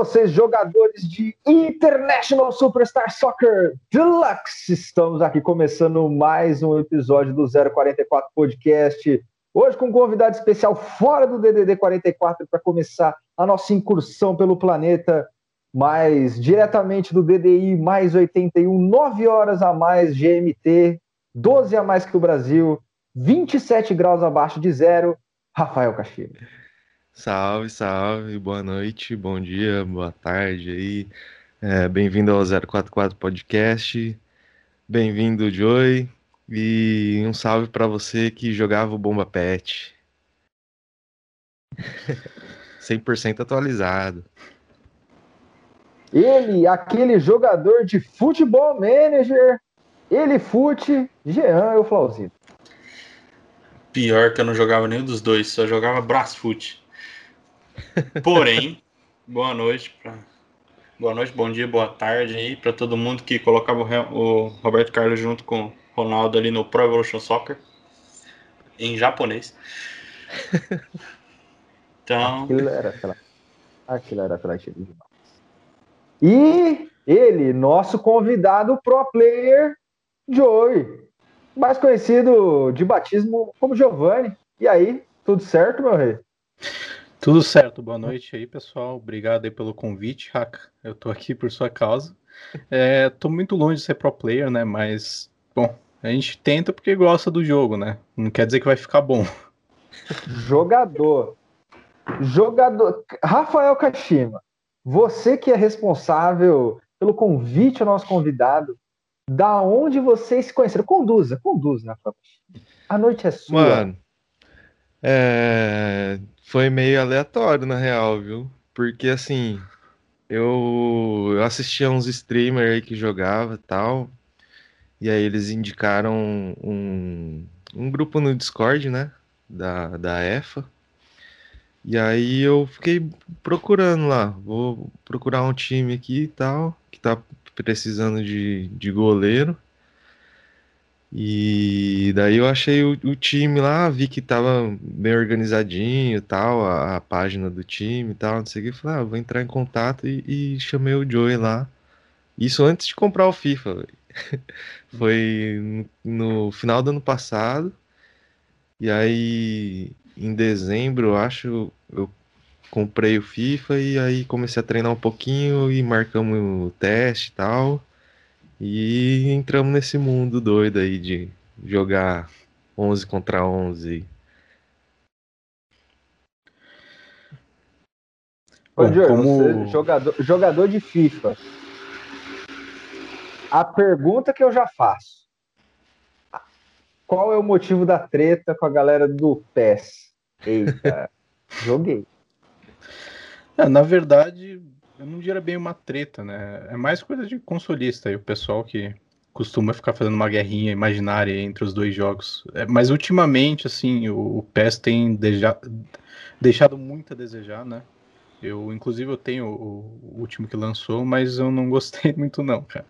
Vocês, jogadores de International Superstar Soccer Deluxe. Estamos aqui começando mais um episódio do 044 Podcast. Hoje com um convidado especial fora do DDD 44 para começar a nossa incursão pelo planeta, mais diretamente do DDI mais 81, 9 horas a mais GMT, 12 a mais que o Brasil, 27 graus abaixo de zero, Rafael Castilho. Salve, salve, boa noite, bom dia, boa tarde aí. É, Bem-vindo ao 044 Podcast. Bem-vindo, Joey. E um salve para você que jogava o Bomba Pet. 100% atualizado. Ele, aquele jogador de futebol manager, ele fute, Jean Euflauzito. Pior que eu não jogava nenhum dos dois, só jogava Brasfoot. Porém, boa noite pra... Boa noite, bom dia, boa tarde aí para todo mundo que colocava o, Roberto Carlos junto com o Ronaldo ali no Pro Evolution Soccer em japonês. Então, Aquilo era aquela. Aquilo era atrativo demais. E ele, nosso convidado pro player, Joey. Mais conhecido de batismo como Giovanni. E aí, tudo certo, meu rei? Tudo certo, boa noite aí, pessoal. Obrigado aí pelo convite, Haka. Eu tô aqui por sua causa. É, tô muito longe de ser pro player, né? Mas, bom, a gente tenta porque gosta do jogo, né? Não quer dizer que vai ficar bom. Jogador. Jogador. Rafael Kashima, você que é responsável pelo convite ao nosso convidado, da onde vocês se conheceram? Conduza, conduza, Rafael Kashima. A noite é sua. Mano, é, foi meio aleatório na real, viu? Porque assim, eu, eu assistia uns streamers aí que jogava tal, e aí eles indicaram um, um grupo no Discord, né? Da, da EFA. E aí eu fiquei procurando lá, vou procurar um time aqui e tal, que tá precisando de, de goleiro. E daí eu achei o, o time lá, vi que tava bem organizadinho e tal, a, a página do time e tal, não sei o que. Falei, ah, vou entrar em contato e, e chamei o Joey lá. Isso antes de comprar o FIFA. Foi no final do ano passado. E aí, em dezembro, eu acho, eu comprei o FIFA e aí comecei a treinar um pouquinho e marcamos o teste e tal. E entramos nesse mundo doido aí de jogar 11 contra 11. Ô, Bom, Joey, como- você, jogador, jogador de FIFA. A pergunta que eu já faço. Qual é o motivo da treta com a galera do PES? Eita, joguei. É, na verdade, eu não diria bem uma treta, né? É mais coisa de consolista e o pessoal que costuma ficar fazendo uma guerrinha imaginária entre os dois jogos. É, mas ultimamente, assim, o, o PES tem deja- deixado muito a desejar, né? Eu, inclusive, eu tenho o, o último que lançou, mas eu não gostei muito, não, cara.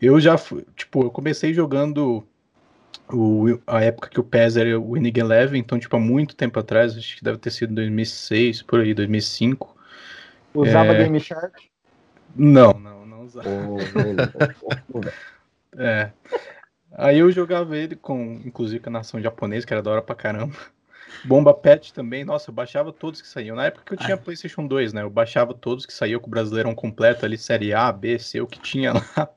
Eu já fui, tipo, eu comecei jogando o, a época que o PES era o Winning Eleven, então, tipo, há muito tempo atrás, acho que deve ter sido 2006, por aí, 2005. Usava É. Game Shark? Não, não, não usava. Beleza. Ô, velho. É. Aí eu jogava ele com, inclusive, com a nação japonesa, que era da hora pra caramba. Bomba Pet também, nossa, eu baixava todos que saíam. Na época que eu tinha PlayStation 2, né? Eu baixava todos que saíam com o Brasileirão completo ali, série A, B, C, o que tinha lá.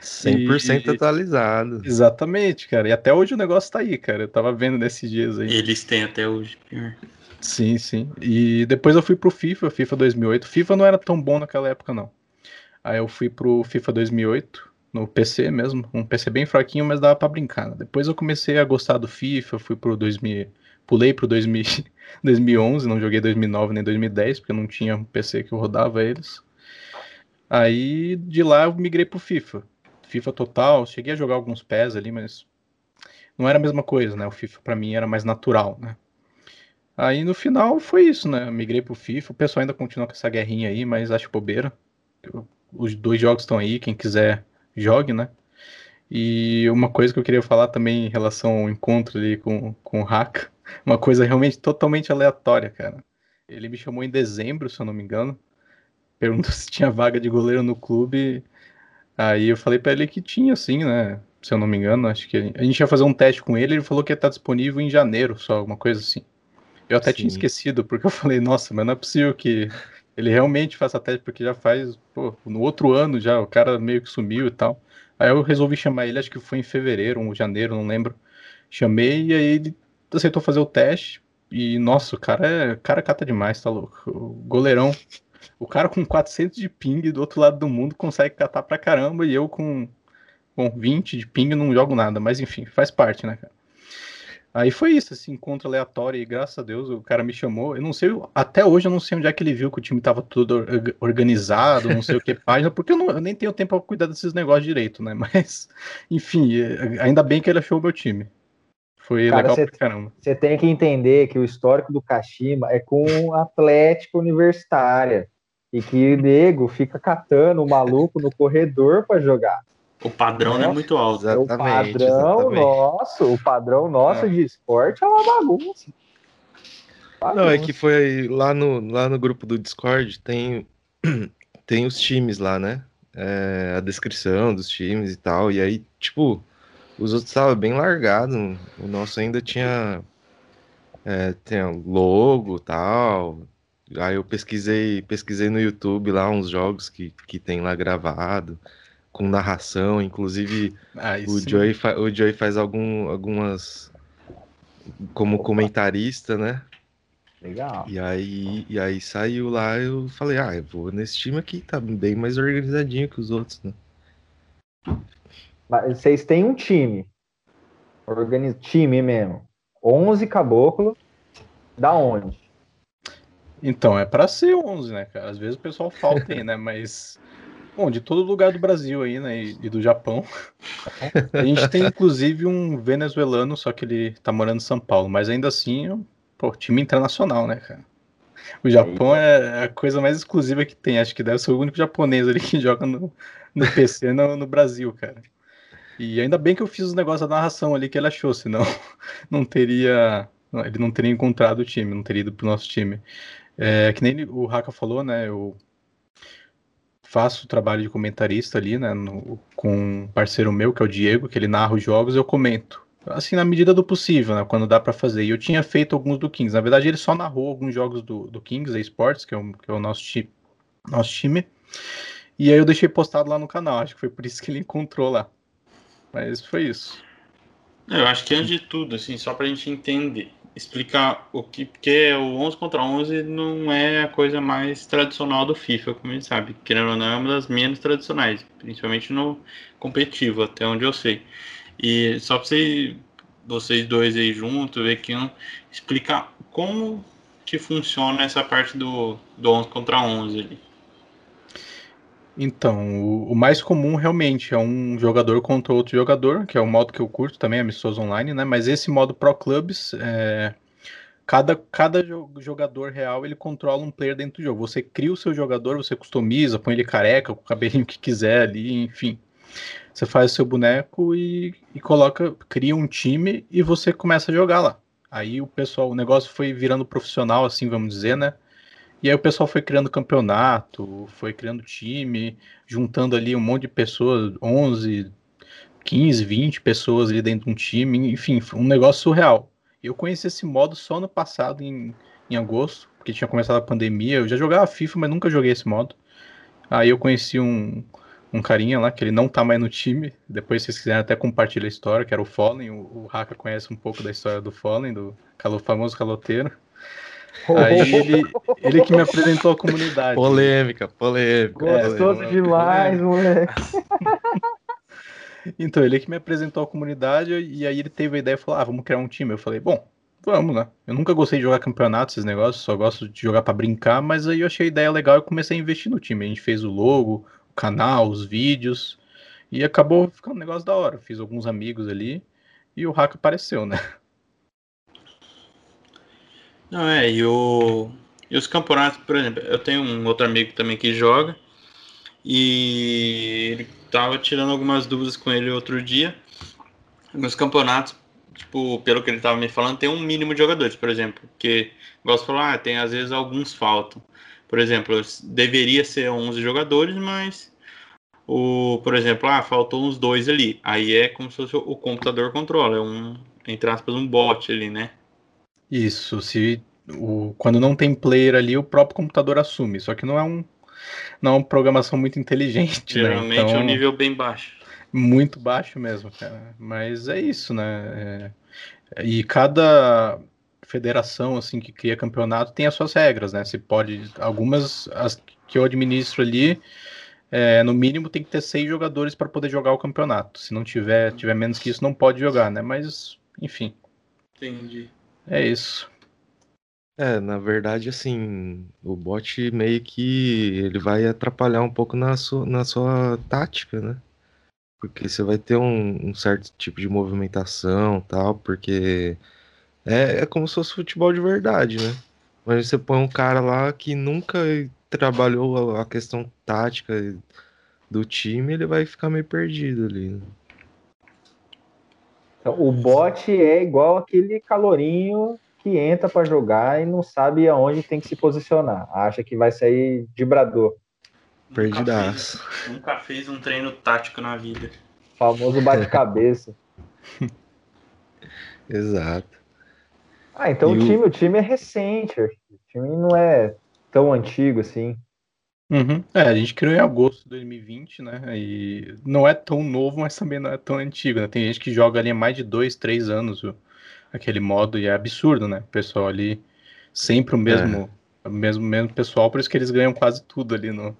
100% E- atualizado. Exatamente, cara. E até hoje o negócio tá aí, cara. Eu tava vendo nesses dias aí. eles têm até hoje. pior. Sim, sim. E depois eu fui pro FIFA, FIFA 2008. FIFA não era tão bom naquela época, não. Aí eu fui pro FIFA 2008, no PC mesmo. Um PC bem fraquinho, mas dava pra brincar. né? Depois eu comecei a gostar do FIFA, fui pro 2000. Pulei pro 2000, 2011, não joguei 2009 nem 2010, porque não tinha um PC que eu rodava eles. Aí de lá eu migrei pro FIFA. FIFA total, cheguei a jogar alguns PES ali, mas não era a mesma coisa, né? O FIFA pra mim era mais natural, né? Aí no final foi isso, né? Migrei pro FIFA. O pessoal ainda continua com essa guerrinha aí, mas acho bobeira. Eu- Os dois jogos estão aí, quem quiser jogue, né? E uma coisa que eu queria falar também em relação ao encontro ali com, com o Haka, uma coisa realmente totalmente aleatória, cara. Ele me chamou em dezembro, se eu não me engano. perguntou se tinha vaga de goleiro no clube. Aí eu falei para ele que tinha, sim, né? Se eu não me engano, acho que a gente ia fazer um teste com ele. Ele falou que ia estar disponível em janeiro, só alguma coisa assim. Eu até sim. tinha esquecido, porque eu falei, nossa, mas não é possível que ele realmente faça teste, porque já faz, pô, no outro ano já, o cara meio que sumiu e tal. Aí eu resolvi chamar ele, acho que foi em fevereiro ou janeiro, não lembro. Chamei e aí ele aceitou fazer o teste. E, nossa, o cara é. cara cata demais, tá louco? O goleirão. O cara com 400 de ping do outro lado do mundo consegue catar pra caramba e eu com, com 20 de ping não jogo nada. Mas enfim, faz parte, né, cara? Aí foi isso, esse encontro aleatório e graças a Deus o cara me chamou. Eu não sei, até hoje eu não sei onde é que ele viu que o time tava tudo organizado, não sei o que página, porque eu, não, eu nem tenho tempo para cuidar desses negócios direito, né? Mas, enfim, é, ainda bem que ele achou o meu time. Foi Cara, legal cê, pra caramba. Você tem que entender que o histórico do Kashima é com Atlético Universitária. E que o nego fica catando o maluco no corredor para jogar. O padrão não é muito alto. Exatamente, o padrão exatamente. nosso, o padrão nosso é. de esporte é uma bagunça. bagunça. Não, é que foi lá no, lá no grupo do Discord, tem, tem os times lá, né? É, a descrição dos times e tal. E aí, tipo, os outros estavam bem largados. O nosso ainda tinha, é, tinha logo tal. Aí eu pesquisei, pesquisei no YouTube lá uns jogos que, que tem lá gravado, com narração. Inclusive, ah, o, Joey o Joey faz algum, algumas. como comentarista, né? Legal. E aí, e aí saiu lá, eu falei, ah, eu vou nesse time aqui, tá bem mais organizadinho que os outros, né? Vocês têm um time. Organiz... Time mesmo. 11 caboclo. Da onde? Então, é para ser 11, né, cara? Às vezes o pessoal falta aí, né? Mas. Bom, de todo lugar do Brasil aí, né? E, do Japão. A gente tem inclusive um venezuelano, só que ele tá morando em São Paulo. Mas ainda assim, pô, time internacional, né, cara? O Japão é a coisa mais exclusiva que tem. Acho que deve ser o único japonês ali que joga no, no PC no, no Brasil, cara. E ainda bem que eu fiz os negócios da narração ali que ele achou, senão não teria. Ele não teria encontrado o time, não teria ido pro nosso time. É, que nem o Raka falou, né? Eu faço o trabalho de comentarista ali, né? No, com um parceiro meu, que é o Diego, que ele narra os jogos, eu comento. Assim, na medida do possível, né? Quando dá para fazer. E eu tinha feito alguns do Kings. Na verdade, ele só narrou alguns jogos do, do Kings Esports, que é o, que é o nosso, ti, nosso time. E aí eu deixei postado lá no canal. Acho que foi por isso que ele encontrou lá. Mas foi isso. Eu acho que antes de tudo, assim, só pra gente entender, explicar o que. Porque o 11 contra 11 não é a coisa mais tradicional do FIFA, como a gente sabe. Ou não, é uma das menos tradicionais, principalmente no competitivo, até onde eu sei. E só você, vocês dois aí juntos, ver que um, explicar como que funciona essa parte do, do 11 contra 11 ali. Então, o, o, mais comum realmente é um jogador contra outro jogador, que é o modo que eu curto também, amistoso online, né? Mas esse modo Pro Clubs, é, cada, cada jogador real ele controla um player dentro do jogo. Você cria o seu jogador, você customiza, põe ele careca, com o cabelinho que quiser ali, enfim. Você faz o seu boneco e, e coloca, cria um time e você começa a jogar lá. Aí o pessoal, o negócio foi virando profissional, assim, vamos dizer, né? E aí o pessoal foi criando campeonato, foi criando time, juntando ali um monte de pessoas, 11, 15, 20 pessoas ali dentro de um time, enfim, um negócio surreal. Eu conheci esse modo só no passado, em, em agosto, porque tinha começado a pandemia. Eu já jogava FIFA, mas nunca joguei esse modo. Aí eu conheci um, um carinha lá, que ele não tá mais no time. Depois, se vocês quiserem, até compartilhar a história, que era o Fallen. O, o Haka conhece um pouco da história do Fallen, do famoso caloteiro. Aí ele, ele que me apresentou a comunidade. Polêmica, polêmica. Gostoso polêmica. demais, moleque. Então, ele que me apresentou a comunidade e aí ele teve a ideia e falou: ah, vamos criar um time. Eu falei, bom, vamos, né? Eu nunca gostei de jogar campeonato, esses negócios, só gosto de jogar para brincar, mas aí eu achei a ideia legal e comecei a investir no time. A gente fez o logo, o canal, os vídeos, e acabou ficando um negócio da hora. Fiz alguns amigos ali e o hack apareceu, né? Não, é, e, o, e os campeonatos, por exemplo, eu tenho um outro amigo também que joga e ele tava tirando algumas dúvidas com ele outro dia. Nos campeonatos, tipo, pelo que ele tava me falando, tem um mínimo de jogadores, por exemplo, porque, gosto de falar, ah, tem às vezes alguns faltam. por exemplo, deveria ser 11 jogadores, mas o, por exemplo, ah, faltou uns dois ali. Aí é como se fosse o computador controla, é um, entre aspas, um bot ali, né? Isso, se o, quando não tem player ali, o próprio computador assume, só que não é um não é uma programação muito inteligente, né? Geralmente né? Então, é um nível bem baixo. Muito baixo mesmo, cara. Mas é isso, né? É, e cada federação assim que cria campeonato tem as suas regras, né? Se pode algumas as que eu administro ali é, no mínimo tem que ter seis jogadores para poder jogar o campeonato. Se não tiver, tiver menos que isso, não pode jogar, né? Mas, enfim. Entendi. É isso. É, na verdade, assim, o bot meio que ele vai atrapalhar um pouco na sua, na sua tática, né? Porque você vai ter um, um certo tipo de movimentação tal, porque é, é como se fosse futebol de verdade, né? Mas você põe um cara lá que nunca trabalhou a questão tática do time, ele vai ficar meio perdido ali. Né? Então, o bot é igual aquele calorinho que entra para jogar e não sabe aonde tem que se posicionar. Acha que vai sair de brador. Perdidaço. Nunca fez, nunca fez um treino tático na vida. O famoso bate-cabeça. Exato. Ah, então o time, o... o time é recente. O time não é tão antigo assim. Uhum. É, a gente criou em agosto de 2020, né? E não é tão novo, mas também não é tão antigo, né? Tem gente que joga ali há mais de dois, três anos o, aquele modo e é absurdo, né? O pessoal ali sempre o mesmo, é. o mesmo, mesmo pessoal, por isso que eles ganham quase tudo ali no,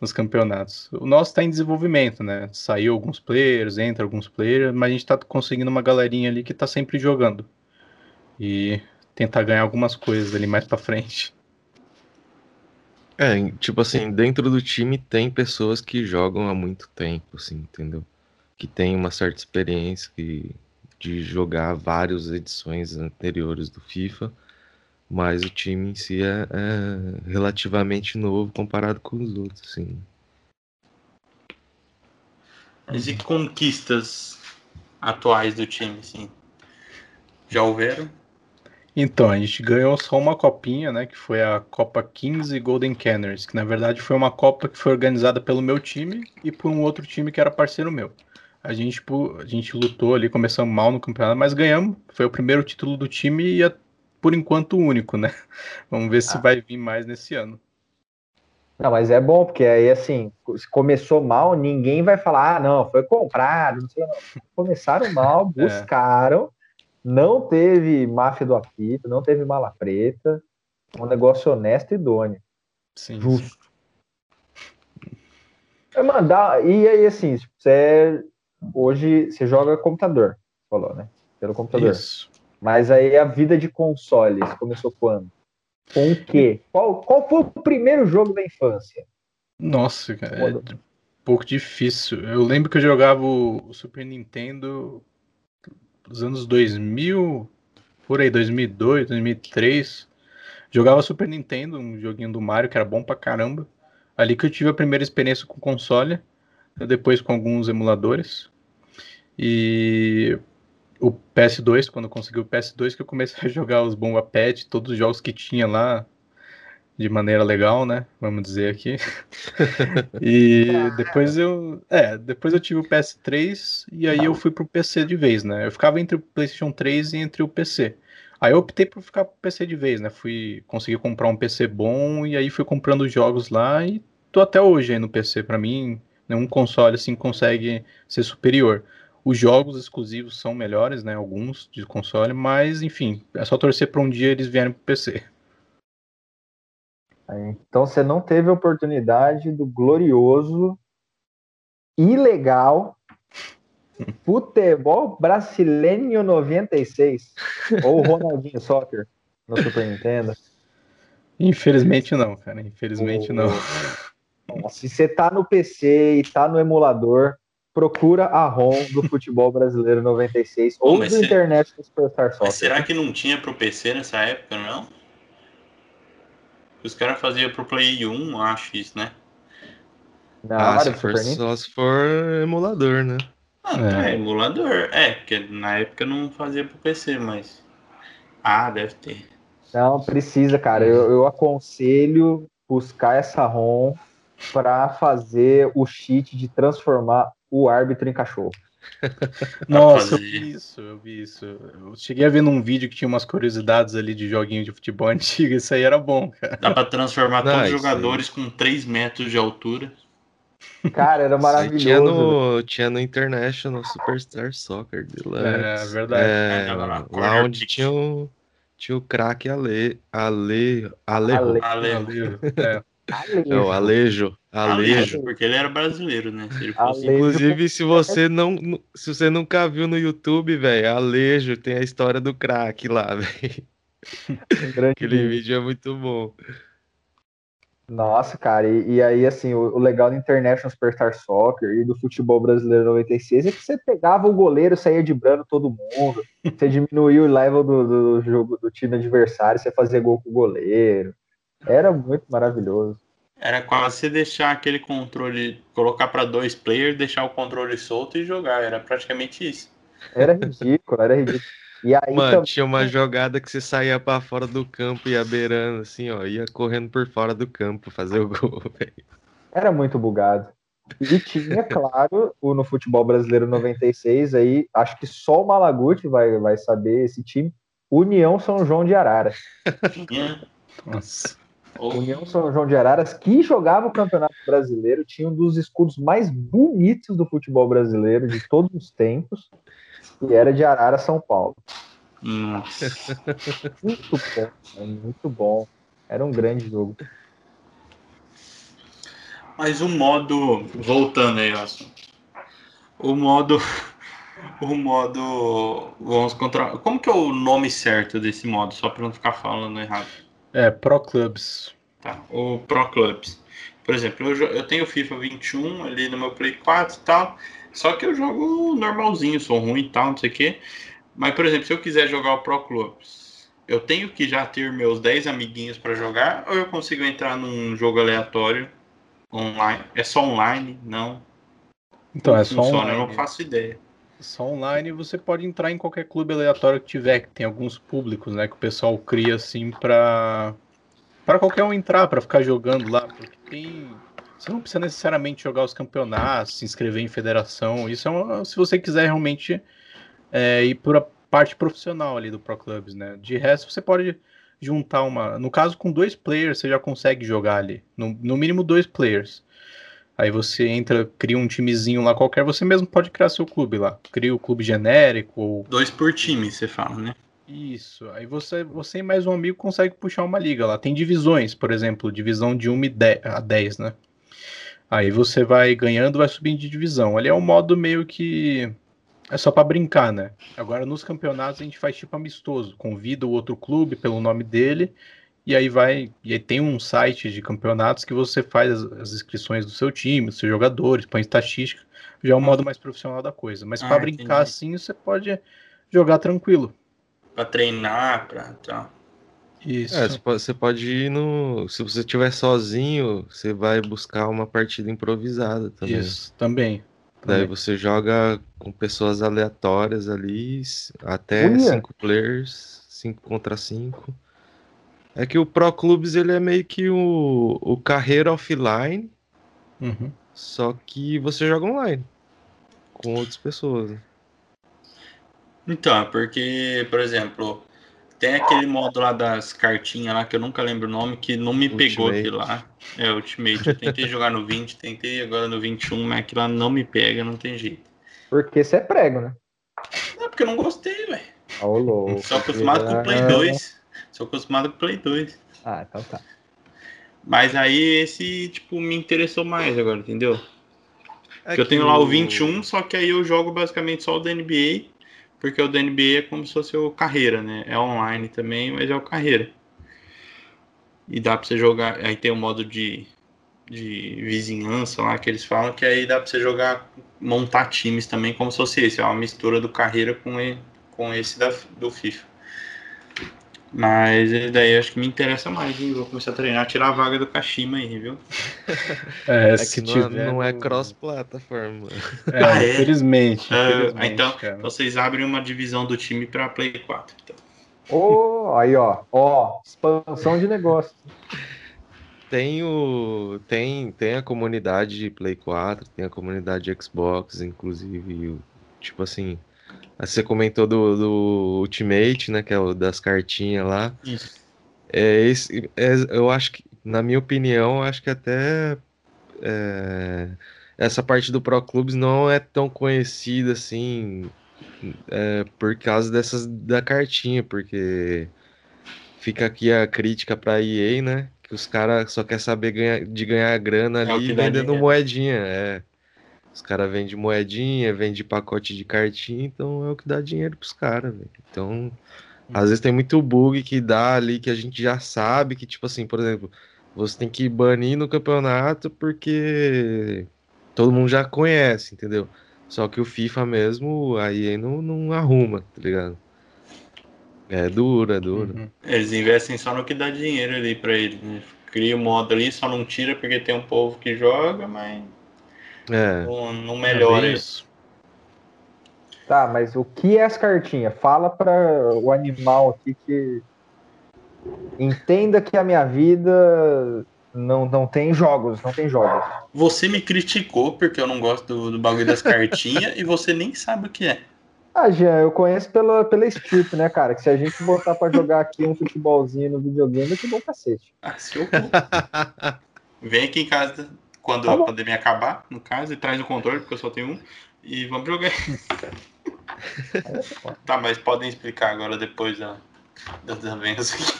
nos campeonatos. O nosso está em desenvolvimento, né? Saiu alguns players, entra alguns players, mas a gente está conseguindo uma galerinha ali que está sempre jogando. E tentar ganhar algumas coisas ali mais para frente. É, tipo assim, dentro do time tem pessoas que jogam há muito tempo, assim, entendeu? Que tem uma certa experiência que, de jogar várias edições anteriores do FIFA, mas o time em si é, é relativamente novo comparado com os outros, assim. Mas e conquistas atuais do time, assim? Já houveram? Então, a gente ganhou só uma copinha, né? Que foi a Copa 15 Golden Canners, que na verdade foi uma Copa que foi organizada pelo meu time e por um outro time que era parceiro meu. A gente, a gente lutou ali, começamos mal no campeonato, mas ganhamos. Foi o primeiro título do time e é, por enquanto o único, né? Vamos ver se ah. vai vir mais nesse ano. Não, mas é bom, porque aí assim, se começou mal, ninguém vai falar, ah, não, foi comprado, não sei, não. Começaram mal, é. buscaram. É não teve máfia do apito, não teve mala preta. Um negócio honesto e idôneo. Sim. Justo. É mandar. E aí, assim, você é, hoje você joga computador, falou, né? Pelo computador. Isso. Mas aí a vida de consoles começou quando? Com o quê? Qual, qual foi o primeiro jogo da infância? Nossa, cara, é um pouco difícil. Eu lembro que eu jogava o Super Nintendo dos anos 2000, por aí, 2002, 2003. Jogava Super Nintendo, um joguinho do Mario que era bom pra caramba. Ali que eu tive a primeira experiência com console, depois com alguns emuladores. E o PS2, quando eu consegui o PS2, que eu comecei a jogar os Bomba Pet, todos os jogos que tinha lá, de maneira legal, né? Vamos dizer aqui. e depois eu, é, depois eu tive o PS3 e aí eu fui pro PC de vez, né? Eu ficava entre o PlayStation 3 e entre o PC. Aí eu optei por ficar pro PC de vez, né? Fui conseguir comprar um PC bom e aí fui comprando jogos lá e tô até hoje aí no PC. Para mim, nenhum console assim consegue ser superior. Os jogos exclusivos são melhores, né? Alguns de console, mas enfim, é só torcer para um dia eles vierem pro PC. Então você não teve a oportunidade do glorioso, ilegal futebol brasileiro 96 ou Ronaldinho Soccer no Super Nintendo. Infelizmente não, cara. Infelizmente o... não. Se você tá no PC e tá no emulador, procura a ROM do futebol brasileiro 96 ou do internet do Superstar Soccer. Mas será que não tinha pro PC nessa época, não? Os caras faziam pro Play 1, acho isso, né? Não, ah, se for, só se for emulador, né? Ah, é. é. emulador. É, porque na época não fazia pro PC, mas. Ah, deve ter. Não, precisa, cara. Eu, eu aconselho buscar essa ROM para fazer o cheat de transformar o árbitro em cachorro. Nossa, eu vi isso, eu vi isso. Eu cheguei a ver num vídeo que tinha umas curiosidades ali de joguinho de futebol antigo, isso aí era bom, cara. Dá pra transformar Não, todos os jogadores aí. com 3 metros de altura. Cara, era maravilhoso. Tinha no, tinha no International Superstar Soccer Deluxe. É, verdade. É, lá, lá onde tinha o, tinha o craque Ale, Ale, Ale, Ale, Ale, Ale, é. Alejo. É o Alejo. Alejo. Porque ele era brasileiro, né? Se fosse... Inclusive, se você não. Se você nunca viu no YouTube, velho, Alejo tem a história do craque lá, velho. Aquele vídeo é muito bom. Nossa, cara, e, e aí, assim, o, o, legal do International Superstar Soccer e do futebol brasileiro 96 é que você pegava o goleiro, saía de brando todo mundo, você diminuía o level do, do jogo do time adversário, você fazia gol com o goleiro. Era muito maravilhoso. Era quase você deixar aquele controle, colocar para dois players, deixar o controle solto e jogar. Era praticamente isso. Era ridículo, era ridículo. E aí Mano, também... tinha uma jogada que você saía para fora do campo e ia beirando, assim, ó, ia correndo por fora do campo fazer o gol, velho. Era muito bugado. E tinha, claro, o no futebol brasileiro 96, aí acho que só o Malaguti vai, vai saber esse time. União São João de Arara. Nossa. União São João de Araras, que jogava o Campeonato Brasileiro, tinha um dos escudos mais bonitos do futebol brasileiro de todos os tempos, e era de Arara, São Paulo. Nossa. Muito bom, muito bom. Era um grande jogo. Mas o modo. Voltando aí, O modo. O modo. Vamos contra. Como que é o nome certo desse modo? Só para não ficar falando errado. É, Pro Clubs. Tá, o Pro Clubs. Por exemplo, eu, eu tenho o FIFA 21 ali no meu Play 4 e tal. Só que eu jogo normalzinho, sou ruim e tal, não sei o quê. Mas, por exemplo, se eu quiser jogar o Pro Clubs, eu tenho que já ter meus 10 amiguinhos para jogar ou eu consigo entrar num jogo aleatório online? É só online? Não. Então, é só funciona, online. Eu não faço ideia. Só online você pode entrar em qualquer clube aleatório que tiver, que tem alguns públicos, né, que o pessoal cria assim para para qualquer um entrar, para ficar jogando lá, porque tem você não precisa necessariamente jogar os campeonatos, se inscrever em federação. Isso é uma, se você quiser realmente é, ir por a parte profissional ali do Pro Clubs, né? De resto, você pode juntar uma. No caso, com dois players, você já consegue jogar ali. No, no mínimo, dois players. Aí você entra, cria um timezinho lá qualquer, você mesmo pode criar seu clube lá. Cria o clube genérico. Ou... Dois por time, você fala, né? Isso. Aí você, você e mais um amigo consegue puxar uma liga lá. Tem divisões, por exemplo, divisão de 1 a 10, né? Aí você vai ganhando, vai subindo de divisão. Ali é um modo meio que é só para brincar, né? Agora nos campeonatos a gente faz tipo amistoso, convida o outro clube pelo nome dele e aí vai. E aí tem um site de campeonatos que você faz as, as inscrições do seu time, dos seus jogadores, põe estatística. Já é um modo mais profissional da coisa. Mas ah, para brincar entendi. assim, você pode jogar tranquilo. Para treinar, para tal. Isso. É, você pode ir no. Se você estiver sozinho, você vai buscar uma partida improvisada também. Isso, também. Daí também. você joga com pessoas aleatórias ali, até Uia. cinco players, cinco contra cinco. É que o Pro Clubes ele é meio que o, o carreira offline, uhum. só que você joga online com outras pessoas. Então, porque, por exemplo, tem aquele modo lá das cartinhas lá que eu nunca lembro o nome, que não me Ultimate. pegou aqui lá. É, Ultimate. Eu tentei jogar no 20, tentei agora no 21, mas aquilo lá não me pega, não tem jeito. Porque você é prego, né? Não, porque eu não gostei, velho. Oh, Só acostumado com o Play 2. Sou acostumado com Play 2. Ah, então tá. Mas aí esse, tipo, me interessou mais agora, entendeu? É que eu tenho lá o 21, só que aí eu jogo basicamente só o da NBA, porque o da NBA é como se fosse o carreira, né? É online também, mas é o carreira. E dá pra você jogar. Aí tem o modo de, de vizinhança lá que eles falam, que aí dá pra você jogar, montar times também, como se fosse esse. É uma mistura do carreira com, com esse da, do FIFA. Mas daí eu acho que me interessa mais, hein? Vou começar a treinar, tirar a vaga do Kashima aí, viu? É, é que não, é, não é cross-plataforma. É, ah, é? Infelizmente. Uh, então, cara. vocês abrem uma divisão do time para Play 4. Então. Oh, aí, ó. Ó, expansão de negócio. tem o tem tem a comunidade de Play 4, tem a comunidade de Xbox, inclusive, o, tipo assim, você comentou do, do Ultimate, né, que é o das cartinhas lá. Isso. É esse, é, eu acho que, na minha opinião, acho que até é, essa parte do Pro Clubs não é tão conhecida assim é, por causa dessas da cartinha, porque fica aqui a crítica para EA, né? Que os caras só quer saber ganhar, de ganhar grana É ali vendendo moedinha. É. Os caras vendem moedinha, vendem pacote de cartinha, então é o que dá dinheiro pros caras, velho. Então, às vezes tem muito bug que dá ali que a gente já sabe que, tipo assim, por exemplo, você tem que banir no campeonato porque todo mundo já conhece, entendeu? Só que o FIFA mesmo, aí não, não arruma, tá ligado? É duro, é duro. Uhum. Eles investem só no que dá dinheiro ali pra eles. Né? Cria o modo ali, só não tira porque tem um povo que joga, mas É. não, não É melhora bem isso. Tá, mas o que é as cartinhas? Fala para o animal aqui que entenda que a minha vida não, não tem jogos, não tem jogos. Você me criticou porque eu não gosto do, do bagulho das cartinhas e você nem sabe o que é. Ah, Jean, eu conheço pela, pela strip, né, cara? Que se a gente botar pra jogar aqui um futebolzinho no videogame, que bom cacete. Ah, seu. Vem aqui em casa quando Tá a pandemia acabar, no caso, e traz o controle, porque eu só tenho um, e vamos jogar. tá, mas podem explicar agora depois da, das.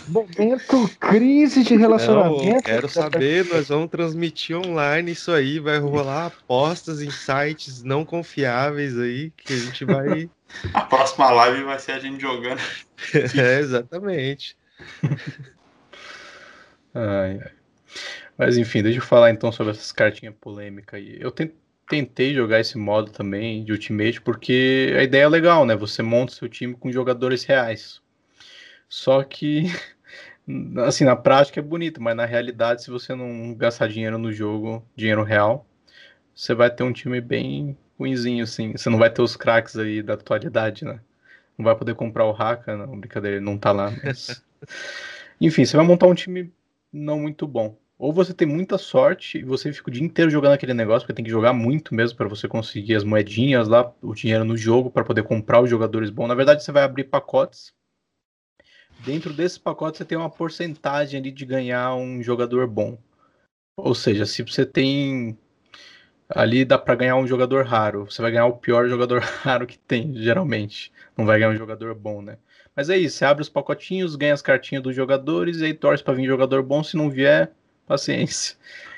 Momento crise de Não, relacionamento. eu quero saber, nós vamos transmitir online isso aí, vai rolar apostas em sites não confiáveis aí, que a gente vai. A próxima live vai ser a gente jogando. é, exatamente. Ai, ai. Mas enfim, deixa eu falar então sobre essas cartinhas polêmicas aí. Eu ten- tentei jogar esse modo também de Ultimate porque a ideia é legal, né? Você monta seu time com jogadores reais. Só que, assim, na prática é bonito, mas na realidade, se você não gastar dinheiro no jogo, dinheiro real, você vai ter um time bem ruinzinho, assim. Você não vai ter os craques aí da atualidade, né? Não vai poder comprar o Haka, não, brincadeira, ele não tá lá, mas... Enfim, você vai montar um time não muito bom. Ou você tem muita sorte e você fica o dia inteiro jogando aquele negócio, porque tem que jogar muito mesmo para você conseguir as moedinhas lá, o dinheiro no jogo para poder comprar os jogadores bons. Na verdade, você vai abrir pacotes. Dentro desses pacotes você tem uma porcentagem ali de ganhar um jogador bom. Ou seja, se você tem ali dá para ganhar um jogador raro, você vai ganhar o pior jogador raro que tem, geralmente. Não vai ganhar um jogador bom, né? Mas é isso, você abre os pacotinhos, ganha as cartinhas dos jogadores e aí torce para vir jogador bom, se não vier, paciência.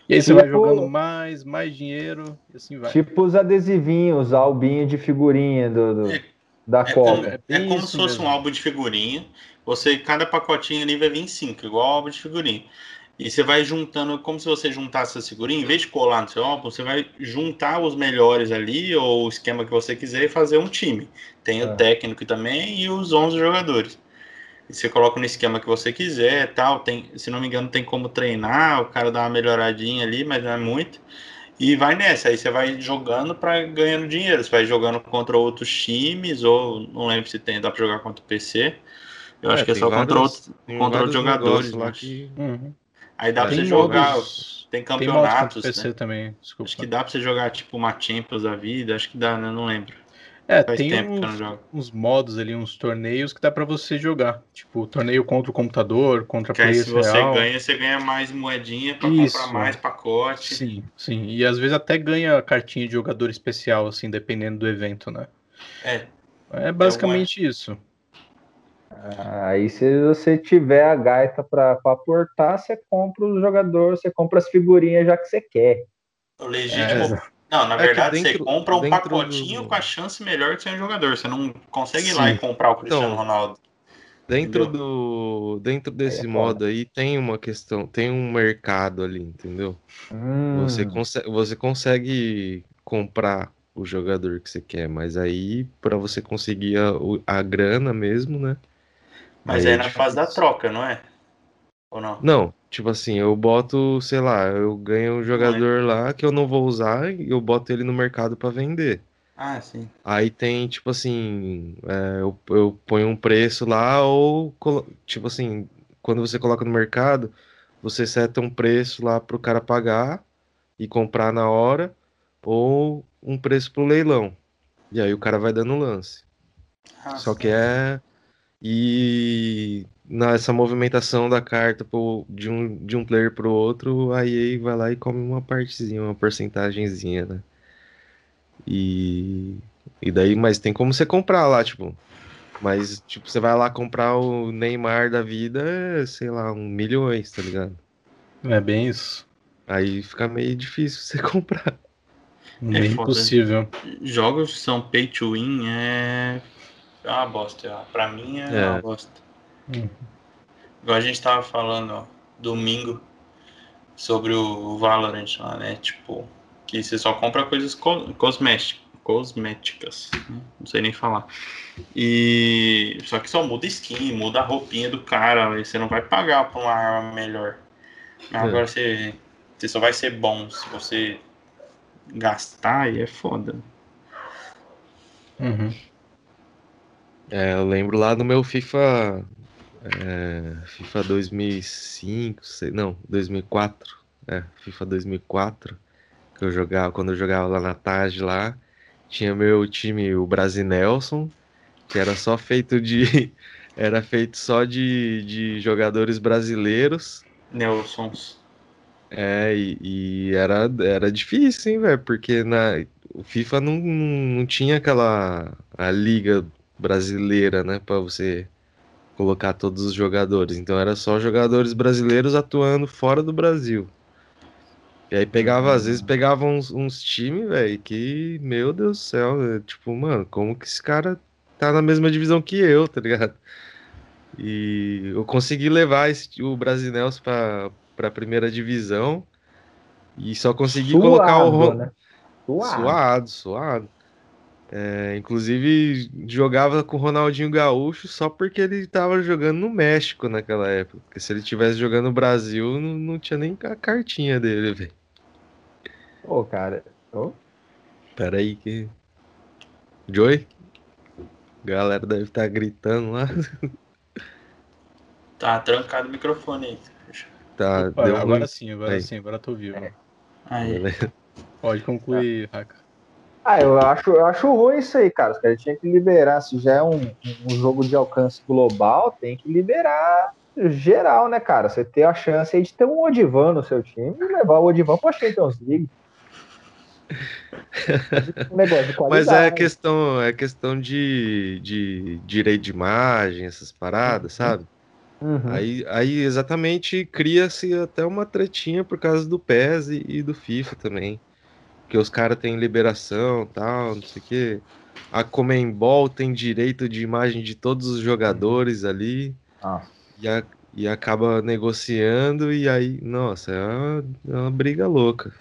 E aí você vai Tipo- jogando mais, mais dinheiro e assim vai. Tipo os adesivinhos, albinho de figurinha do, do- É- da É Copa. como, é é como se fosse mesmo. um álbum de figurinha. Você, cada pacotinho ali vai vir cinco, igual álbum de figurinha. E você vai juntando, como se você juntasse essa figurinha, em vez de colar no seu álbum, você vai juntar os melhores ali, ou o esquema que você quiser, e fazer um time. Tem Ah. o técnico também e os 11 jogadores. Você coloca no esquema que você quiser tal. Tem, se não me engano, tem como treinar, o cara dá uma melhoradinha ali, mas não é muito. E vai nessa, aí você vai jogando para ganhando dinheiro. Você vai jogando contra outros times, ou não lembro se tem, dá para jogar contra o PC. Eu É, acho que é tem só contra vários- outros, Tem contra outros jogadores. lá lá. que. Uhum. Aí dá Tem você jogar, modos- tem Tem contra campeonatos, o PC né? também, desculpa. Acho que dá pra você jogar tipo uma Champions da vida, acho que dá, né? Não lembro. É, Faz tem uns, uns modos ali, uns torneios que dá pra você jogar. Tipo, torneio contra o computador, contra Que aí players se você real. ganha, você ganha mais moedinha pra Isso. comprar mais pacote. Sim, sim. E às vezes até ganha cartinha de jogador especial, assim, dependendo do evento, né? É, É basicamente isso. Aí se você tiver a gaita pra pra aportar, você compra o jogador, você compra as figurinhas já que você quer. o legítimo. É. Não, na É verdade, você dentro- compra um pacotinho do- com a chance melhor de ser um jogador. Você não consegue ir lá e comprar o Cristiano Então, Ronaldo. Dentro Entendeu? do dentro desse foda. modo aí tem uma questão, tem um mercado ali, entendeu? Hum, Você consegue, você consegue comprar o jogador que você quer, mas aí pra você conseguir a, o- a grana mesmo, né? Mas Aí é é na fase da troca, não é? Ou não? Não, tipo assim, eu boto, sei lá, eu ganho um jogador lá que eu não vou usar e eu boto ele no mercado pra vender. Ah, sim. Aí tem, tipo assim, é, eu, eu ponho um preço lá, ou, tipo assim, quando você coloca no mercado, você seta um preço lá pro cara pagar e comprar na hora, ou um preço pro leilão. E aí o cara vai dando lance. Ah, Só sim. que é. E nessa movimentação da carta pro- de, um, de um player pro outro, a EA vai lá e come uma partezinha, uma porcentagemzinha, né? E, e daí, mas tem como você comprar lá, tipo. Mas, tipo, você vai lá comprar o Neymar da vida, é, sei lá, um milhões, tá ligado? É bem isso. Aí fica meio difícil você comprar. Bem foda. impossível. Jogos que são pay to win é. É uma bosta. Pra mim é, É. uma bosta. Hum. Igual a gente tava falando, ó, domingo, sobre o Valorant lá, né? Tipo, que você só compra coisas co cosméticas. Cosméticas, né? não sei nem falar. E só que só muda skin, muda a roupinha do cara, você não vai pagar por uma arma melhor. Mas É. agora você, você só vai ser bom se você gastar e é foda. Uhum. É, eu lembro lá no meu FIFA. É, FIFA 2005, sei, não, 2004. É, FIFA 2004. Que eu jogava, quando eu jogava lá na TAG lá. Tinha meu time, o Brasinelson, que era só feito de. Era feito só de, de jogadores brasileiros. Nelsons. É, e, e era, era difícil, hein, velho? Porque na, o FIFA não, não, não tinha aquela a liga brasileira, né, Pra você colocar todos os jogadores. Então era só jogadores brasileiros atuando fora do Brasil. E aí pegava, às vezes pegava uns, uns times, velho, que, meu Deus do céu, é, tipo, mano, como que esse cara tá na mesma divisão que eu, tá ligado? E eu consegui levar esse- o Brasinels pra, pra primeira divisão e só consegui colocar o né? Suado. Suado, suado. É, inclusive, jogava com o Ronaldinho Gaúcho só porque ele tava jogando no México naquela época. Porque se ele tivesse jogando no Brasil, não, não tinha nem a cartinha dele, velho. Pô, cara. Ô, Pera aí que. Joey? Galera deve estar gritando lá. Tá trancado o microfone aí. Tá, Opa, deu agora ruim. sim, agora Aí. sim, agora eu tô vivo. Aí. Beleza. Pode concluir, Haka. Ah, eu acho, eu acho ruim isso aí, cara. Os caras tinham que liberar. Se já é um, um jogo de alcance global, tem que liberar geral, né, cara? Você ter a chance aí de ter um Odivan no seu time e levar o Odivan pra Champions League. Um Mas é questão, é questão de, de direito de imagem, essas paradas, sabe? Uhum. Aí, aí exatamente cria-se até uma tretinha por causa do PES e, e do FIFA também. Que os caras têm liberação tal, não sei o quê. A Comembol tem direito de imagem de todos os jogadores ali Ah, e, a- e acaba negociando e aí, nossa, é uma, é uma briga louca.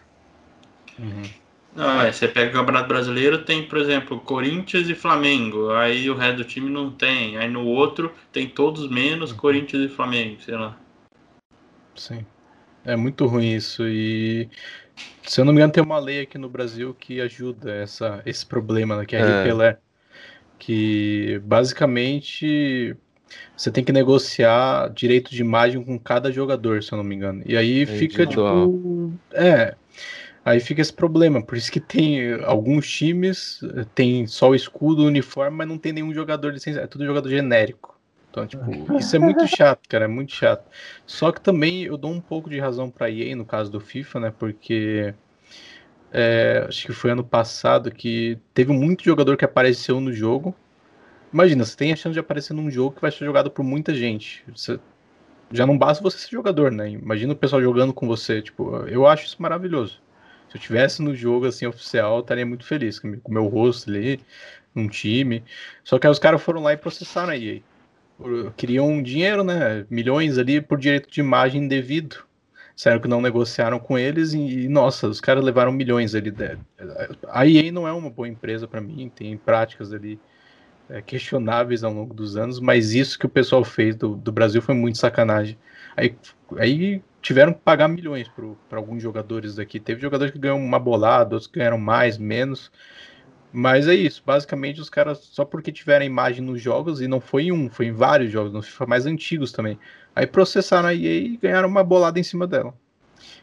Uhum. Não, é, você pega o Campeonato Brasileiro, tem, por exemplo, Corinthians e Flamengo. Aí o resto do time não tem. Aí no outro tem todos menos Corinthians e Flamengo, sei lá. Sim. É muito ruim isso. E se eu não me engano, tem uma lei aqui no Brasil que ajuda essa, esse problema, né, que é a É. Pelé. Que basicamente você tem que negociar direito de imagem com cada jogador, se eu não me engano. E aí fica tipo. É. Aí fica esse problema. Por isso que tem alguns times, eh, tem só o escudo, o uniforme, mas não tem nenhum jogador licenciado. É tudo jogador genérico. Então, tipo, isso é muito chato, cara, é muito chato. Só que também eu dou um pouco de razão pra EA no caso do FIFA, né? Porque é, acho que foi ano passado que teve muito jogador que apareceu no jogo. Imagina, você tem a chance de aparecer num jogo que vai ser jogado por muita gente. Você- já não basta você ser jogador, né? Imagina o pessoal jogando com você. Tipo, eu acho isso maravilhoso. Se eu tivesse no jogo assim oficial, eu estaria muito feliz com o meu rosto ali, num time. Só que aí os caras foram lá e processaram a EA. Queriam dinheiro, né? Milhões ali por direito de imagem indevido. Sério que não negociaram com eles e, nossa, os caras levaram milhões ali. A EA não é uma boa empresa para mim, tem práticas ali é, questionáveis ao longo dos anos, mas isso que o pessoal fez do, do Brasil foi muito sacanagem. Aí, aí tiveram que pagar milhões para alguns jogadores daqui. Teve jogadores que ganham uma bolada, outros que ganharam mais, menos. Mas é isso, basicamente os caras, só porque tiveram a imagem nos jogos, e não foi em um, foi em vários jogos, nos FIFA mais antigos também. Aí processaram a EA e ganharam uma bolada em cima dela.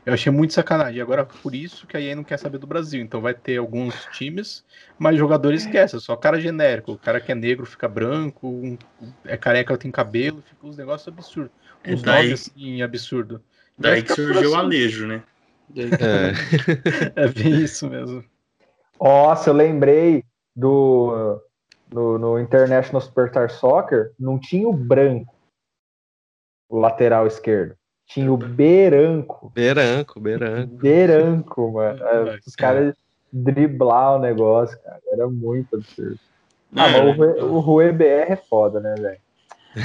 Eu achei muito sacanagem. Agora, por isso que a EA não quer saber do Brasil. Então vai ter alguns times, mas jogadores esquecem. Só cara genérico. O cara que é negro fica branco, um, é careca tem cabelo, fica uns negócios absurdos. É Uns daí- nomes assim, absurdo. Daí que surgiu o assim. Alejo, né? É. É bem isso mesmo. Nossa, eu lembrei do no, no International Superstar Soccer, não tinha o branco, o lateral esquerdo. Tinha o Beranco. Beranco, Beranco. Beranco, mano. É, os caras driblar o negócio, cara. Era muito absurdo. Ah, É, mas o, o Rue BR é foda, né, velho?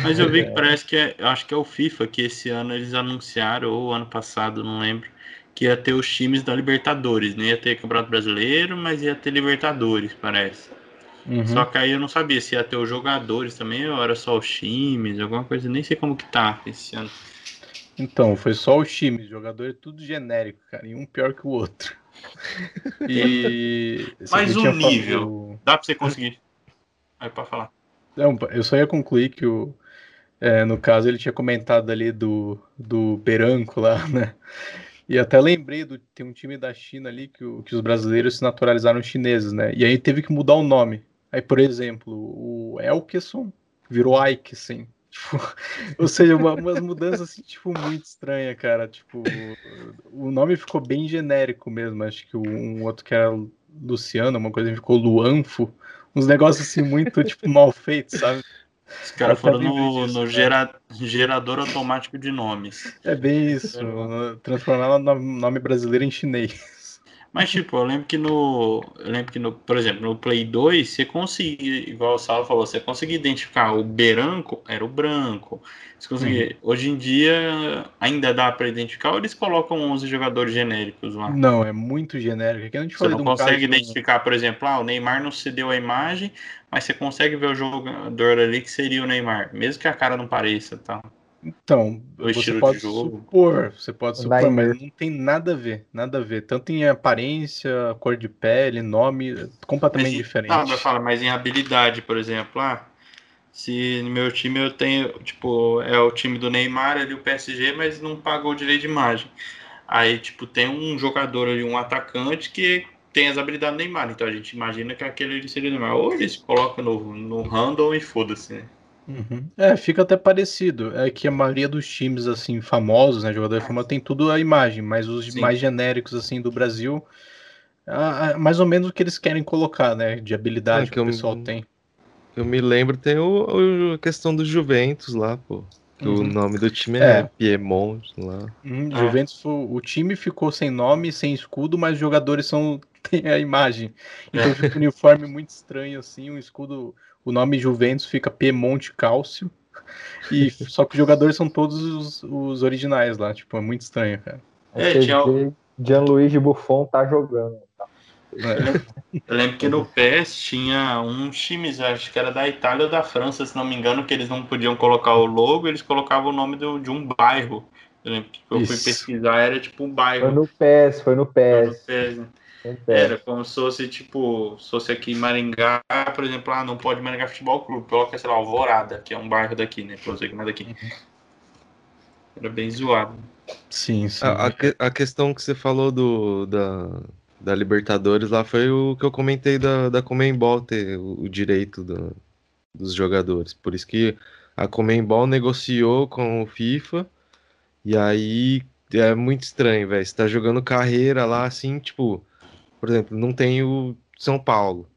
Mas eu vi que parece que é, eu acho que é o FIFA que esse ano eles anunciaram, ou ano passado, não lembro, que ia ter os times da Libertadores. Não ia ter Campeonato Brasileiro, mas ia ter Libertadores, parece. Uhum. Só que aí eu não sabia se ia ter os jogadores também, ou era só os times, alguma coisa, nem sei como que tá esse ano. Então, foi só os times, jogador é tudo genérico, cara, e um pior que o outro. E. Mais você um tinha falado- nível. Dá pra você conseguir. Aí pra falar. Não, eu só ia concluir que o. é, no caso, ele tinha comentado ali do, do Beranco lá, né? E até lembrei do tem um time da China ali que, o- que os brasileiros se naturalizaram chineses, né? E aí teve que mudar o nome. Aí, por exemplo, o Elkeson virou Aikesen. Tipo, ou seja, uma- umas mudanças assim, tipo, muito estranha, cara. Tipo, o nome ficou bem genérico mesmo. Acho que um outro que era Luciano, uma coisa ficou Luanfo. Uns negócios assim muito, tipo, mal feitos, sabe? Os caras foram no, disso, no gera- gerador automático de nomes. É bem isso. Transformar o nome nome brasileiro em chinês. Mas, tipo, eu lembro que no. Eu lembro que no, por exemplo, no Play 2, você conseguia, igual o Saulo falou, você conseguia identificar o branco, era o branco. Você conseguia. Hoje em dia ainda dá pra identificar ou eles colocam 11 jogadores genéricos lá? Não, é muito genérico. Aqui a gente Você falou não um consegue identificar, por exemplo, ah, o Neymar não cedeu a imagem, mas você consegue ver o jogador ali que seria o Neymar, mesmo que a cara não pareça, tá? Então, você estilo de pode jogo. supor, você pode supor, mas não tem nada a ver, nada a ver. Tanto em aparência, cor de pele, nome, completamente Mas, diferente. Ah, mas fala, mas em habilidade, por exemplo, ah, se no meu time eu tenho, tipo, é o time do Neymar ali, o PSG, mas não pagou o direito de imagem. Aí, tipo, tem um jogador ali, um atacante que tem as habilidades do Neymar, então a gente imagina que aquele ali seria o Neymar. Ou eles colocam no, no random e foda-se, né? Uhum. É, fica até parecido. É que a maioria dos times, assim, famosos, né, jogador famoso, tem tudo a imagem, mas os Sim. mais genéricos, assim, do Brasil, ah, ah, mais ou menos o que eles querem colocar, né, de habilidade É, que, que o pessoal tem. Eu me lembro, tem o, o- a questão do Juventus lá, pô. Que o Uhum. nome do time É. é, Piemonte lá. Hum, É. Juventus, o, o time ficou sem nome, sem escudo, mas os jogadores são têm a imagem. Então fica um uniforme muito estranho assim, um escudo, o nome Juventus fica Piemonte Cálcio. E só que os jogadores são todos os, os originais lá, tipo, é muito estranho, cara. É, tinha Gianluigi Buffon tá jogando. É. Eu lembro que no PES tinha uns times, acho que era da Itália ou da França, se não me engano, que eles não podiam colocar o logo, eles colocavam o nome do- de um bairro. Eu lembro que eu fui Isso. pesquisar, era tipo um Foi bairro. no PES, foi no PES. Foi no PES. Era como se fosse tipo, se fosse aqui em Maringá, por exemplo, ah, não pode Maringá Futebol Clube, coloca, sei lá, Alvorada, que é um bairro daqui, né? Pra você que não é daqui. Era bem zoado. Sim, sim. A, a que- a questão que você falou do, da, da Libertadores lá foi o que eu comentei da, da Comembol ter o, o direito do- dos jogadores. Por isso que a Comembol negociou com o FIFA e aí é muito estranho, velho. Você tá jogando carreira lá assim, tipo, por exemplo, não tem o São Paulo.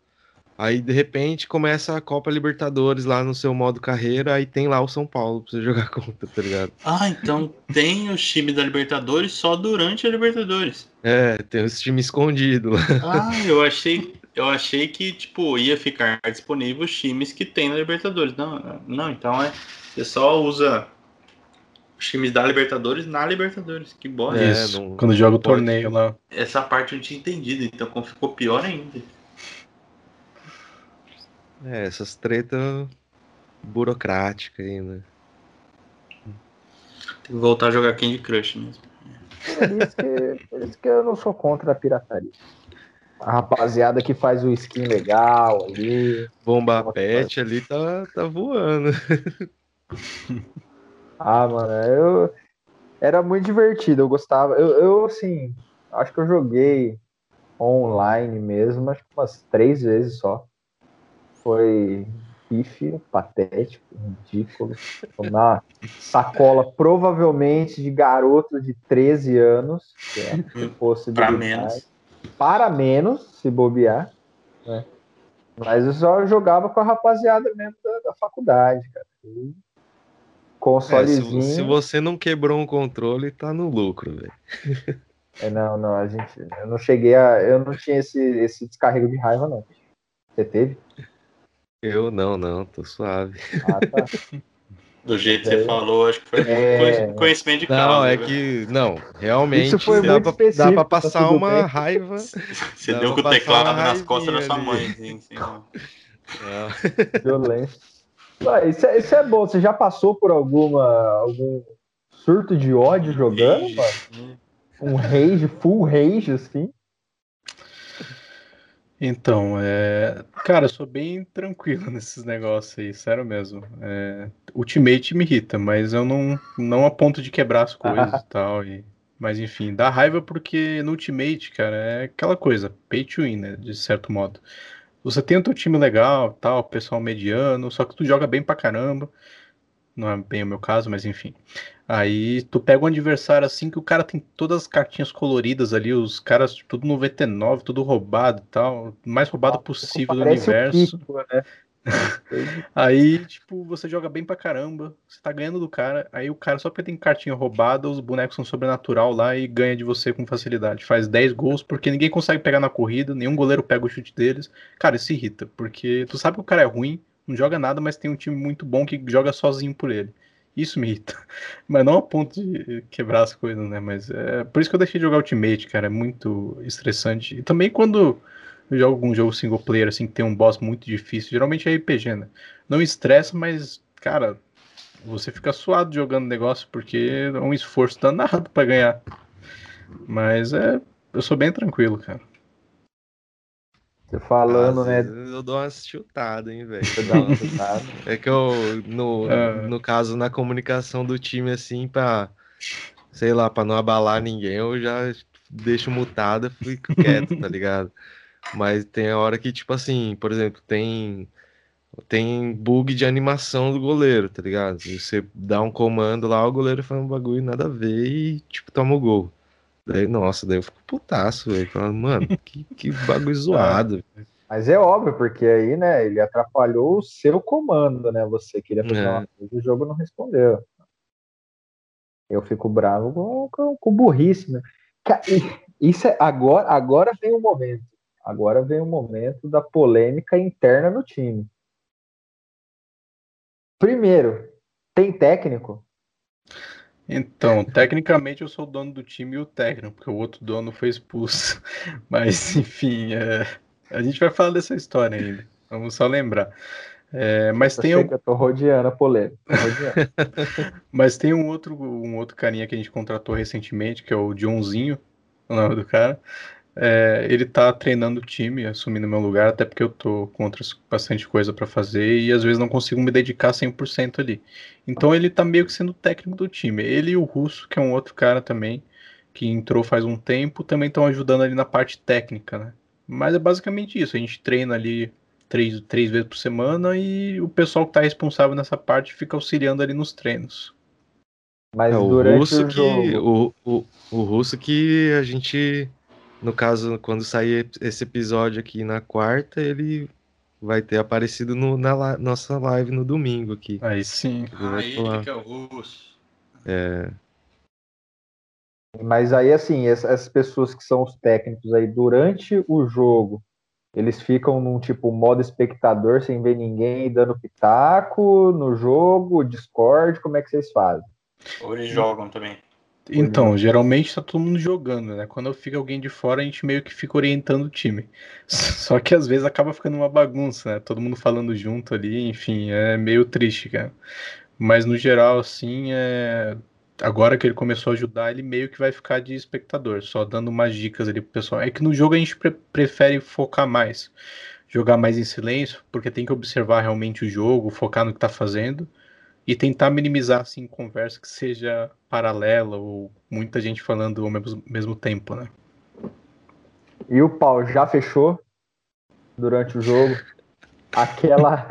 Aí de repente começa a Copa Libertadores lá no seu modo carreira, aí tem lá o São Paulo pra você jogar contra, tá ligado? Ah, então tem os times da Libertadores só durante a Libertadores. É, tem os times escondidos lá. Ah, eu achei, eu achei que tipo ia ficar disponível os times que tem na Libertadores. Não, não, então é você só usa os times da Libertadores na Libertadores. Que bosta. É, Isso, não- quando joga o torneio lá. Essa parte eu não tinha entendido, então ficou pior ainda. É, essas tretas burocráticas aí, né? Tem que voltar a jogar Candy Crush mesmo. Por isso, que, por isso que eu não sou contra a pirataria. A rapaziada que faz o skin legal ali. Bomba Pet ali tá, tá voando. ah, mano, eu. Era muito divertido, eu gostava. Eu, eu, assim, acho que eu joguei online mesmo, acho que umas três vezes só. Foi pífio, patético, ridículo. Uma sacola provavelmente de garoto de 13 anos, que é Para menos. Para menos, se bobear. Né? Mas eu só jogava com a rapaziada mesmo da, da faculdade, cara. Consolezinho. É, se, se, você não quebrou um controle, tá no lucro, velho. É, não, não, a gente. Eu não cheguei a. Eu não tinha esse, esse descarrego de raiva, não. Você teve? Eu não, não, tô suave. Ah, tá. Do jeito que você falou, acho que foi é... conhecimento de causa. Não, é que. Não, realmente Isso foi dá, pra, dá pra tá passar tá uma bem. raiva. Você deu com o teclado nas costas da sua mãe. Assim, assim, Violência. Isso é, isso é bom. Você já passou por alguma algum surto de ódio jogando, mano? Um rage, full rage, assim? Então, é... cara, eu sou bem tranquilo nesses negócios aí, sério mesmo. É... Ultimate me irrita, mas eu não, não a ponto de quebrar as coisas e tal. E... Mas enfim, dá raiva porque no Ultimate, cara, é aquela coisa, pay to win, né, de certo modo. Você tem o teu time legal, tal, pessoal mediano, só que tu joga bem pra caramba. Não é bem o meu caso, mas enfim. Aí tu pega um adversário assim que o cara tem todas as cartinhas coloridas ali, os caras tudo 99, tudo roubado e tal, mais roubado ah, possível do universo. Pico, né? Aí, tipo, você joga bem pra caramba, você tá ganhando do cara, aí o cara só porque tem cartinha roubada, os bonecos são sobrenatural lá e ganha de você com facilidade. Faz 10 gols porque ninguém consegue pegar na corrida, nenhum goleiro pega o chute deles. Cara, isso irrita, porque tu sabe que o cara é ruim, não joga nada, mas tem um time muito bom que joga sozinho por ele. Isso me irrita. Mas não a ponto de quebrar as coisas, né? Mas é por isso que eu deixei de jogar Ultimate, cara. É muito estressante. E também quando eu jogo algum jogo single player, assim, que tem um boss muito difícil, geralmente é RPG, né? Não estressa, mas, cara, você fica suado jogando negócio, porque é um esforço danado para ganhar. Mas é. Eu sou bem tranquilo, cara. Você falando, Às né? Eu dou uma chutada, hein, velho. é que eu, no, é. no caso, na comunicação do time, assim, pra, sei lá, pra não abalar ninguém, eu já deixo mutado e fico quieto, tá ligado? Mas tem a hora que, tipo assim, por exemplo, tem tem bug de animação do goleiro, tá ligado? Você dá um comando lá, o goleiro faz um bagulho nada a ver e, tipo, toma o gol. Daí, nossa, daí eu fico putaço, velho. Falando, mano, que, que bagulho zoado. Mas é óbvio, porque aí, né, ele atrapalhou o seu comando, né? Você queria fazer é. uma coisa e o jogo não respondeu. Eu fico bravo com, com, com burrice, né? Isso é, agora, agora vem o momento. Agora vem o momento da polêmica interna no time. Primeiro, tem técnico? Então, tecnicamente eu sou o dono do time e o técnico, porque o outro dono foi expulso. Mas, enfim, é... a gente vai falar dessa história ainda. Vamos só lembrar. É, mas eu tem um... eu tô rodeando a polêmica. mas tem um outro, um outro carinha que a gente contratou recentemente, que é o Johnzinho, o nome do cara. É, ele tá treinando o time, assumindo meu lugar, até porque eu tô com outras, bastante coisa para fazer e às vezes não consigo me dedicar 100% ali. Então ele tá meio que sendo técnico do time. Ele e o Russo, que é um outro cara também, que entrou faz um tempo, também estão ajudando ali na parte técnica, né? Mas é basicamente isso, a gente treina ali três, três vezes por semana e o pessoal que tá responsável nessa parte fica auxiliando ali nos treinos. Mas é, o russo o que o, o, o russo que a gente no caso, quando sair esse episódio aqui na quarta, ele vai ter aparecido no, na nossa live no domingo aqui. Aí sim. Ah, ele que é o russo. É. Mas aí, assim, essas pessoas que são os técnicos aí, durante o jogo, eles ficam num tipo modo espectador, sem ver ninguém dando pitaco no jogo, Discord, como é que vocês fazem? Ou eles jogam também. Então, geralmente tá todo mundo jogando, né? Quando fica alguém de fora, a gente meio que fica orientando o time. Só que às vezes acaba ficando uma bagunça, né? Todo mundo falando junto ali, enfim, é meio triste, cara. Mas no geral, assim, é... agora que ele começou a ajudar, ele meio que vai ficar de espectador, só dando umas dicas ali pro pessoal. É que no jogo a gente pre prefere focar mais, jogar mais em silêncio, porque tem que observar realmente o jogo, focar no que tá fazendo e tentar minimizar assim conversa que seja paralela ou muita gente falando ao mesmo, mesmo tempo, né? E o pau já fechou durante o jogo? Aquela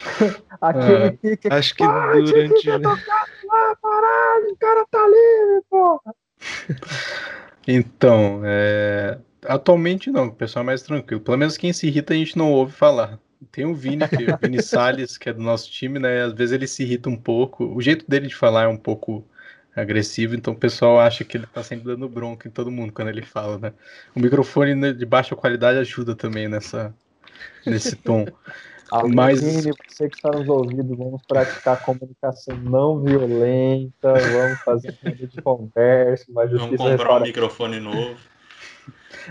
aquele é, pique. Acho que durante lá, parado, o cara tá livre, porra. Então, é... atualmente não, o pessoal é mais tranquilo. Pelo menos quem se irrita a gente não ouve falar. Tem o Vini, que, o Vini Salles, que é do nosso time, né? Às vezes ele se irrita um pouco. O jeito dele de falar é um pouco agressivo, então o pessoal acha que ele tá sempre dando bronca em todo mundo quando ele fala, né? O microfone né, de baixa qualidade ajuda também nessa, nesse tom. Mas você que está nos ouvindo, vamos praticar comunicação não violenta, vamos fazer um de conversa, mas Vamos comprar um microfone novo.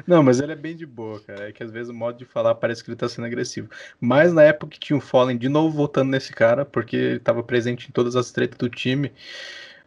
Não, mas ele é bem de boa, cara. É que às vezes o modo de falar parece que ele tá sendo agressivo. Mas na época que tinha o Fallen, de novo voltando nesse cara, porque ele tava presente em todas as tretas do time,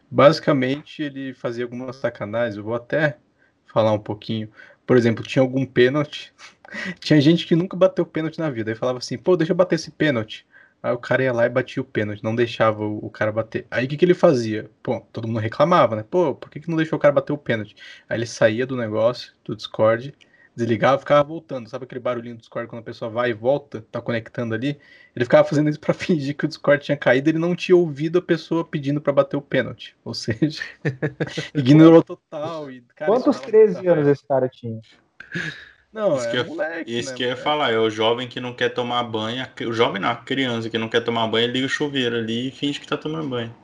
basicamente ele fazia algumas sacanagens. Eu vou até falar um pouquinho. Por exemplo, tinha algum pênalti. tinha gente que nunca bateu pênalti na vida. Aí falava assim, pô, deixa eu bater esse pênalti. Aí o cara ia lá e batia o pênalti, não deixava o, cara bater. Aí o que, que ele fazia? Pô, todo mundo reclamava, né? Pô, por que, que não deixou o cara bater o pênalti? Aí ele saía do negócio, do Discord, desligava e ficava voltando. Sabe aquele barulhinho do Discord quando a pessoa vai e volta, tá conectando ali? Ele ficava fazendo isso pra fingir que o Discord tinha caído e ele não tinha ouvido a pessoa pedindo para bater o pênalti. Ou seja, ignorou total. E, cara, Quantos 13 anos esse cara tinha? Não, isso é que eu, moleque, Isso né, que eu ia falar, é o jovem que não quer tomar banho, o jovem não, a criança que não quer tomar banho, liga o chuveiro ali e finge que tá tomando banho.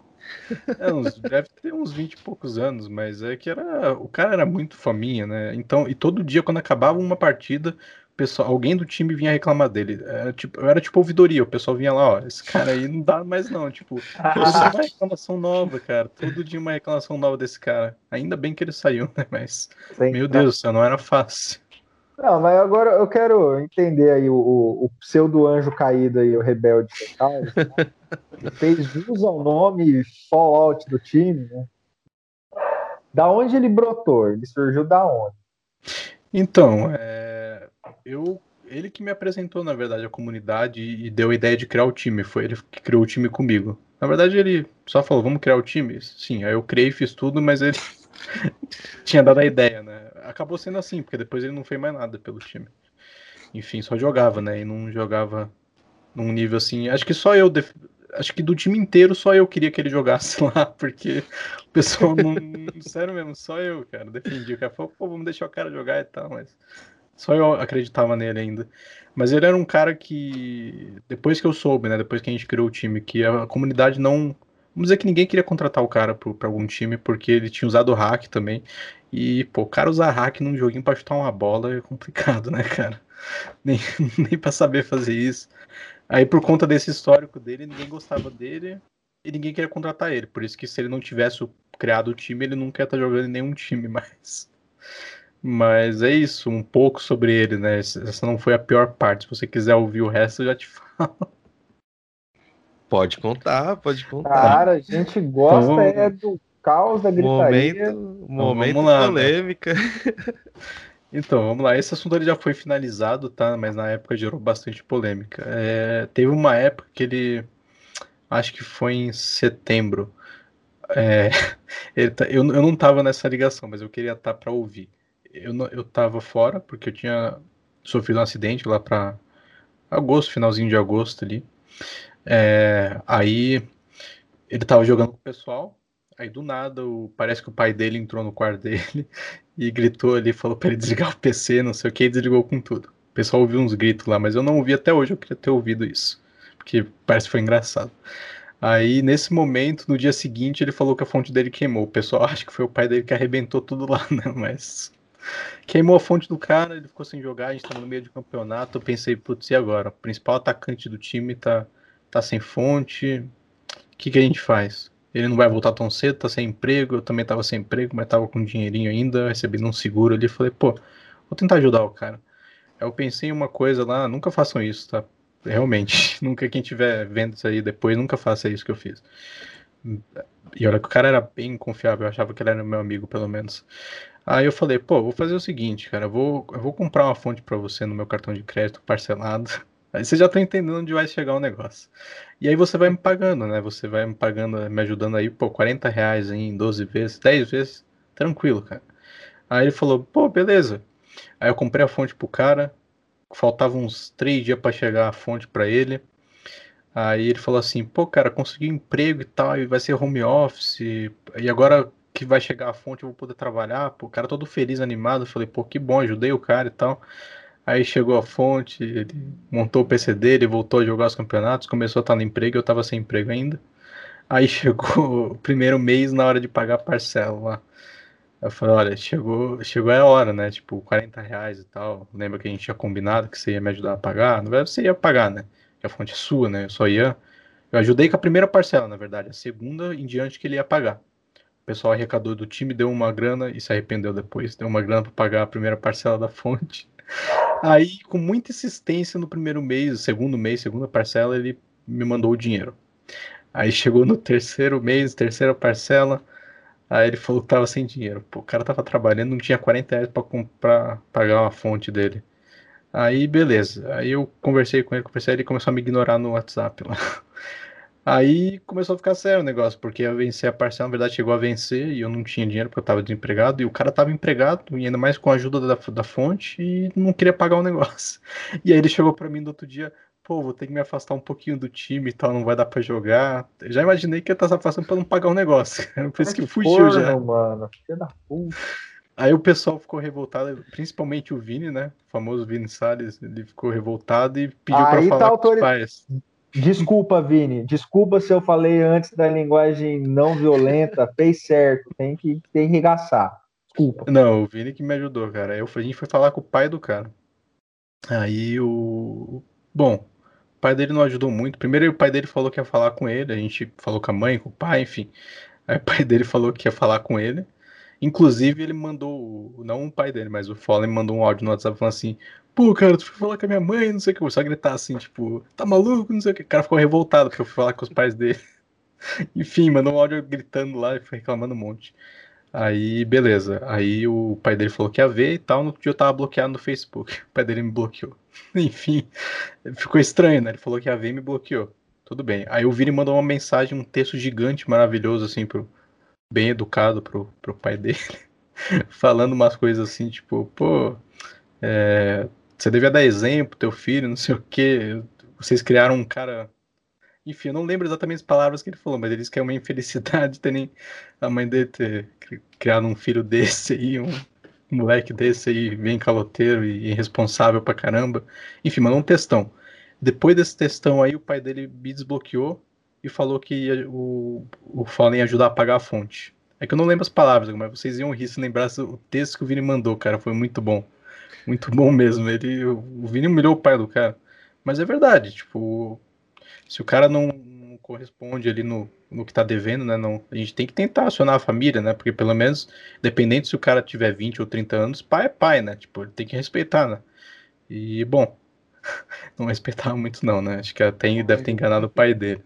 É, uns, deve ter uns 20 e poucos anos, mas é que era. O cara era muito faminha, né? Então, e todo dia, quando acabava uma partida, pessoal, alguém do time vinha reclamar dele. Era tipo, eu era tipo ouvidoria, o pessoal vinha lá, ó, esse cara aí não dá mais não, tipo, todo dia uma reclamação nova, cara, todo dia uma reclamação nova desse cara. Ainda bem que ele saiu, né, mas, Sim, meu Deus do céu, não era fácil. Não, mas agora eu quero entender aí o, o, o pseudo anjo caído aí, o rebelde total. Né? Ele fez jus ao nome Fallout do time, né? Da onde ele brotou? Ele surgiu da onde? Então, é, eu, ele que me apresentou, na verdade, a comunidade e deu a ideia de criar o time. Foi ele que criou o time comigo. Na verdade, ele só falou, vamos criar o time? Sim, aí eu criei, fiz tudo, mas ele tinha dado a ideia, né? Acabou sendo assim, porque depois ele não fez mais nada pelo time. Enfim, só jogava, né? E não jogava num nível assim. Acho que só eu. Def... Acho que do time inteiro só eu queria que ele jogasse lá, porque o pessoal não. Sério mesmo, só eu, cara. Defendi. O cara falou, pô, vamos deixar o cara jogar e tal, mas. Só eu acreditava nele ainda. Mas ele era um cara que, depois que eu soube, né, depois que a gente criou o time, que a comunidade não Vamos dizer que ninguém queria contratar o cara para algum time, porque ele tinha usado o hack também. E, pô, o cara usar hack num joguinho pra chutar uma bola é complicado, né, cara? Nem, nem pra saber fazer isso. Aí, por conta desse histórico dele, ninguém gostava dele e ninguém queria contratar ele. Por isso que se ele não tivesse criado o time, ele nunca ia estar jogando em nenhum time mais. Mas é isso, um pouco sobre ele, né? Essa não foi a pior parte. Se você quiser ouvir o resto, eu já te falo. Pode contar, pode contar. Cara, a gente gosta então, é do caos da gritaria. Momento, momento então, lá, né? polêmica. Né? Então, vamos lá. Esse assunto ele já foi finalizado, tá? Mas na época gerou bastante polêmica. É, teve uma época que ele. Acho que foi em setembro. É, tá, eu, eu não tava nessa ligação, mas eu queria estar tá para ouvir. Eu, eu tava fora, porque eu tinha sofrido um acidente lá para agosto, finalzinho de agosto ali. É, aí ele tava jogando com o pessoal, aí do nada o, parece que o pai dele entrou no quarto dele e gritou ali, falou para ele desligar o PC, não sei o que, e desligou com tudo. O pessoal ouviu uns gritos lá, mas eu não ouvi até hoje, eu queria ter ouvido isso, porque parece que foi engraçado. Aí, nesse momento, no dia seguinte, ele falou que a fonte dele queimou. O pessoal acha que foi o pai dele que arrebentou tudo lá, né? Mas queimou a fonte do cara, ele ficou sem jogar, a gente tava no meio de campeonato. Eu pensei, putz, e agora? O principal atacante do time tá tá sem fonte, o que, que a gente faz? Ele não vai voltar tão cedo, tá sem emprego, eu também tava sem emprego, mas tava com dinheirinho ainda, recebendo um seguro ali, falei, pô, vou tentar ajudar o cara. Eu pensei em uma coisa lá, nunca façam isso, tá? Realmente, nunca quem tiver vendo isso aí depois, nunca faça isso que eu fiz. E olha que o cara era bem confiável, eu achava que ele era meu amigo, pelo menos. Aí eu falei, pô, vou fazer o seguinte, cara, eu vou, eu vou comprar uma fonte para você no meu cartão de crédito parcelado. Aí você já tá entendendo onde vai chegar o negócio. E aí você vai me pagando, né? Você vai me pagando, me ajudando aí, pô, 40 reais em 12 vezes, 10 vezes, tranquilo, cara. Aí ele falou, pô, beleza. Aí eu comprei a fonte pro cara, faltava uns três dias para chegar a fonte para ele. Aí ele falou assim, pô, cara, consegui um emprego e tal, e vai ser home office, e agora que vai chegar a fonte eu vou poder trabalhar. Pô, o cara todo feliz, animado. Eu falei, pô, que bom, ajudei o cara e tal. Aí chegou a fonte, ele montou o PC dele, voltou a jogar os campeonatos, começou a estar no emprego, eu estava sem emprego ainda. Aí chegou o primeiro mês na hora de pagar a parcela lá. Eu falei, olha, chegou, chegou a hora, né? Tipo, 40 reais e tal. Lembra que a gente tinha combinado que você ia me ajudar a pagar? Na verdade, você ia pagar, né? Que a fonte é sua, né? Eu só ia. Eu ajudei com a primeira parcela, na verdade. A segunda em diante que ele ia pagar. O pessoal arrecadou do time, deu uma grana e se arrependeu depois. Deu uma grana para pagar a primeira parcela da fonte. Aí, com muita insistência no primeiro mês, segundo mês, segunda parcela, ele me mandou o dinheiro. Aí chegou no terceiro mês, terceira parcela, aí ele falou que tava sem dinheiro. Pô, o cara tava trabalhando, não tinha 40 reais pra comprar, pagar uma fonte dele. Aí, beleza. Aí eu conversei com ele, conversei, ele começou a me ignorar no WhatsApp lá. Aí começou a ficar sério o negócio, porque ia vencer a parcela, na verdade chegou a vencer e eu não tinha dinheiro porque eu tava desempregado, e o cara tava empregado, e ainda mais com a ajuda da, da fonte, e não queria pagar o negócio. E aí ele chegou para mim no outro dia, pô, vou ter que me afastar um pouquinho do time e tal, não vai dar para jogar. Eu já imaginei que ia estar se afastando pra não pagar o negócio, Por isso que fugiu já. Mano, da puta. Aí o pessoal ficou revoltado, principalmente o Vini, né? O famoso Vini Salles, ele ficou revoltado e pediu para falar tá com os pais. Desculpa, Vini. Desculpa se eu falei antes da linguagem não violenta. Fez certo. Tem que, tem que regaçar. Desculpa. Não, o Vini que me ajudou, cara. Eu, a gente foi falar com o pai do cara. Aí o. Bom, o pai dele não ajudou muito. Primeiro o pai dele falou que ia falar com ele. A gente falou com a mãe, com o pai, enfim. Aí o pai dele falou que ia falar com ele. Inclusive, ele mandou, não o pai dele, mas o Fallen mandou um áudio no WhatsApp falando assim: pô, cara, tu foi falar com a minha mãe, não sei o que, só gritar assim, tipo, tá maluco, não sei o que. O cara ficou revoltado porque eu fui falar com os pais dele. Enfim, mandou um áudio gritando lá e foi reclamando um monte. Aí, beleza. Aí o pai dele falou que ia ver e tal. No dia eu tava bloqueado no Facebook. O pai dele me bloqueou. Enfim, ficou estranho, né? Ele falou que ia ver e me bloqueou. Tudo bem. Aí o Vini mandou uma mensagem, um texto gigante, maravilhoso, assim, pro, bem educado pro, pro pai dele. falando umas coisas assim, tipo, pô, é, você devia dar exemplo, teu filho, não sei o quê. Vocês criaram um cara. Enfim, eu não lembro exatamente as palavras que ele falou, mas ele disse que é uma infelicidade terem a mãe dele ter criado um filho desse aí, um moleque desse aí, bem caloteiro e irresponsável pra caramba. Enfim, mandou um textão. Depois desse textão aí, o pai dele me desbloqueou e falou que o, o Fallen ia ajudar a apagar a fonte. É que eu não lembro as palavras, mas vocês iam rir se lembrassem o texto que o Vini mandou, cara. Foi muito bom. Muito bom mesmo. Ele, o Vini humilhou o pai do cara. Mas é verdade, tipo, se o cara não, corresponde ali no, no que tá devendo, né? Não, a gente tem que tentar acionar a família, né? Porque pelo menos, dependente se o cara tiver 20 ou 30 anos, pai é pai, né? Tipo, ele tem que respeitar, né? E, bom, não respeitava muito não, né? Acho que até deve ter enganado o pai dele.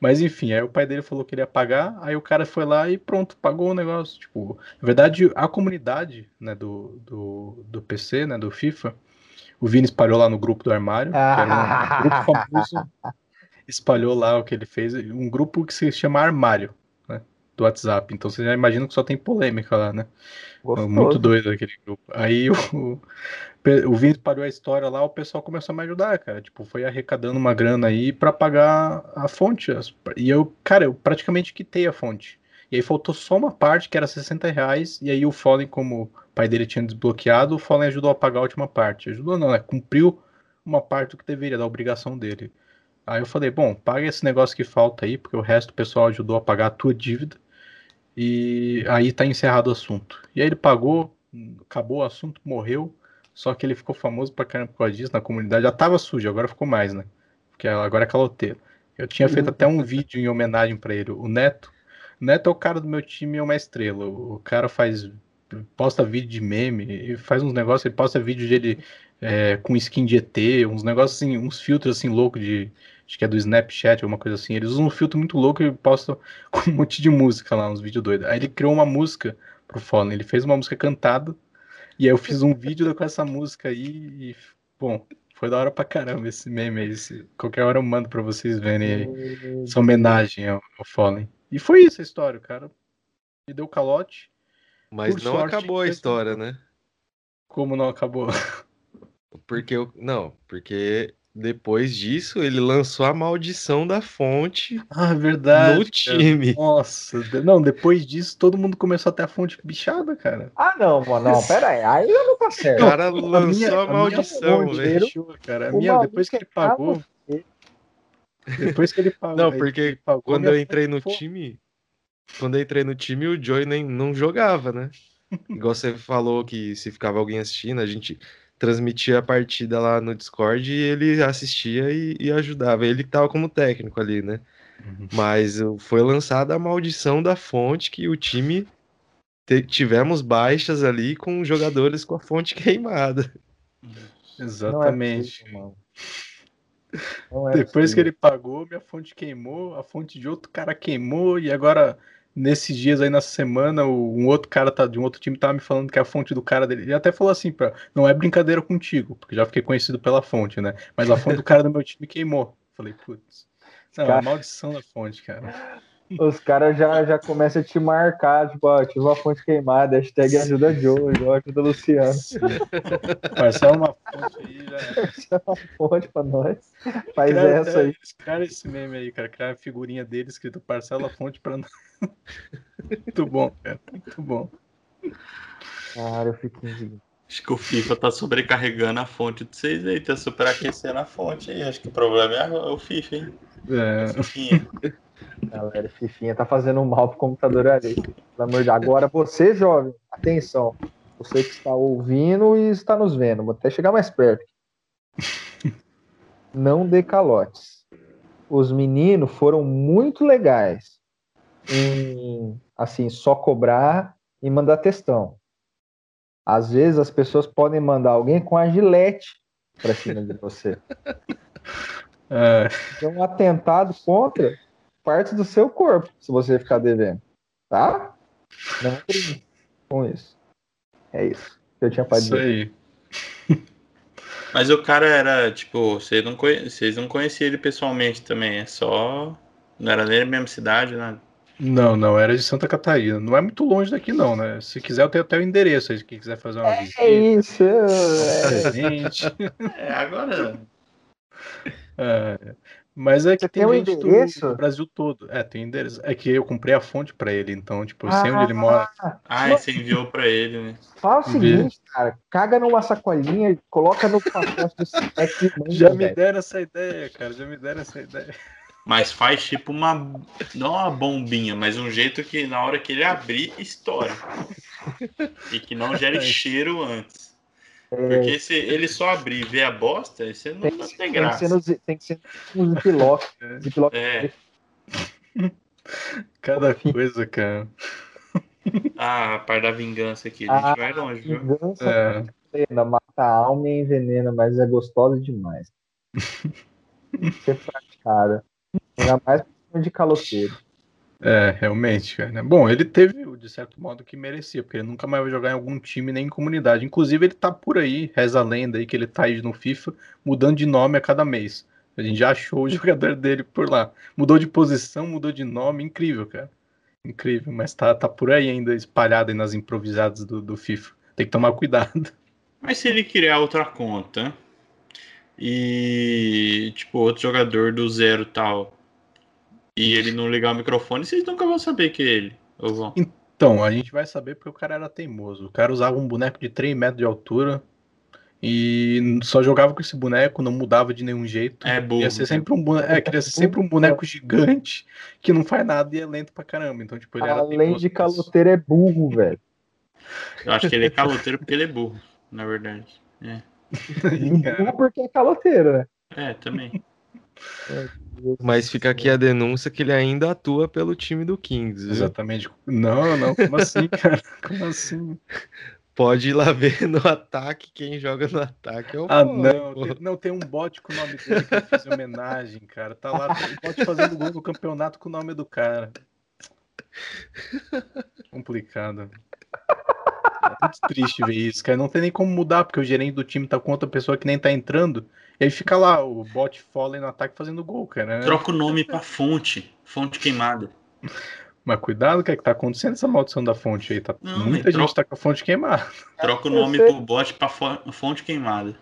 Mas enfim, aí o pai dele falou que ele ia pagar, aí o cara foi lá e pronto, pagou o negócio. Tipo, na verdade, a comunidade né, do, do, do PC, né, do FIFA, o Vini espalhou lá no grupo do armário, que era um grupo famoso, espalhou lá o que ele fez, um grupo que se chama Armário, né, do WhatsApp. Então você já imagina que só tem polêmica lá, né? Gostoso. Muito doido aquele grupo. Aí o, o Vini parou a história lá, o pessoal começou a me ajudar, cara. Tipo, foi arrecadando uma grana aí para pagar a fonte. E eu, cara, eu praticamente quitei a fonte. E aí faltou só uma parte, que era 60 reais, e aí o Fallen, como o pai dele tinha desbloqueado, o Fallen ajudou a pagar a última parte. Ajudou não, né? Cumpriu uma parte do que deveria, da obrigação dele. Aí eu falei, bom, paga esse negócio que falta aí, porque o resto do pessoal ajudou a pagar a tua dívida. E aí tá encerrado o assunto. E aí ele pagou, acabou o assunto, morreu. Só que ele ficou famoso pra caramba por causa disso na comunidade. Já tava sujo, agora ficou mais, né? Porque agora é caloteiro. Eu tinha feito até um vídeo em homenagem para ele. O Neto. O Neto é o cara do meu time, é uma estrela. O cara faz. posta vídeo de meme, e faz uns negócios, ele posta vídeo dele é, com skin de ET, uns negócios assim, uns filtros assim loucos de, acho que é do Snapchat, alguma coisa assim. Eles usam um filtro muito louco e postam com um monte de música lá, uns vídeos doidos. Aí ele criou uma música pro Fallen, ele fez uma música cantada, e aí eu fiz um vídeo com essa música aí, e, bom, foi da hora pra caramba esse meme aí. Esse, qualquer hora eu mando pra vocês verem aí. Essa homenagem ao, ao Fallen. E foi isso a história, cara. Me deu calote. Mas não sorte, acabou a história, né? Como não acabou? Porque eu. Não, porque depois disso ele lançou a maldição da fonte Ah, verdade. no cara. time. Nossa, de- não, depois disso todo mundo começou a ter a fonte bichada, cara. Ah, não, mano, não, pera aí. Aí não tá O certo. cara minha- lançou a a minha maldição, fonte, velho. Cara. A O minha, depois que ele é pagou. Depois que ele pagou. Não, porque ele pagou, Quando eu entrei no fonte- time, quando eu entrei no time, o Joey nem não jogava, né? Igual você falou que se ficava alguém assistindo, a gente transmitia a partida lá no Discord e ele assistia e, e ajudava. Ele tava como técnico ali, né? Uhum. Mas foi lançada a maldição da fonte que o time te- tivemos baixas ali com jogadores com a fonte queimada. Não é Exatamente. mano. Não é Depois que possível. ele pagou, minha fonte queimou, a fonte de outro cara queimou, e agora, nesses dias aí, nessa semana, um outro cara tá, de um outro time tava me falando que a fonte do cara dele. Ele até falou assim: pra, não é brincadeira contigo, porque já fiquei conhecido pela fonte, né? Mas a fonte do cara do meu time queimou. Falei, putz. Não, Cara- a maldição da fonte, cara. Os caras já, já começam a te marcar, tipo, ó, tive uma fonte queimada, hashtag ajuda Joe, igual ajuda Luciano. Parcela uma fonte aí, já. Uma fonte pra nós. Faz Cara, essa aí. Cara, esse meme aí, cara. Criar a figurinha dele escrito parcela a fonte pra nós. Muito bom, cara. Muito bom. Cara, eu fico indignado. Acho que o FIFA tá sobrecarregando a fonte de vocês aí, tá superaquecendo a fonte aí. Acho que o problema é o FIFA, hein? É, Fifinha. Galera, Fifinha tá fazendo mal pro computador ali. Pelo amor de. Agora você, jovem, atenção. Você que está ouvindo e está nos vendo, vou até chegar mais perto. Não dê calotes. Os meninos foram muito legais em, assim, só cobrar e mandar textão. Às vezes as pessoas podem mandar alguém com a gilete pra cima de você. é, é um atentado contra partes do seu corpo, se você ficar devendo. Tá? Não brinque com isso. É isso que eu tinha pra isso dizer. aí. Mas o cara era, tipo, vocês não, conhe... vocês não conheciam ele pessoalmente também, é só. Não era nem a mesma cidade, nada. Não, não, era de Santa Catarina. Não é muito longe daqui, não, né? Se quiser, eu tenho até o endereço aí, se quem quiser fazer uma visita. É isso. é-. É, agora. É, Mas é que Você tem tem o gente do, endereço? do Brasil todo. É, tem endereço. É que eu comprei a fonte pra ele, então, tipo, eu sei onde ele mora. Ah, e você enviou pra ele, né? Fala o seguinte, cara. Caga numa sacolinha e coloca no pacote do Cinex manda, Já me velho. deram essa ideia, cara. Já me deram essa ideia. Mas faz tipo uma. Não uma bombinha, mas um jeito que na hora que ele abrir, estoura. E que não gere cheiro antes. Porque se ele só abrir e ver a bosta, você não Tem, vai ter tem que ser graça. nos, tem que ser nos ziploc. ziploc. É. Cada coisa, cara. Ah, a parte da vingança aqui. A gente Ah, vai longe, viu? Vingança É, envenena, mata a alma e envenena, mas é gostosa demais. Ser praticada. Ainda mais por de caloteiro. É, realmente, cara. Bom, ele teve, de certo modo, que merecia, porque ele nunca mais vai jogar em algum time nem em comunidade. Inclusive, ele tá por aí, reza a lenda aí que ele tá aí no FIFA, mudando de nome a cada mês. A gente já achou o jogador dele por lá. Mudou de posição, mudou de nome, incrível, cara. Incrível, mas tá, tá por aí ainda, espalhado aí nas improvisadas do, do FIFA. Tem que tomar cuidado. Mas se ele criar outra conta e, tipo, outro jogador do zero tal, e ele não ligar o microfone, vocês nunca vão saber que é ele. Ou vão? Então, a gente vai saber porque o cara era teimoso. O cara usava um boneco de 3 metros de altura e só jogava com esse boneco, não mudava de nenhum jeito. É burro. Ia ser sempre um boneco, é, queria ser sempre um boneco gigante que não faz nada e é lento pra caramba. Então, tipo, ele era Além teimoso de caloteiro, é burro, velho. Eu acho que ele é caloteiro porque ele é burro, na verdade. É, E burro porque é caloteiro, né? é também. Mas fica aqui a denúncia que ele ainda atua pelo time do Kings, viu? Exatamente. Não, não, como assim, cara? Como assim? pode ir lá ver no ataque, quem joga no ataque é o Ah, não, pô. tem, não, tem um bot com o nome dele que eu fiz em homenagem, cara. Tá lá, o bot fazendo gol no campeonato com o nome do cara. Complicado. É muito triste ver isso, cara. Não tem nem como mudar, porque o gerente do time tá com outra pessoa que nem tá entrando. E aí fica lá, o bot Fallen no ataque fazendo gol, cara. Troca o nome pra fonte. Fonte queimada. Mas cuidado, o que é que tá acontecendo essa maldição da fonte aí? Tá, Não, muita gente troca- tá com a fonte queimada. Troca o nome pro bot pra fo- fonte queimada.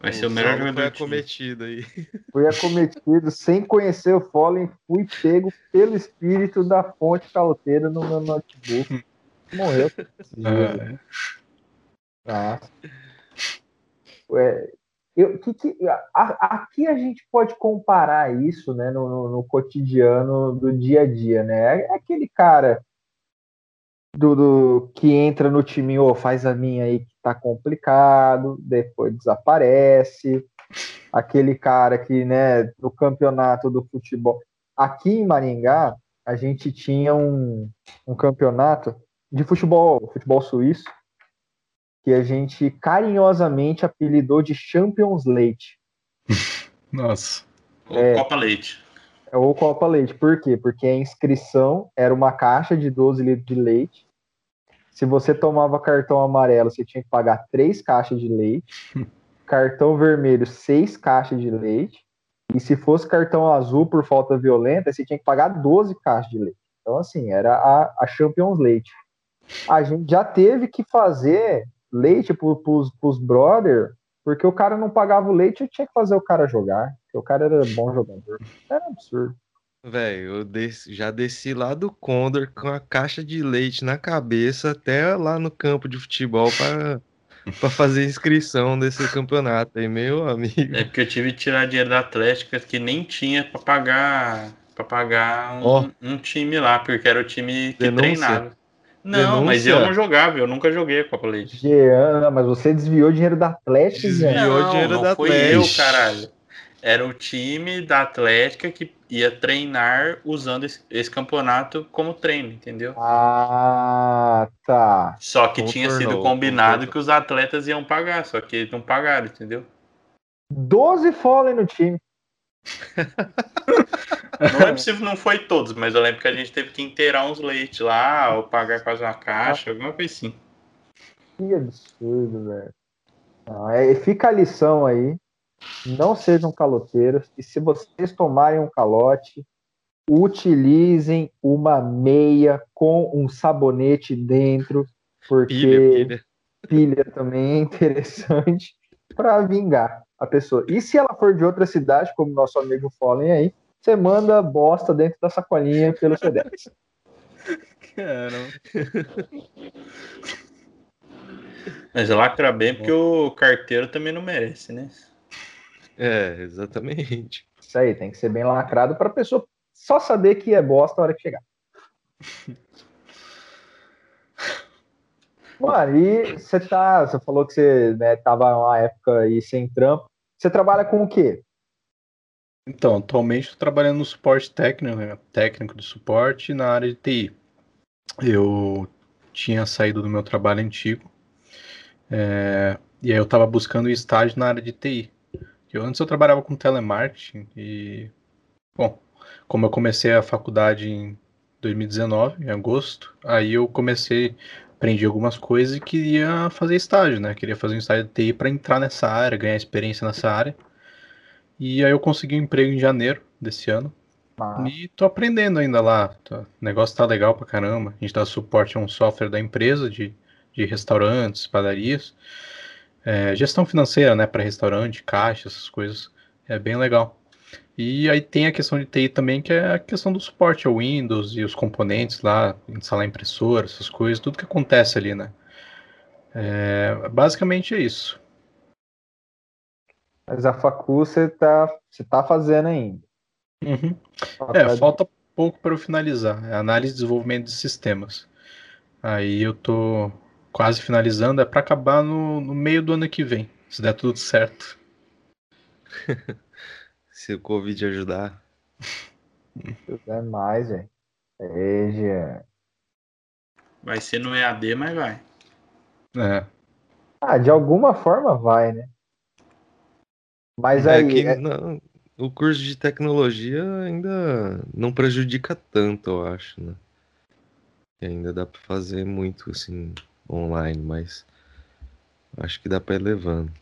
Vai ser o melhor Saulo jogador foi acometido aí. Fui acometido sem conhecer o Fallen, fui pego pelo espírito da fonte caloteira no meu notebook. Morreu. É, Nossa. É, eu, que, que- a- aqui a gente pode comparar isso né, no, no- no cotidiano do dia a dia, né? É aquele cara do, do- que entra no time, ô, faz a minha aí que tá complicado, depois desaparece. Aquele cara que, né, no campeonato do futebol. Aqui em Maringá, a gente tinha um, um campeonato de futebol, futebol suíço, que a gente carinhosamente apelidou de Champions Leite, Nossa. Ou É. Copa Leite. ou Copa Leite. Por quê? Porque a inscrição era uma caixa de 12 litros de leite. Se você tomava cartão amarelo, você tinha que pagar três caixas de leite. Cartão vermelho, seis caixas de leite. E se fosse cartão azul por falta violenta, você tinha que pagar 12 caixas de leite. Então, assim, era a, a Champions Leite. A gente já teve que fazer leite pro, pros, pros brother, porque o cara não pagava o leite, eu tinha que fazer o cara jogar. Porque o cara era bom jogador. Era absurdo. Velho, eu desci- já desci lá do Condor com a caixa de leite na cabeça até lá no campo de futebol para para fazer inscrição desse campeonato aí, meu amigo. É porque eu tive que tirar dinheiro da Atlética que nem tinha pra pagar para pagar um, Ó. um time lá, porque era o time que Denúncia. treinava. Não, mas Denúncia. eu não jogava, eu nunca joguei a Copa Leite. Jean, mas você desviou dinheiro da Atlético, Desviou. Jean. Ganhou não, dinheiro não da foi Atlética. eu, caralho. Era o time da Atlética que ia treinar usando esse, esse campeonato como treino, entendeu? Ah, tá. Só que tinha sido Contornou, combinado contornou. que os atletas iam pagar, só que eles não pagaram, entendeu? 12 Fallen no time. Não lembro se não foi todos, mas eu lembro que a gente teve que inteirar uns leites lá, ou pagar quase uma caixa, alguma coisa assim. Que absurdo, velho. Não, é, fica a lição aí. Não sejam caloteiros. E se vocês tomarem um calote, utilizem uma meia com um sabonete dentro, porque Pilha, pilha. pilha também é interessante para vingar a pessoa. E se ela for de outra cidade, como nosso amigo Fallen aí, você manda bosta dentro da sacolinha pelo Sedex. Cara, Mas lacra bem porque o carteiro também não merece, né? É, exatamente. Isso aí, tem que ser bem lacrado para a pessoa só saber que é bosta a hora que chegar. Mano, e você tá. Você falou que você né, tava uma época aí sem trampo. Você trabalha com o quê? Então, atualmente estou trabalhando no suporte técnico, né? técnico de suporte na área de TI. Eu tinha saído do meu trabalho antigo é, e aí eu estava buscando estágio na área de TI. Eu, antes eu trabalhava com telemarketing e, bom, como eu comecei a faculdade em 2019, em agosto, aí eu comecei, aprendi algumas coisas e queria fazer estágio, né? Queria fazer um estágio de TI para entrar nessa área, ganhar experiência nessa área. E aí eu consegui um emprego em janeiro desse ano. Ah, E tô aprendendo ainda lá. O negócio tá legal pra caramba. A gente dá suporte a um software da empresa de, de restaurantes, padarias. É, gestão financeira, né, para restaurante, caixa, essas coisas. É bem legal. E aí tem a questão de TI também, que é a questão do suporte ao Windows e os componentes lá, instalar impressora, essas coisas, tudo que acontece ali, né? É, basicamente é isso. Mas a facu você tá, você tá fazendo ainda. Uhum. É, falta pouco para eu finalizar. É análise e desenvolvimento de sistemas. Aí eu tô quase finalizando, é para acabar no, no meio do ano que vem, se der tudo certo. Se o Covid ajudar. É mais, velho. É, Jean. Vai ser no EAD, mas vai. É. Ah, de alguma forma vai, né? Mas É aí. que é- não- o curso de tecnologia ainda não prejudica tanto, eu acho, né? Que ainda dá pra fazer muito assim online, mas acho que dá pra ir levando.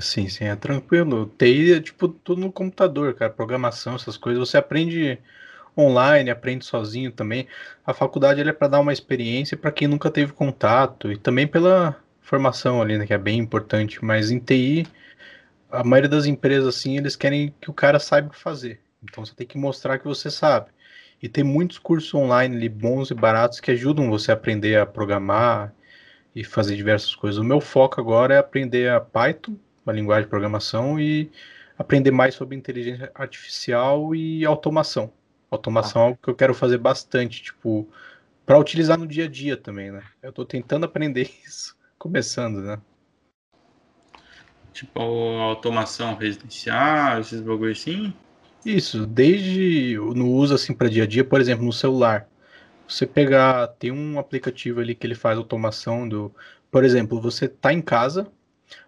Sim, sim, é tranquilo. TI é tipo tudo no computador, cara. Programação, essas coisas. Você aprende online, aprende sozinho também. A faculdade ela é para dar uma experiência para quem nunca teve contato e também pela formação ali, né, que é bem importante. Mas em TI, a maioria das empresas assim, eles querem que o cara saiba o que fazer. Então você tem que mostrar que você sabe. E tem muitos cursos online ali, bons e baratos que ajudam você a aprender a programar e fazer diversas coisas. O meu foco agora é aprender a Python uma linguagem de programação e aprender mais sobre inteligência artificial e automação. Automação é algo que eu quero fazer bastante, tipo, para utilizar no dia a dia também, né? Eu tô tentando aprender isso, começando, né? Tipo, automação residencial, esses bagulho assim. Isso, desde no uso assim para dia a dia, por exemplo, no celular. Você pegar, tem um aplicativo ali que ele faz automação do, por exemplo, você tá em casa,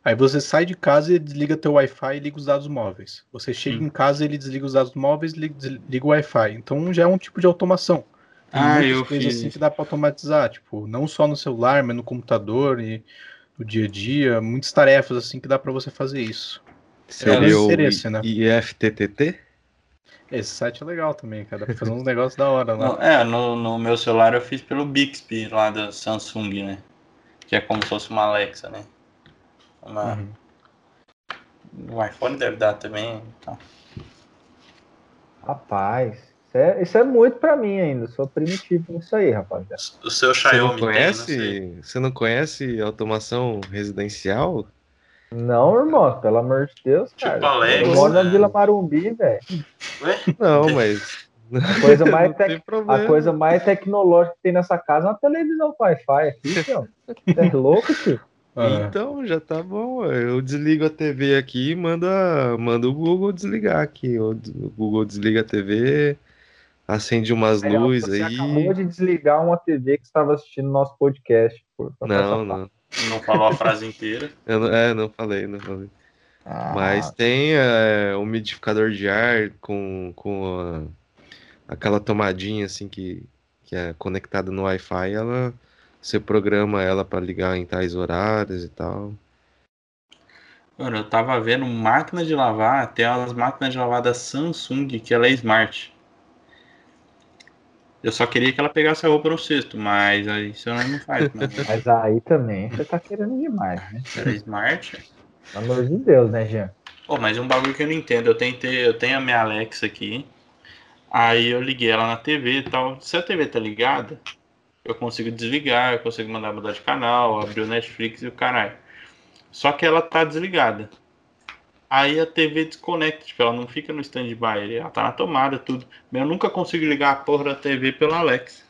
Aí você sai de casa e desliga teu Wi-Fi e liga os dados móveis. Você chega Hum. em casa e ele desliga os dados móveis e liga, o Wi-Fi. Então já é um tipo de automação. Tem Ah, eu coisas fiz assim que dá para automatizar, tipo, não só no celular, mas no computador e no dia a dia, muitas tarefas assim que dá para você fazer isso. Seria o interesse, né? IFTTT? Esse site é legal também, cara, dá pra fazer uns negócios da hora lá. No- é, no, no meu celular eu fiz pelo Bixby lá da Samsung, né? Que é como se fosse uma Alexa, né? Uma- Uhum. No iPhone deve dar também. Então. Rapaz, isso é, isso é muito pra mim ainda. Sou primitivo nisso aí, rapaziada. O seu Você não Xiaomi tem, não conhece? Você não conhece automação residencial? Não, irmão, pelo amor de Deus, Tipo cara. Alexa, eu moro na né? Vila Marumbi, velho. Ué? Não, mas A coisa mais, não tem tec- problema. a coisa mais tecnológica que tem nessa casa é uma televisão com Wi-Fi aqui, tio. Você é louco, tio? Ah, Então, já tá bom. Eu desligo a TV aqui e manda, manda o Google desligar aqui. O Google desliga a TV, acende umas Aí, ó, luzes você aí. acabou de desligar uma TV que estava assistindo nosso podcast. Não, não. Não falou a frase inteira. Eu não. É, não falei, não falei. Ah, Mas tem é, umidificador de ar com, com a- aquela tomadinha assim que, que é conectada no Wi-Fi, ela você programa ela para ligar em tais horários e tal. Mano, eu tava vendo máquina de lavar, tem umas máquinas de lavar da Samsung que ela é smart. Eu só queria que ela pegasse a roupa no cesto, mas aí isso ela não faz. Né? Mas aí também você tá querendo demais, né? Ela é smart. Pelo amor de Deus, né, Jean? Pô, mas um bagulho que eu não entendo, eu tentei, eu tenho a minha Alexa aqui, aí eu liguei ela na TV e tal. Se a TV tá ligada, eu consigo desligar, eu consigo mandar mudar de canal, abrir o Netflix e o caralho. Só que ela tá desligada. Aí a TV desconecta, tipo, ela não fica no stand-by, ela tá na tomada, tudo. Eu nunca consigo ligar a porra da TV pela Alexa.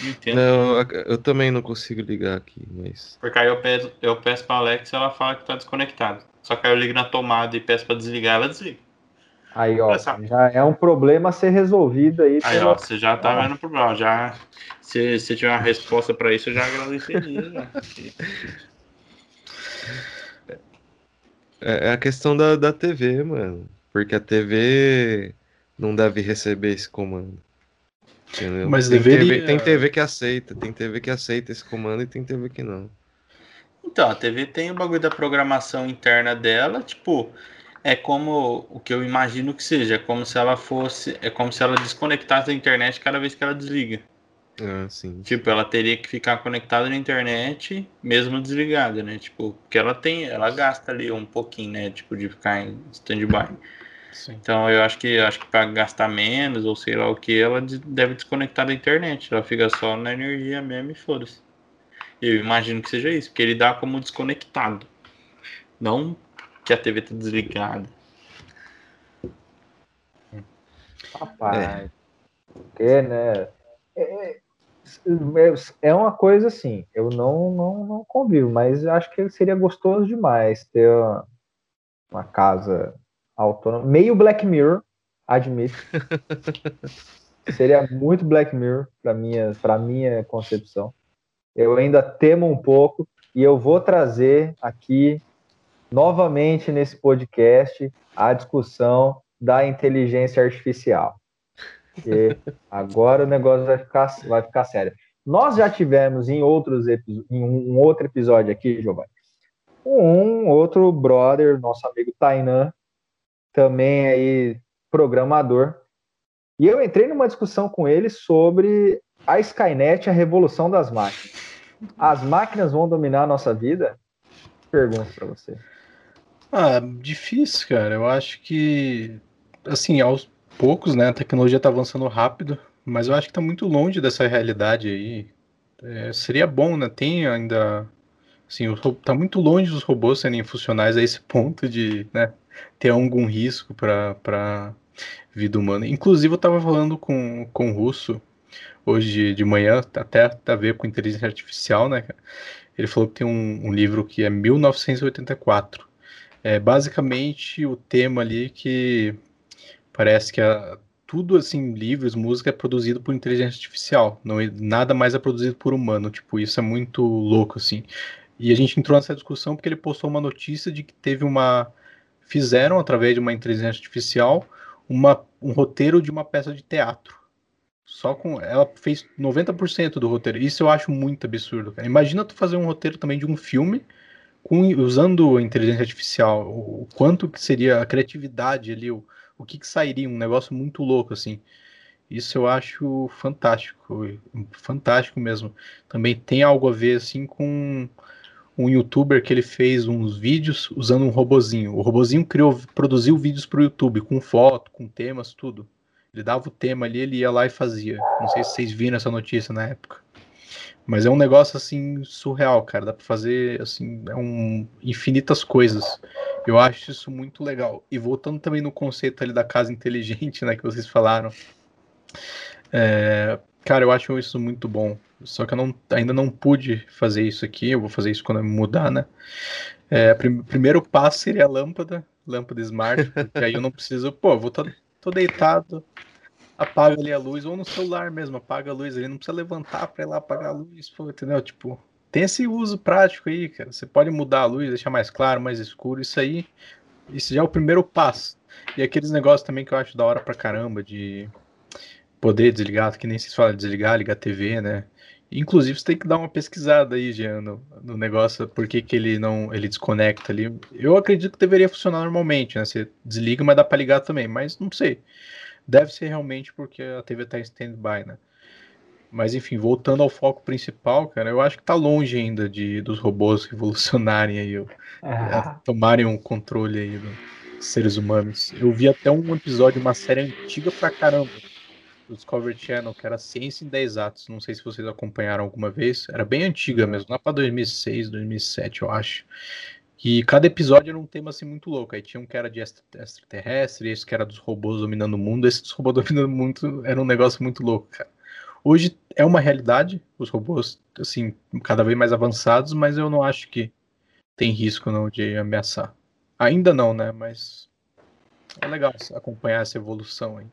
Não entendo. Não, eu- eu também não consigo ligar aqui, mas Porque aí eu peço, eu peço pra Alexa ela fala que tá desconectado. Só que aí eu ligo na tomada e peço pra desligar, ela desliga. Aí, ó, Essa- já é um problema a ser resolvido aí. Aí, pela- ó, você já tá Ah. vendo o problema. Já, se você tiver uma resposta pra isso, eu já agradeceria. É, é a questão da, da TV, mano. Porque a TV não deve receber esse comando. Entendeu? Mas tem deveria- TV, tem TV que aceita, tem TV que aceita esse comando e tem TV que não. Então, a TV tem o bagulho da programação interna dela, tipo, é como o que eu imagino que seja, é como se ela fosse, é como se ela desconectasse da internet cada vez que ela desliga. Ah, sim. Tipo, ela teria que ficar conectada na internet, mesmo desligada, né? Tipo, porque ela tem, ela gasta ali um pouquinho, né? Tipo, de ficar em stand-by. sim. Então eu acho que acho que para gastar menos ou sei lá o que, ela de- deve desconectar da internet. Ela fica só na energia mesmo e foda-se. Eu imagino que seja isso, porque ele dá como desconectado. Não que a TV tá desligada. Rapaz, porque, né? É, é- é uma coisa assim, eu não, não, não convivo, mas acho que seria gostoso demais ter uma, uma casa autônoma, meio Black Mirror, admito. seria muito Black Mirror para minha, para minha concepção. eu ainda temo um pouco e eu vou trazer aqui novamente nesse podcast a discussão da inteligência artificial. E agora o negócio vai ficar, vai ficar sério. Nós já tivemos em outros em um outro episódio aqui, Giovanni, um outro brother, nosso amigo Tainan, também aí programador, e eu entrei numa discussão com ele sobre a Skynet, a revolução das máquinas. As máquinas vão dominar a nossa vida? Pergunto para você. Ah, difícil, cara. Eu acho que, assim, aos poucos, né? A tecnologia está avançando rápido, mas eu acho que está muito longe dessa realidade aí. É, seria bom, né? Tem ainda, assim, está muito longe dos robôs serem funcionais a esse ponto de, né? Ter algum risco para vida humana. Inclusive, eu estava falando com, com o Russo hoje de manhã, até a ver com inteligência artificial, né? Ele falou que tem um, um livro que é 1984 é basicamente o tema ali que parece que a, tudo assim, livros, música é produzido por inteligência artificial, não é, nada mais é produzido por humano, tipo, isso é muito louco assim. E a gente entrou nessa discussão porque ele postou uma notícia de que teve uma fizeram através de uma inteligência artificial uma, um roteiro de uma peça de teatro. Só com ela fez 90% do roteiro. Isso eu acho muito absurdo, cara. Imagina tu fazer um roteiro também de um filme com, usando inteligência artificial, o, o, quanto que seria a criatividade ali, o, o que, que sairia, um negócio muito louco, assim. Isso eu acho fantástico, fantástico mesmo. Também tem algo a ver, assim, com um youtuber que ele fez uns vídeos usando um robozinho. O robozinho criou, produziu vídeos para o YouTube, com foto, com temas, tudo. Ele dava o tema ali, ele ia lá e fazia. Não sei se vocês viram essa notícia na época. Mas é um negócio assim surreal, cara. Dá para fazer assim, é um infinitas coisas. Eu acho isso muito legal. E voltando também no conceito ali da casa inteligente, né, que vocês falaram. É, cara, eu acho isso muito bom. Só que eu não, ainda não pude fazer isso aqui. Eu vou fazer isso quando eu mudar, né? É, prim, primeiro passo seria a lâmpada, lâmpada smart, porque aí eu não preciso, pô, vou tô, deitado, apaga ali a luz, ou no celular mesmo, apaga a luz ali, não precisa levantar para ir lá apagar a luz, pô, entendeu? Tipo, tem esse uso prático aí, cara. Você pode mudar a luz, deixar mais claro, mais escuro, isso aí, isso já é o primeiro passo. E aqueles negócios também que eu acho da hora pra caramba, de poder desligar, que nem se fala desligar, ligar TV, né? Inclusive, você tem que dar uma pesquisada aí, Jean, no, no negócio, por que, que ele não ele desconecta ali. Eu acredito que deveria funcionar normalmente, né? Você desliga, mas dá para ligar também, mas não sei. Deve ser realmente porque a TV está em stand-by, né? Mas enfim, voltando ao foco principal, cara, eu acho que tá longe ainda de dos robôs revolucionarem aí, ah. tomarem um controle aí dos seres humanos. Eu vi até um episódio, uma série antiga pra caramba, do Discovery Channel, que era Ciência em 10 Atos. Não sei se vocês acompanharam alguma vez. Era bem antiga mesmo, lá pra 2006, 2007, eu acho. E cada episódio era um tema assim muito louco. Aí tinha um que era de extraterrestre, esse que era dos robôs dominando o mundo. Esse dos robôs dominando o mundo era um negócio muito louco, cara. Hoje é uma realidade, os robôs, assim, cada vez mais avançados, mas eu não acho que tem risco não de ameaçar. Ainda não, né? Mas é legal acompanhar essa evolução aí.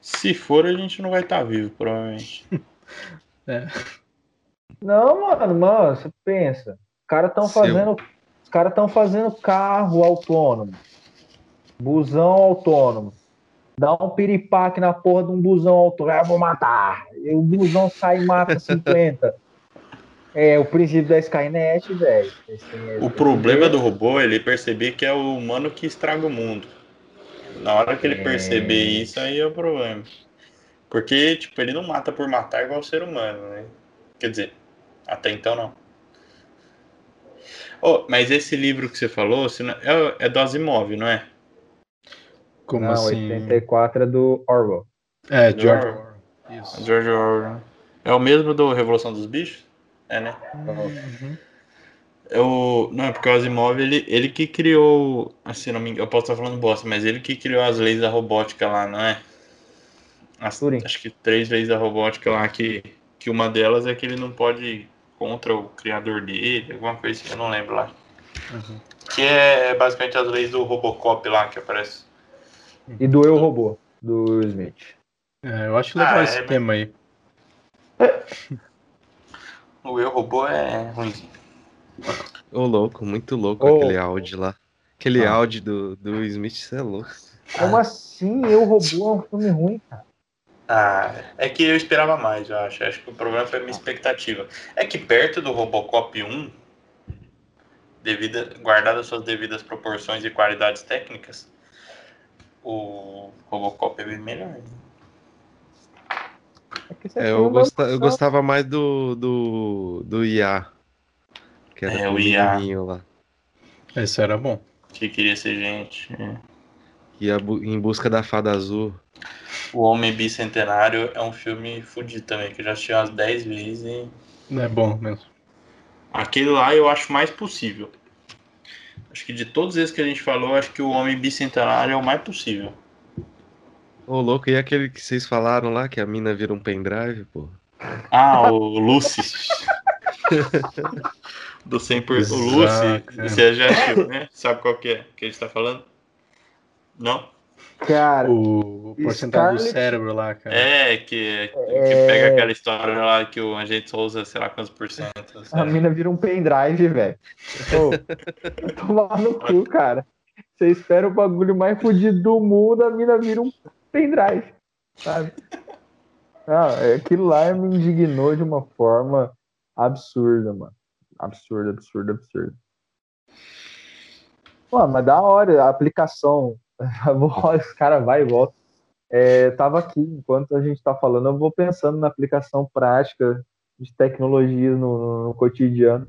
Se for, a gente não vai estar tá vivo, provavelmente. é. Não, mano, mano, você pensa. Os caras estão fazendo caras estão fazendo carro autônomo, busão autônomo. Dá um piripaque na porra de um busão autônomo. Ah, vou matar. E o busão sai e mata 50. É o princípio da Skynet, velho. O problema do robô é ele perceber que é o humano que estraga o mundo. Na hora que ele é... perceber isso, aí é o problema. Porque, tipo, ele não mata por matar igual o ser humano, né? Quer dizer, até então não. Oh, mas esse livro que você falou é, é do Asimov, não é? Como não, assim? 84 é do Orwell. É, George Orwell. Isso. George Orwell. É o mesmo do Revolução dos Bichos? É, né? Uhum. Eu, não, é porque o Asimov, ele, ele que criou, assim, não me, eu posso estar falando bosta, mas ele que criou as leis da robótica lá, não é? As, acho que três leis da robótica lá, que, que uma delas é que ele não pode contra o criador dele, alguma coisa assim, eu não lembro lá. Uhum. Que é basicamente as leis do Robocop lá que aparece. E do Eu Robô, do Smith. É, eu acho legal ah, esse é, tema aí. O Eu Robô é ruimzinho. Ô, louco, muito louco Ô. aquele áudio lá. Aquele Ah. áudio do, do Will Smith, você é louco. Como assim? Eu Robô é um filme ruim, cara. Ah, é que eu esperava mais, eu acho. Acho que o problema foi a minha expectativa. É que perto do Robocop 1, devida, guardadas suas devidas proporções e qualidades técnicas, o Robocop é bem melhor. É esse É, filme eu, gosta- eu gostava mais do, do, do IA. Que era É, o IA. lá. Esse era bom. Que queria ser gente. é. Ia em busca da fada azul. O Homem Bicentenário é um filme fudido também, que eu já assisti umas 10 vezes e É bom mesmo. Aquele lá eu acho mais possível. Acho que de todos esses que a gente falou, acho que o Homem Bicentenário é o mais possível. Ô, louco, e aquele que vocês falaram lá, que a mina vira um pendrive, pô? Ah, o Lucy. Do 100%. O Lucy, Exato, é. você já assistiu, né? Sabe qual que é que a gente tá falando? Não? Cara, O porcentagem do cérebro lá, cara. É, que, que É. pega aquela história lá que o agente só usa, sei lá quantos por cento. a mina vira um pendrive, velho. Tomar no cu, cara. Você espera o bagulho mais fodido do mundo, a mina vira um pendrive, sabe? Ah, é, aquilo lá me indignou de uma forma absurda, mano. Absurda, absurda, absurda. Pô, mas da hora, a aplicação. Os cara vai e volta. É, tava aqui, enquanto a gente tá falando, eu vou pensando na aplicação prática de tecnologias no, no- no cotidiano.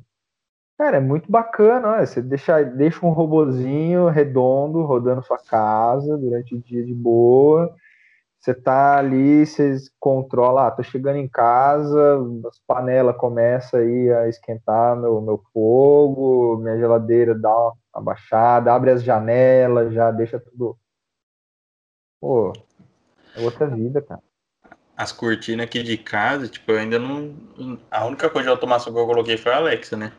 Cara, é muito bacana, olha, você deixa, deixa um robozinho redondo rodando sua casa durante o dia de boa. Você tá ali, você controla, ah, tô chegando em casa, as panelas começam aí a esquentar meu, meu fogo, minha geladeira dá uma abaixada, abre as janelas, já deixa tudo. Pô, é outra vida, cara. As cortinas aqui de casa, tipo, eu ainda não. A única coisa de automação que eu coloquei foi a Alexa, né?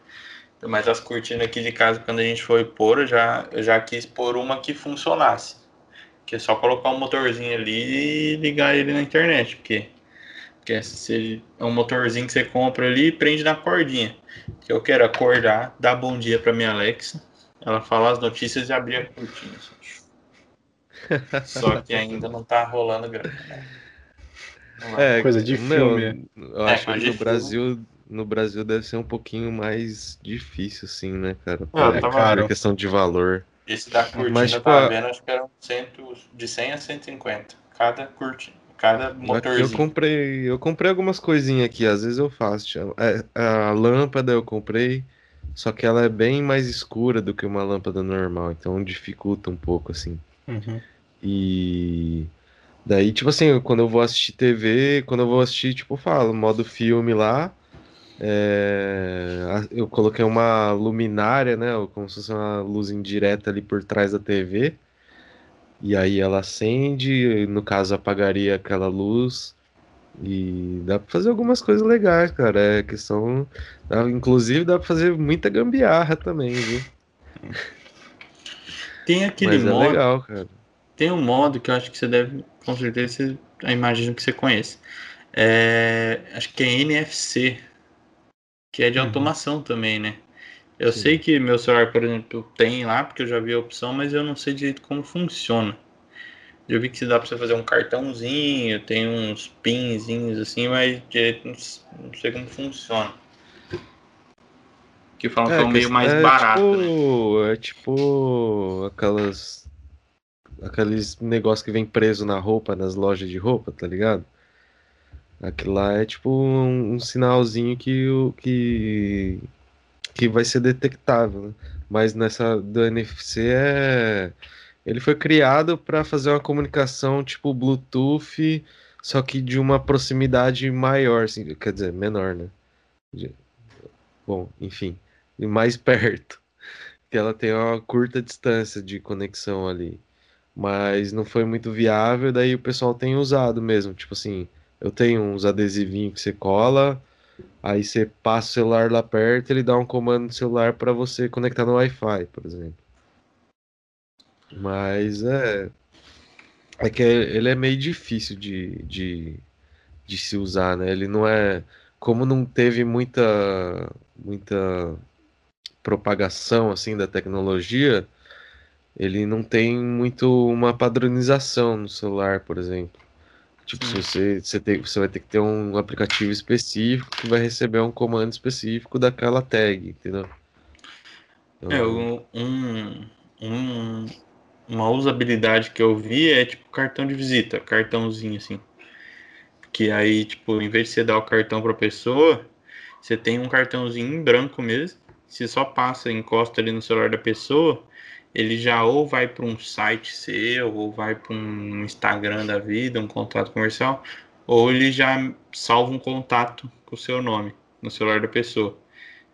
Mas as cortinas aqui de casa, quando a gente foi pôr, eu já, eu já quis pôr uma que funcionasse. Que é só colocar um motorzinho ali e ligar ele na internet. Porque, porque se ele- é um motorzinho que você compra ali e prende na cordinha. Que eu quero acordar, dar bom dia pra minha Alexa, ela falar as notícias e abrir a cortina. Só que ainda não tá rolando grana. né? Não vai. É, Coisa de meu, filme. Eu É, acho que no Brasil, no Brasil deve ser um pouquinho mais difícil, assim, né, cara? Ah, Por- tava- por questão de valor. Esse da cortina Mas, eu tipo, tava a- vendo, acho que era cento, de 100 a 150. Cada cortina, cada Aqui eu motorzinho. comprei, eu comprei algumas coisinhas aqui, às vezes eu faço. É, A lâmpada eu comprei, só que ela é bem mais escura do que uma lâmpada normal, então dificulta um pouco, assim. Uhum. E daí, tipo assim, quando eu vou assistir TV, quando eu vou assistir, tipo, eu falo, modo filme lá. é, eu coloquei uma luminária, né? Como se fosse uma luz indireta ali por trás da TV. E aí ela acende, no caso apagaria aquela luz. E dá pra fazer algumas coisas legais, cara. É questão. dá- Inclusive dá pra fazer muita gambiarra também, viu? Tem aquele Mas é modo, legal, cara. tem um modo que eu acho que você deve, com certeza, você, eu imagino que você conhece. É, acho que é NFC, que é de Uhum. automação também, né? Eu Sim. sei que meu celular, por exemplo, tem lá, porque eu já vi a opção, mas eu não sei direito como funciona. Eu vi que dá pra você fazer um cartãozinho, tem uns pinzinhos assim, mas direito não sei como funciona. Que falam que é um meio mais é barato, né? tipo, É tipo aquelas. Aqueles negócios que vem preso na roupa, nas lojas de roupa, tá ligado? Aquilo lá é tipo um, um sinalzinho que, que, que vai ser detectável, né? Mas nessa do NFC é. Ele foi criado para fazer uma comunicação tipo Bluetooth, só que de uma proximidade maior, assim, quer dizer, menor, né? De- Bom, enfim, e mais perto. Que ela tem uma curta distância de conexão ali. Mas não foi muito viável, daí o pessoal tem usado mesmo. Tipo assim, eu tenho uns adesivinhos que você cola, aí você passa o celular lá perto, ele dá um comando no celular para você conectar no Wi-Fi, por exemplo. Mas é. É que ele é meio difícil de, de, de se usar, né? Ele não é. como não teve muita muita propagação assim da tecnologia, ele não tem muito uma padronização no celular, por exemplo. Tipo, se você, você, tem, você vai ter que ter um aplicativo específico que vai receber um comando específico daquela tag, entendeu? Então, é, um, um, uma usabilidade que eu vi é tipo cartão de visita, cartãozinho assim. Que aí, tipo, em vez de você dar o cartão para a pessoa, você tem um cartãozinho em branco mesmo. Você só passa, encosta ali no celular da pessoa, ele já ou vai para um site seu, ou vai para um Instagram da vida, um contato comercial, ou ele já salva um contato com o seu nome no celular da pessoa.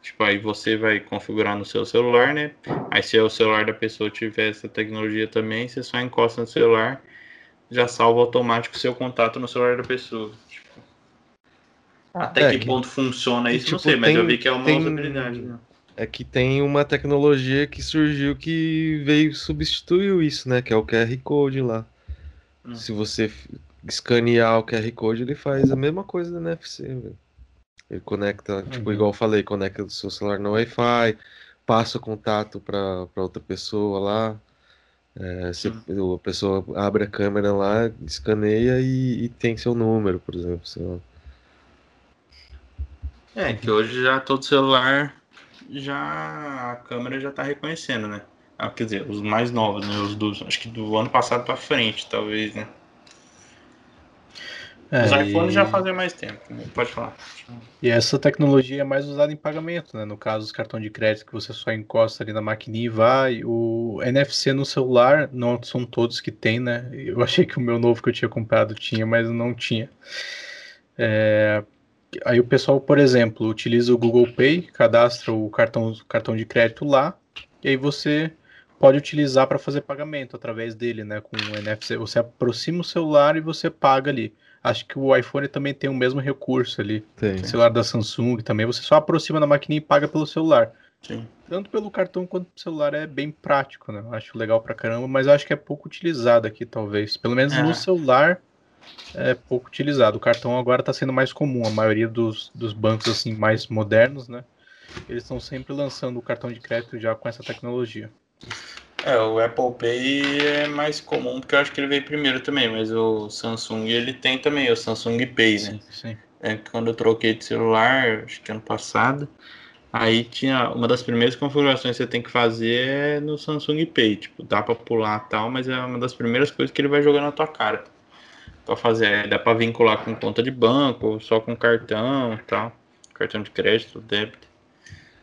Tipo, aí você vai configurar no seu celular, né? Aí se o celular da pessoa tiver essa tecnologia também, você só encosta no celular, já salva automático o seu contato no celular da pessoa. Tipo, até é, que, que, ponto funciona isso, tipo, não sei, mas tem, eu vi que é uma tem... usabilidade, né? é que tem uma tecnologia que surgiu que veio substituiu isso, né? Que é o QR Code lá. Hum. Se você escanear o QR Code, ele faz a mesma coisa do NFC, velho. Ele conecta, tipo, uhum. igual eu falei, conecta o seu celular no Wi-Fi, passa o contato para outra pessoa lá. É, se uhum. a pessoa abre a câmera lá, escaneia e, e tem seu número, por exemplo. Sei lá. É, que hoje já todo celular já a câmera já está reconhecendo, né? Ah, quer dizer, os mais novos, né? Os dos, acho que do ano passado para frente, talvez, né? É, Os iPhones e... já fazem mais tempo, né? pode falar. E essa tecnologia é mais usada em pagamento, né? No caso, os cartões de crédito que você só encosta ali na maquininha e vai. O NFC no celular, não são todos que tem, né? Eu achei que o meu novo que eu tinha comprado tinha, mas não tinha. É, aí o pessoal, por exemplo, utiliza o Google Pay, cadastra o cartão, cartão de crédito lá, e aí você pode utilizar para fazer pagamento através dele, né? Com o NFC. Você aproxima o celular e você paga ali. Acho que o iPhone também tem o mesmo recurso ali. Tem. O celular da Samsung também. Você só aproxima da maquininha e paga pelo celular. Sim. Tanto pelo cartão quanto pelo celular é bem prático, né? Acho legal pra caramba, mas acho que é pouco utilizado aqui, talvez. Pelo menos é. no celular é pouco utilizado. O cartão agora está sendo mais comum. A maioria dos, dos bancos assim mais modernos, né? Eles estão sempre lançando o cartão de crédito já com essa tecnologia. É, o Apple Pay é mais comum porque eu acho que ele veio primeiro também, mas o Samsung ele tem também o Samsung Pay, né? Sim, sim. É, quando eu troquei de celular, acho que ano passado, aí tinha uma das primeiras configurações que você tem que fazer é no Samsung Pay, tipo, dá para pular tal, mas é uma das primeiras coisas que ele vai jogar na tua cara para fazer. Dá para vincular com conta de banco, só com cartão tal. Cartão de crédito, débito.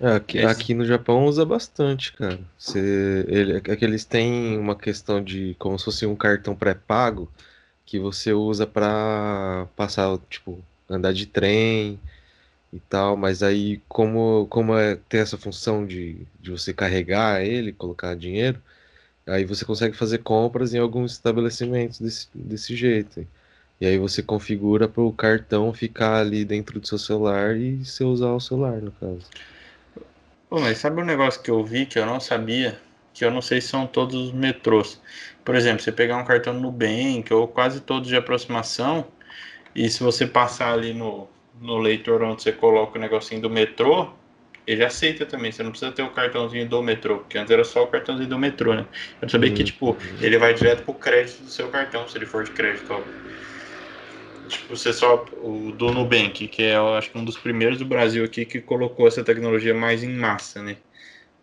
É, aqui, Esse... aqui, no Japão usa bastante, cara. Você, ele, é que eles têm uma questão de como se fosse um cartão pré-pago que você usa para passar, tipo, andar de trem e tal, mas aí como, como é, tem essa função de, de você carregar ele, colocar dinheiro, Aí você consegue fazer compras em alguns estabelecimentos desse, desse jeito. E aí você configura para o cartão ficar ali dentro do seu celular e você usar o celular, no caso. Pô, mas sabe um negócio que eu vi que eu não sabia? Que eu não sei se são todos os metrôs. Por exemplo, você pegar um cartão Nubank ou quase todos de aproximação, e se você passar ali no, no leitor onde você coloca o negocinho do metrô, ele aceita também, você não precisa ter o cartãozinho do metrô, porque antes era só o cartãozinho do metrô, né? Eu sabia que, tipo, ele vai direto pro crédito do seu cartão, se ele for de crédito, ó. Tipo, você só. O do Nubank, que é, eu acho que um dos primeiros do Brasil aqui que colocou essa tecnologia mais em massa, né?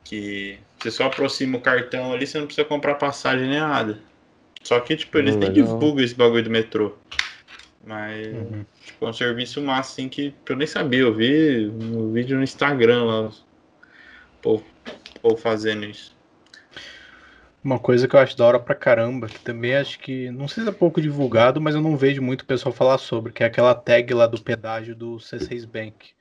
Que você só aproxima o cartão ali, você não precisa comprar passagem nem nada. Só que, tipo, eles nem divulgam esse bagulho do metrô. Mas uhum. tipo, é um serviço massa assim que eu nem sabia. Eu vi um vídeo no Instagram lá, o povo, o povo fazendo isso. Uma coisa que eu acho da hora pra caramba, que também acho que, não sei se é pouco divulgado, mas eu não vejo muito pessoal falar sobre, que é aquela tag lá do pedágio do C6 Bank.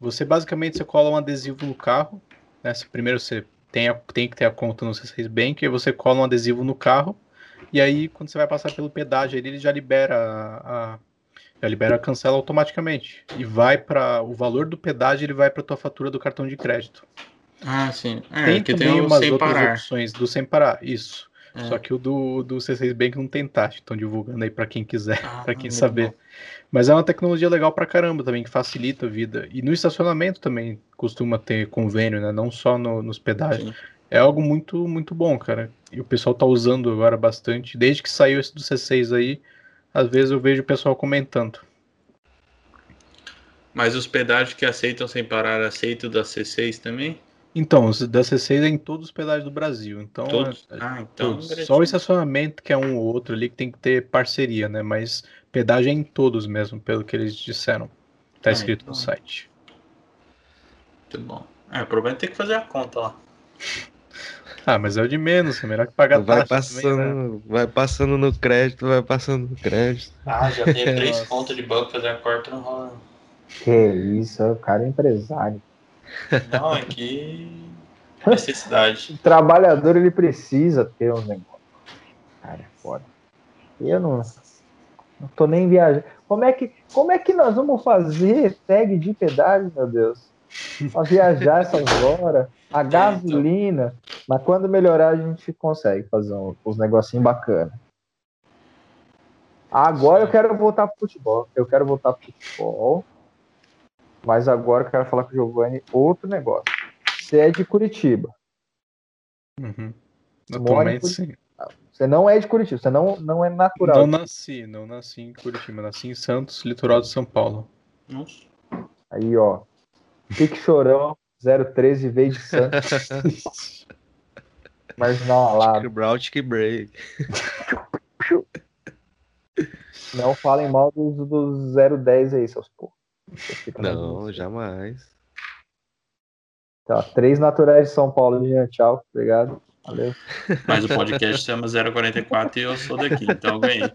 Você basicamente você cola um adesivo no carro, né? Primeiro você tem, a, tem que ter a conta no C6 Bank, aí você cola um adesivo no carro, e aí quando você vai passar pelo pedágio ele já libera a, a já libera cancela automaticamente e vai para o valor do pedágio ele vai para tua fatura do cartão de crédito. Ah, sim. É, tem também tem umas outras parar. opções do sem parar, isso. É. Só que o do, do C6 Bank não tem taxa, estão divulgando aí para quem quiser, ah, para quem saber. Bom. Mas é uma tecnologia legal para caramba também, que facilita a vida. E no estacionamento também costuma ter convênio, né? Não só no, nos pedágios. Sim. É algo muito, muito bom, cara. E o pessoal tá usando agora bastante. Desde que saiu esse do C6 aí, às vezes eu vejo o pessoal comentando. Mas os pedágios que aceitam sem parar, aceitam da C6 também? Então, da C6 é em todos os pedágios do Brasil. Então, todos? É, ah, então todos. Só o estacionamento que é um ou outro ali que tem que ter parceria, né? Mas pedágio é em todos mesmo, pelo que eles disseram. Tá ah, escrito então. no site. Muito bom. É, o problema é ter que fazer a conta lá. Ah, mas é o de menos, é melhor que pagar vai passando, também, né? Vai passando no crédito, vai passando no crédito. Ah, já tem três contas de banco fazer a corta não rola. Que isso, o cara é empresário. Não, é que necessidade. o trabalhador ele precisa ter um negócio. Cara, é foda. Eu não, não tô nem viajando. Como é que, como é que nós vamos fazer tag de pedágio, meu Deus? Pra viajar essas horas, a gasolina. Mas quando melhorar, a gente consegue fazer uns, uns negocinhos bacanas. Agora eu quero voltar pro futebol. Eu quero voltar pro futebol. Mas agora eu quero falar com o Giovanni outro negócio. Você é de Curitiba. Uhum. Atualmente sim. Você não é de Curitiba, você não, não é natural. Não nasci, não nasci em Curitiba, nasci em Santos, litoral de São Paulo. Nossa. Aí, ó. Pique Chorão, 013 veio de Santos. Mas não, lá. Brown, break. Não falem mal dos, dos 010 aí, seus porra. Não, jamais. Tá, três naturais de São Paulo, Jean. Tchau, obrigado. Valeu. Mas o podcast chama 044 e eu sou daqui, então eu ganhei.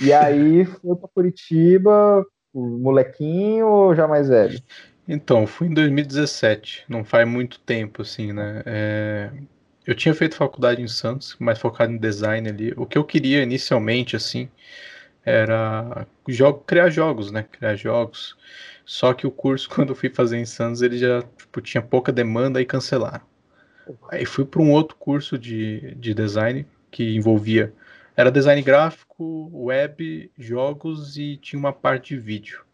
E aí foi pra Curitiba, molequinho ou já mais velho? Então, fui em 2017, não faz muito tempo, assim, né? É... Eu tinha feito faculdade em Santos, mais focado em design ali. O que eu queria inicialmente, assim, era jogo, criar jogos, né? Criar jogos. Só que o curso, quando eu fui fazer em Santos, ele já tipo, tinha pouca demanda e cancelaram. Aí fui para um outro curso de, de design que envolvia. Era design gráfico, web, jogos e tinha uma parte de vídeo.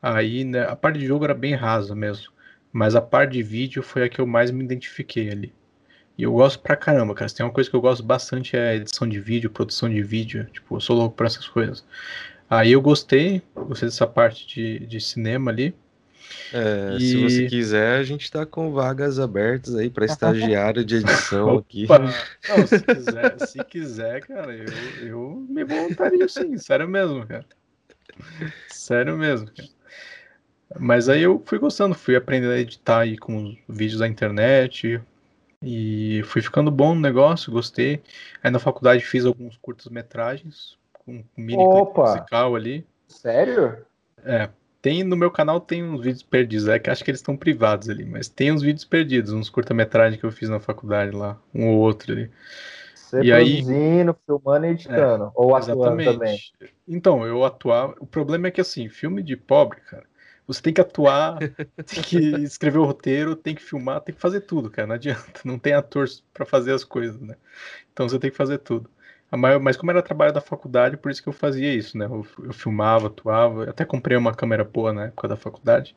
Aí né, a parte de jogo era bem rasa mesmo. Mas a parte de vídeo foi a que eu mais me identifiquei ali. E eu gosto pra caramba, cara. Se tem uma coisa que eu gosto bastante é edição de vídeo, produção de vídeo. Tipo, eu sou louco pra essas coisas. Aí eu gostei, gostei dessa parte de, de cinema ali. É, e... Se você quiser, a gente tá com vagas abertas aí para estagiário de edição aqui. Não, se quiser, se quiser, cara, eu, eu me voluntaria sim, sério mesmo, cara. Sério mesmo, cara. Mas aí eu fui gostando, fui aprendendo a editar aí com vídeos da internet, e fui ficando bom no negócio, gostei. Aí na faculdade fiz alguns curtas-metragens, com um mini musical ali. Sério? É. Tem, no meu canal tem uns vídeos perdidos, é que acho que eles estão privados ali, mas tem uns vídeos perdidos, uns curta-metragens que eu fiz na faculdade lá, um ou outro ali. Você e produzindo, aí, filmando e editando, é, ou atuando exatamente. também. Então, eu atuava. O problema é que assim, filme de pobre, cara, você tem que atuar, tem que escrever o roteiro, tem que filmar, tem que fazer tudo, cara. Não adianta. Não tem ator para fazer as coisas, né? Então você tem que fazer tudo. Mas como era trabalho da faculdade, por isso que eu fazia isso, né? Eu, eu filmava, atuava, até comprei uma câmera boa na época da faculdade.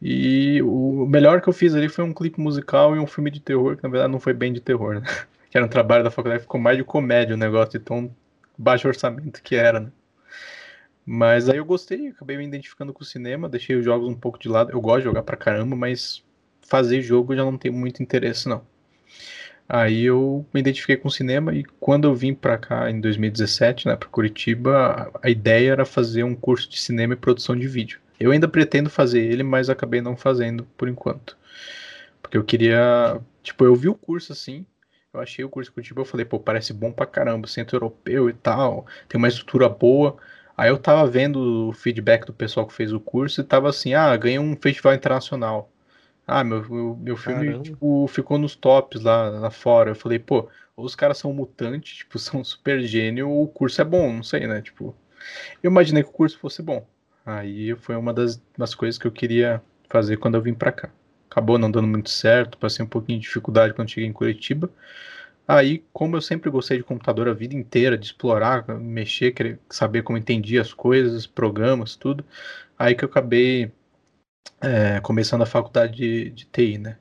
E o melhor que eu fiz ali foi um clipe musical e um filme de terror, que na verdade não foi bem de terror, né? Que era um trabalho da faculdade, ficou mais de comédia o negócio, de tão baixo orçamento que era, né? Mas aí eu gostei, acabei me identificando com o cinema, deixei os jogos um pouco de lado. Eu gosto de jogar pra caramba, mas fazer jogo já não tenho muito interesse, não. Aí eu me identifiquei com o cinema e quando eu vim para cá em 2017, né, para Curitiba, a ideia era fazer um curso de cinema e produção de vídeo. Eu ainda pretendo fazer ele, mas acabei não fazendo por enquanto. Porque eu queria, tipo, eu vi o curso assim, eu achei o curso Curitiba, eu falei, pô, parece bom pra caramba, centro europeu e tal, tem uma estrutura boa. Aí eu tava vendo o feedback do pessoal que fez o curso e tava assim, ah, ganhei um festival internacional. Ah, meu, meu, meu filme tipo, ficou nos tops lá, lá fora. Eu falei, pô, ou os caras são mutantes, tipo, são super gênio, ou o curso é bom, não sei, né? Tipo, eu imaginei que o curso fosse bom. Aí foi uma das, das coisas que eu queria fazer quando eu vim pra cá. acabou não dando muito certo, passei um pouquinho de dificuldade quando cheguei em Curitiba. Aí, como eu sempre gostei de computador a vida inteira, de explorar, mexer, querer saber como entendia as coisas, programas, tudo, aí que eu acabei é, começando a faculdade de, de TI, né?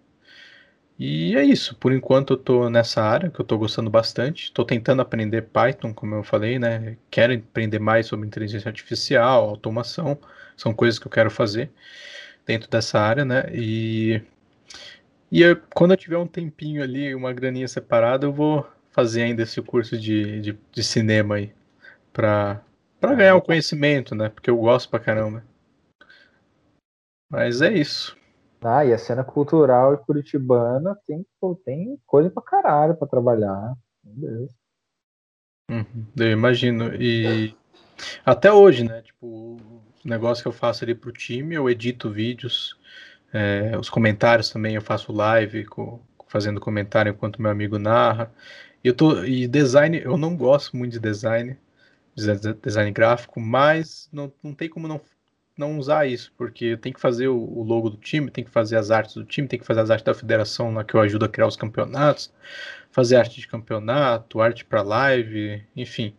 E é isso, por enquanto eu tô nessa área que eu tô gostando bastante. Estou tentando aprender Python, como eu falei, né? Quero aprender mais sobre inteligência artificial, automação, são coisas que eu quero fazer dentro dessa área, né? E e eu, quando eu tiver um tempinho ali, uma graninha separada, eu vou fazer ainda esse curso de, de, de cinema aí. Pra, pra ganhar o conhecimento, né? Porque eu gosto pra caramba. Mas é isso. Ah, e a cena cultural e curitibana tem, tem coisa pra caralho pra trabalhar. Meu Deus. Uhum, eu imagino. E até hoje, né? Tipo, o negócio que eu faço ali pro time, eu edito vídeos é, os comentários também eu faço live com, fazendo comentário enquanto meu amigo narra. Eu tô, e design, eu não gosto muito de design, design gráfico, mas não, não tem como não, não usar isso, porque tenho que fazer o logo do time, tem que fazer as artes do time, tem que fazer as artes da federação na que eu ajudo a criar os campeonatos, fazer arte de campeonato, arte para live, enfim.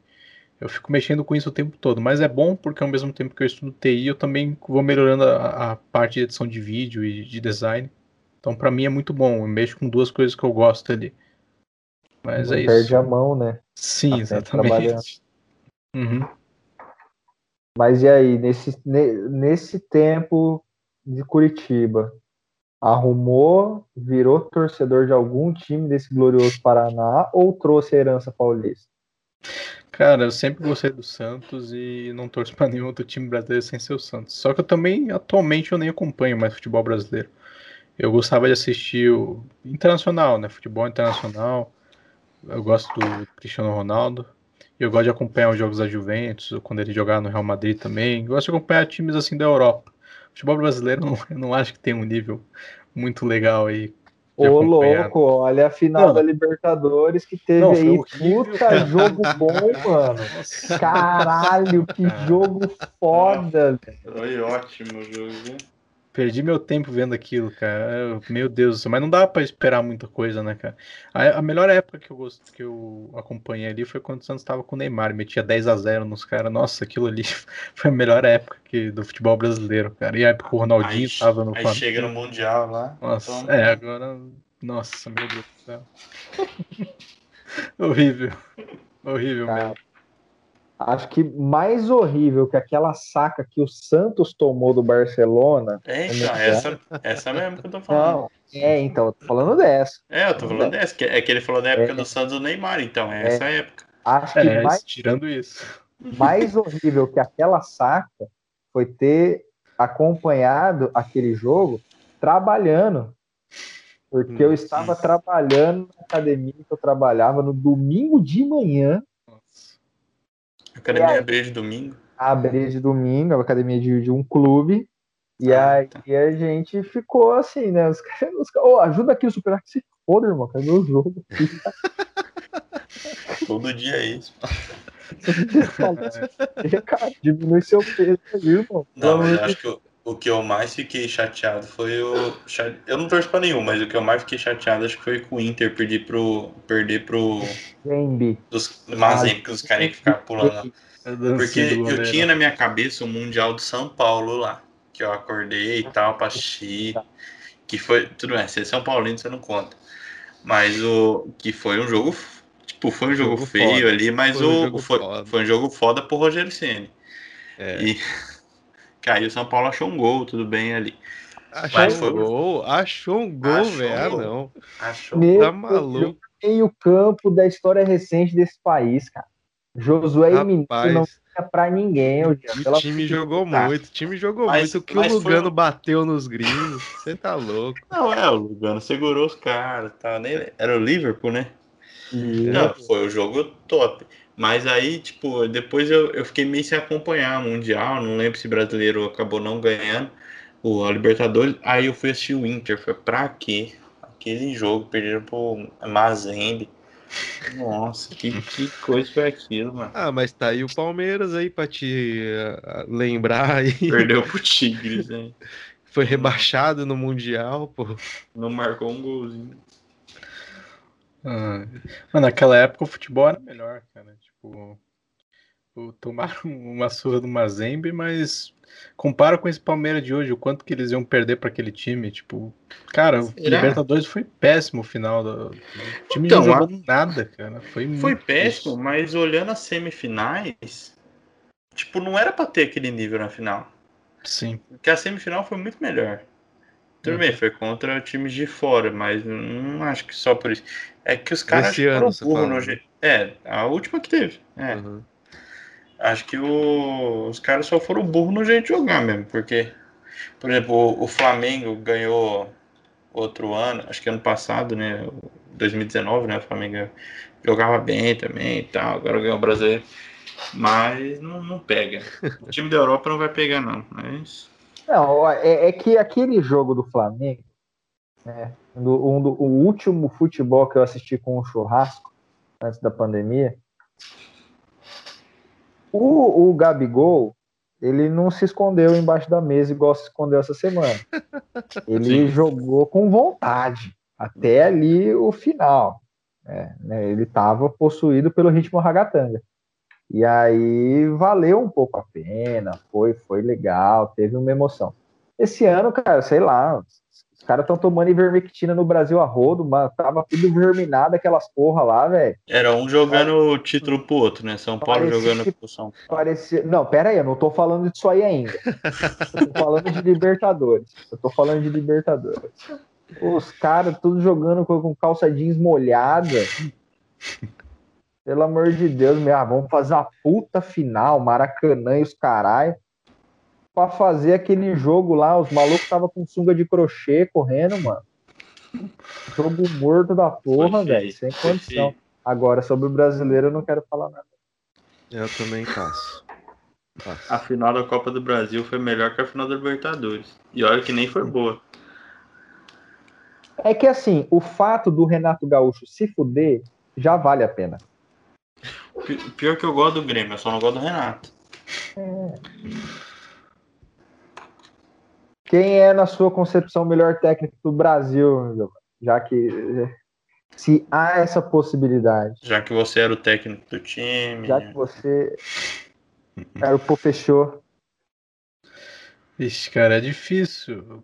Eu fico mexendo com isso o tempo todo, mas é bom porque ao mesmo tempo que eu estudo TI, eu também vou melhorando a, a parte de edição de vídeo e de design. Então, para mim é muito bom. Eu mexo com duas coisas que eu gosto ali. Mas Não é perde isso. a mão, né? Sim, Tá exatamente. Uhum. Mas e aí, nesse, nesse tempo de Curitiba, arrumou, virou torcedor de algum time desse glorioso Paraná ou trouxe a herança paulista? Cara, eu sempre gostei do Santos e não torço para nenhum outro time brasileiro sem ser o Santos. Só que eu também, atualmente, eu nem acompanho mais futebol brasileiro. Eu gostava de assistir o internacional, né? Futebol internacional. Eu gosto do Cristiano Ronaldo. Eu gosto de acompanhar os jogos da Juventus, quando ele jogar no Real Madrid também. Eu gosto de acompanhar times assim da Europa. O futebol brasileiro não, eu não acho que tem um nível muito legal aí Ô, louco, olha a final não. da Libertadores que teve não, aí. Puta jogo bom, mano. Caralho, que jogo foda. Foi ótimo o jogo, viu? Perdi meu tempo vendo aquilo, cara. Meu Deus do céu. Mas não dá pra esperar muita coisa, né, cara? A, a melhor época que eu, gost... que eu acompanhei ali foi quando o Santos tava com o Neymar. Metia 10 a 0 nos caras. Nossa, aquilo ali foi a melhor época que... do futebol brasileiro, cara. E a época que o Ronaldinho aí, tava no Aí chega no Mundial lá. Nossa, então... é, agora. Nossa, meu Deus do céu. Horrível. Horrível cara, mesmo. Acho que mais horrível que aquela saca que o Santos tomou do Barcelona. É, então, essa, essa mesmo que eu tô falando. Não, é, então, eu tô falando dessa. É, eu tô falando dessa. dessa. É que ele falou da época é. do Santos do Neymar, então, é, é essa época. Acho que é, mais, tirando isso. Mais horrível que aquela saca foi ter acompanhado aquele jogo trabalhando. Porque eu estava trabalhando na academia que eu trabalhava no domingo de manhã Academia abria de domingo. Abria de domingo, a academia de, de um clube. E ah, aí tá. a gente ficou assim, né? Os caras, os, oh, ajuda aqui o Super se foda, irmão. Cadê o jogo? Todo dia é isso. cara, diminui seu peso aí, irmão. Não, eu acho que o que eu mais fiquei chateado foi o. Eu não torço pra nenhum, mas o que eu mais fiquei chateado acho que foi com o Inter perder pro. Perder pro. Zembi. Dos Mazembe, que os caras iam ficar pulando. Porque eu tinha na minha cabeça o Mundial do São Paulo lá. Que eu acordei e tal pra assistir. Que foi. Tudo bem, se é São Paulino você não conta. Mas o. Que foi um jogo. Tipo, foi um jogo, jogo feio foda. ali, mas foi o. Um foi, foi um jogo foda pro Rogério Ceni. É. E. Caiu, o São Paulo achou um gol, tudo bem ali. Achou Mas um foi... gol? Achou um gol, velho. Ah, não. Achou. Meu tá maluco. Meio campo da história recente desse país, cara. Josué Rapaz, e Mineiro não fica pra ninguém. O time jogou muito, o time jogou mas, muito. O que o Lugano foi... bateu nos gringos, você tá louco. Não, é, o Lugano segurou os caras. Tá, nem... Era o Liverpool, né? Não, foi o jogo top. Mas aí, tipo, depois eu, eu fiquei meio sem acompanhar o Mundial, não lembro se brasileiro acabou não ganhando o a Libertadores. Aí eu fui assistir o Inter, foi pra quê? Aquele jogo, perderam pro Mazembe. Nossa, que, que coisa foi aquilo, mano. Ah, mas tá aí o Palmeiras aí pra te uh, lembrar aí. Perdeu pro Tigres, né? Foi rebaixado no Mundial, pô. Não marcou um golzinho. Ah, naquela época o futebol era melhor, cara. Tipo, o- tomaram uma surra do Mazembe, mas compara com esse Palmeiras de hoje, o quanto que eles iam perder para aquele time. Tipo, cara, o Será? Libertadores foi péssimo o final. Do... O time Então, não a- jogou nada, cara. Foi, Foi muito péssimo, mas olhando as semifinais, tipo, não era pra ter aquele nível na final. Sim. Porque a semifinal foi muito melhor. Tudo Uhum. bem, foi contra times de fora, mas não acho que só por isso. É que os caras foram burros no né? jeito. É, a última que teve. É. Uhum. Acho que o- os caras só foram burros no jeito de jogar mesmo, porque, por exemplo, o, o Flamengo ganhou outro ano, acho que ano passado, né? 2019, né? O Flamengo jogava bem também e tal, agora ganhou o brasileiro. Mas não, não pega. O time da Europa não vai pegar, não. Mas. Não, é, é que aquele jogo do Flamengo, né, do- um do- o último futebol que eu assisti com o churrasco, antes da pandemia, o, o Gabigol, ele não se escondeu embaixo da mesa igual se escondeu essa semana. Ele Sim. jogou com vontade, até ali o final. É, né, ele estava possuído pelo ritmo ragatanga. E aí valeu um pouco a pena, foi, foi legal, teve uma emoção. Esse ano, cara, sei lá, os caras estão tomando ivermectina no Brasil a rodo, mano, tava tudo verminado aquelas porra lá, velho. Era um jogando o título pro outro, né? São Paulo Parecia jogando pro São Paulo. Parecia... Não, pera aí, eu não tô falando disso aí ainda. Eu tô falando de Libertadores. Eu tô falando de Libertadores. Os caras tudo jogando com, com calça jeans molhada. Pelo amor de Deus, meu, ah, vamos fazer uma puta final, Maracanã e os caralho. Pra fazer aquele jogo lá, os malucos tava com sunga de crochê correndo, mano. Jogo morto da porra, velho, sem condição. Agora, sobre o brasileiro, eu não quero falar nada. Eu também passo. Passo. A final da Copa do Brasil foi melhor que a final da Libertadores. E olha que nem foi boa. É que assim, o fato do Renato Gaúcho se fuder já vale a pena. Pi- Pior que eu gosto do Grêmio, eu só não gosto do Renato. Quem é, na sua concepção, o melhor técnico do Brasil, já que eh, se há essa possibilidade, Já que você era o técnico do time. já que você era o professor, Ixi, cara, é difícil.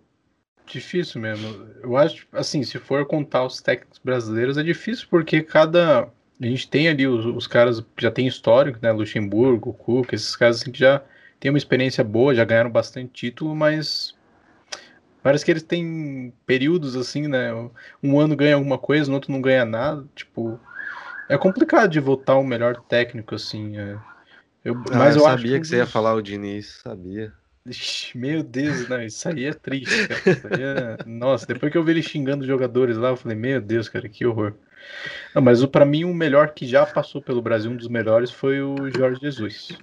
Difícil mesmo. Eu acho, assim, se for contar os técnicos brasileiros, é difícil porque cada. A gente tem ali os, os caras que já tem histórico, né? Luxemburgo, Cuca, esses caras assim, que já têm uma experiência boa, já ganharam bastante título, mas parece que eles têm períodos assim, né? Um ano ganha alguma coisa, no outro não ganha nada. Tipo, é complicado de votar o melhor técnico, assim. é. Eu, Ah, mas eu, eu, sabia um que você ia falar o Diniz, sabia. Ixi, Meu Deus, não, isso aí é triste, cara. Aí é- Nossa, depois que eu vi ele xingando os jogadores lá, eu falei, meu Deus, cara, que horror. Não, mas para mim o melhor que já passou pelo Brasil, um dos melhores, foi o Jorge Jesus.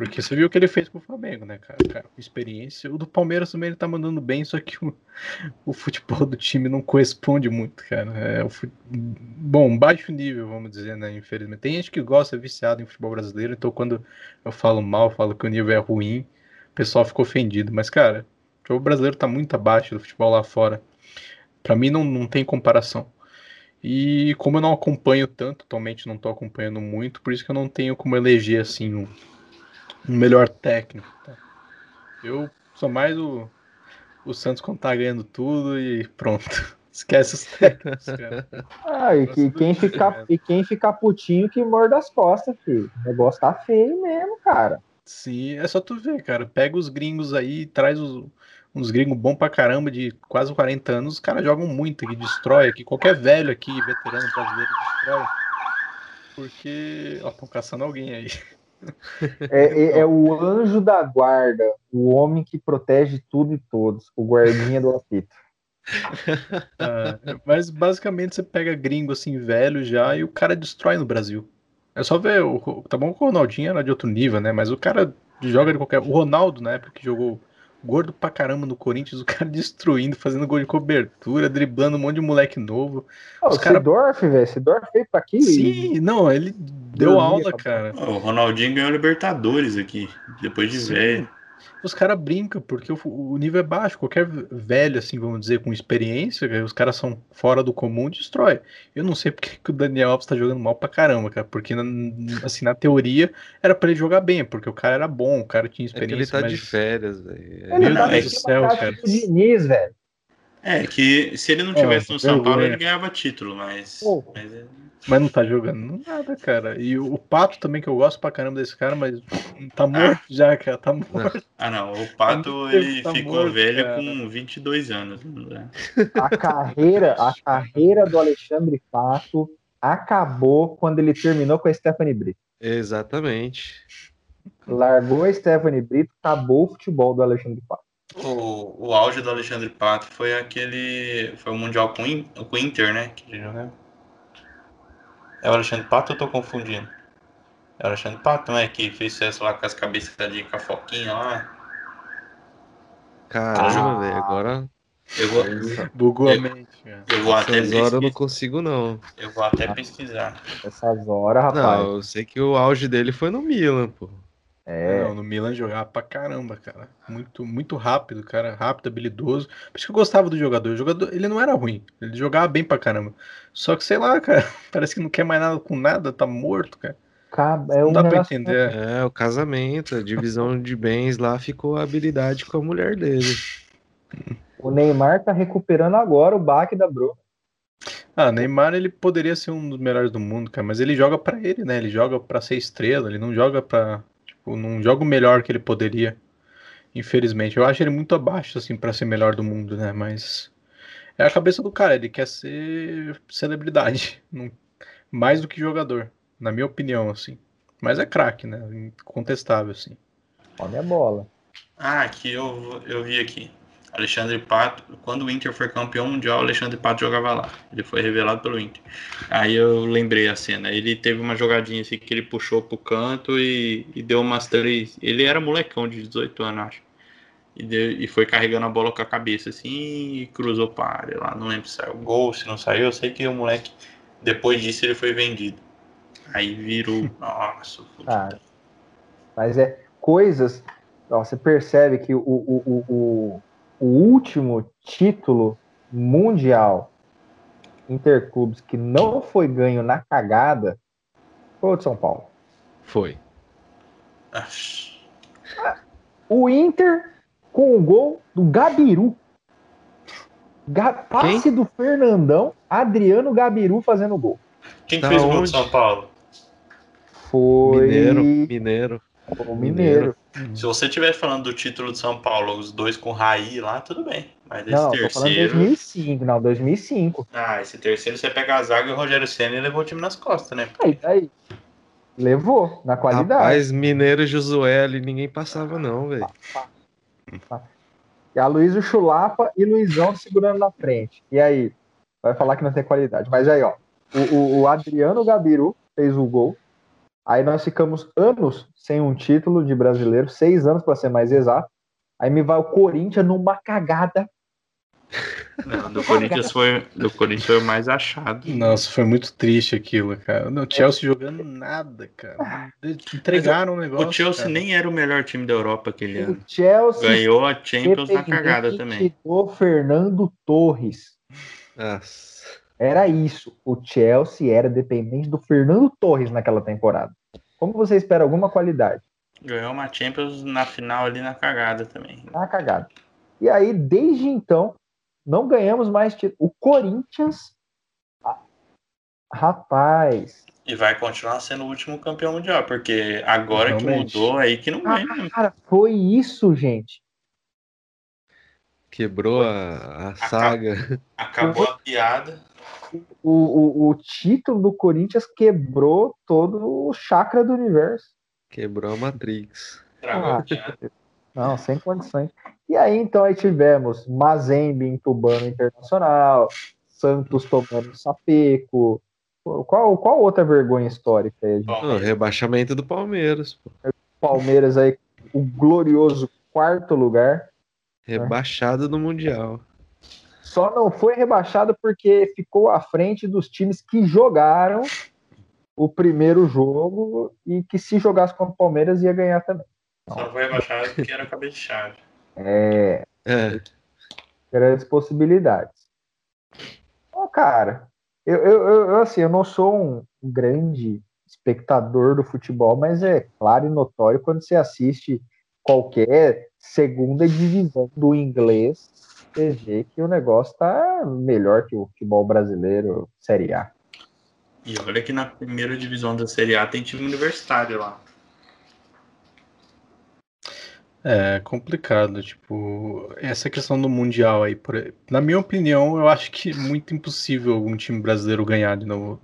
Porque você viu o que ele fez com o Flamengo, né, cara? Cara, experiência. O do Palmeiras também ele tá mandando bem, só que o, o futebol do time não corresponde muito, cara. É o Bom, baixo nível, vamos dizer, né? Infelizmente. Tem gente que gosta, é viciado em futebol brasileiro, então quando eu falo mal, falo que o nível é ruim, o pessoal fica ofendido. Mas, cara, o futebol brasileiro tá muito abaixo do futebol lá fora. Pra mim não, não tem comparação. E como eu não acompanho tanto, atualmente não tô acompanhando muito, por isso que eu não tenho como eleger assim um, um melhor técnico. tá? Eu sou mais o, o Santos quando tá ganhando tudo e pronto. Esquece os técnicos, cara. ah, e, que, quem velho. e quem ficar putinho que morda as costas, filho. O negócio tá feio mesmo, cara. Sim, é só tu ver, cara. Pega os gringos aí, traz os- uns gringos bons pra caramba de quase 40 anos, os caras jogam muito aqui, destrói aqui. Qualquer velho aqui, veterano brasileiro, destrói. Porque. Ó, estão caçando alguém aí. É, é- é o anjo da guarda, o homem que protege tudo e todos, o guardinha do apito. Ah, mas basicamente você pega gringo assim, velho já, e o cara destrói no Brasil. É só ver, o, tá bom que o Ronaldinho era de outro nível, né? Mas o cara joga de qualquer. O Ronaldo, na época que jogou gordo pra caramba no Corinthians, o cara destruindo, fazendo gol de cobertura, driblando um monte de moleque novo. Ó, Os o cara- Sidorf, velho, Sidorf veio pra aqui. Sim, não, ele deu Dormia, aula, acabou. cara. O Ronaldinho ganhou a Libertadores aqui, depois de Sim. velho. Os caras brincam, porque o, o, nível é baixo. Qualquer velho, assim, vamos dizer, com experiência, os caras são fora do comum, destrói. Eu não sei porque que o Daniel Alves tá jogando mal pra caramba, cara. Porque, assim, na teoria, era pra ele jogar bem, porque o cara era bom, o cara tinha experiência. É ele tá mas... de férias, velho. Meu tá Deus do céu, cara. Diniz, velho. É, que se ele não tivesse é, no São Paulo, ele ganhava título, mas. Mas, é... mas, não tá jogando nada, cara. E o, Pato também, que eu gosto pra caramba desse cara, mas tá morto ah. já, cara. Tá morto. Ah, não. O Pato, ele tá ficou morto, velho cara. com 22 anos. Né? A carreira, a carreira do Alexandre Pato acabou quando ele terminou com a Stephanie Brito. Exatamente. Largou a Stephanie Brito, acabou o futebol do Alexandre Pato. O, o auge do Alexandre Pato foi aquele. Foi o Mundial com, com o Inter, né? Que ele É o Alexandre Pato ou eu tô confundindo? É o Alexandre Pato, né? Que fez sucesso lá com as cabeças de com a foquinha lá. Caramba, ah, velho, agora. Eu vou. Bugou eu, a mente, Eu vou até Essas horas eu não consigo, não. Eu vou até pesquisar. Essas horas, rapaz. Não, eu sei que o auge dele foi no Milan, pô. É. Não, no Milan jogava pra caramba, cara. Muito, muito rápido, cara. Rápido, habilidoso. Por isso que eu gostava do jogador. O jogador, ele não era ruim. Ele jogava bem pra caramba. Só que, sei lá, cara, parece que não quer mais nada com nada, tá morto, cara. É não dá pra entender. É, o casamento, a divisão de bens lá ficou a habilidade com a mulher dele. O Neymar tá recuperando agora o baque da Bruna. Ah, Neymar ele poderia ser um dos melhores do mundo, cara, mas ele joga para ele, né? Ele joga para ser estrela, ele não joga para Tipo, não joga o melhor que ele poderia. Infelizmente. Eu acho ele muito abaixo, assim, para ser melhor do mundo, né? Mas. É a cabeça do cara, ele quer ser celebridade. Não... Mais do que jogador, na minha opinião, assim. Mas é craque, né? Incontestável, assim. Olha a bola. Ah, aqui eu, eu vi aqui. Alexandre Pato, quando o Inter foi campeão mundial, Alexandre Pato jogava lá. Ele foi revelado pelo Inter. Aí eu lembrei a cena. Ele teve uma jogadinha assim que ele puxou pro canto e, e deu umas três. Ele era molecão de 18 anos, acho. E, deu, e foi carregando a bola com a cabeça assim e cruzou para área lá. Não lembro se saiu gol, se não saiu. Eu sei que o moleque, depois disso, ele foi vendido. Aí virou. Nossa, ah, Mas é coisas. Ó, você percebe que o, o, o, o o último título mundial interclubes que não foi ganho na cagada foi o de São Paulo. Foi. O Inter com o gol do Gabiru. Ga passe Quem? do Fernandão, Adriano Gabiru fazendo gol. Quem fez o gol de São Paulo? Foi. Mineiro. Mineiro. O Mineiro. Se você estiver falando do título de São Paulo, os dois com Raí lá, tudo bem. Mas esse não, terceiro. Tô falando 2005, não, 2005. Ah, esse terceiro você pega a zaga e o Rogério Senna levou o time nas costas, né? Aí, aí. Levou, na qualidade. Rapaz, Mineiro e Josué ali ninguém passava, não, velho. E a Luiz Chulapa e Luizão segurando na frente. E aí? Vai falar que não tem qualidade. Mas aí, ó. O, o, o Adriano Gabiru fez o gol. Aí nós ficamos anos sem um título de brasileiro, seis anos para ser mais exato. Aí me vai o Corinthians numa cagada. Não, do Corinthians foi, do Corinthians foi o mais achado. Nossa, foi muito triste aquilo, cara. O Chelsea é. jogando nada, cara. Entregaram o um negócio. O Chelsea cara. nem era o melhor time da Europa aquele o ano. Chelsea Ganhou a Champions na cagada também. O Fernando Torres. Nossa. Era isso. O Chelsea era dependente do Fernando Torres naquela temporada. Como você espera alguma qualidade? Ganhou uma Champions na final ali na cagada também. Na cagada. E aí, desde então, não ganhamos mais título. O Corinthians. Rapaz. E vai continuar sendo o último campeão mundial, porque agora Realmente. que mudou aí que não ganha. Ah, cara, foi isso, gente. Quebrou a, a saga. Acabou a piada o, o, o título do Corinthians quebrou todo o chakra do universo. Quebrou a Matrix. Ah, não, sem condições. E aí, então, aí tivemos Mazembe entubando Internacional, Santos tomando Sapeco. Qual, qual outra vergonha histórica aí? O rebaixamento do Palmeiras. Pô. Palmeiras aí, o glorioso quarto lugar. Rebaixado né? no Mundial. Só não foi rebaixado porque ficou à frente dos times que jogaram o primeiro jogo e que se jogasse contra o Palmeiras ia ganhar também. Só foi rebaixado porque era cabeça de chave. É, É, grandes possibilidades. Ó, cara, eu, eu, eu, eu, assim, eu não sou um grande espectador do futebol, mas é claro e notório quando você assiste qualquer segunda divisão do inglês, você vê que o negócio tá melhor que o futebol brasileiro Série A. E olha que na primeira divisão da Série A tem time universitário lá. É complicado, tipo, essa questão do Mundial aí, por- na minha opinião, eu acho que é muito impossível algum time brasileiro ganhar de novo.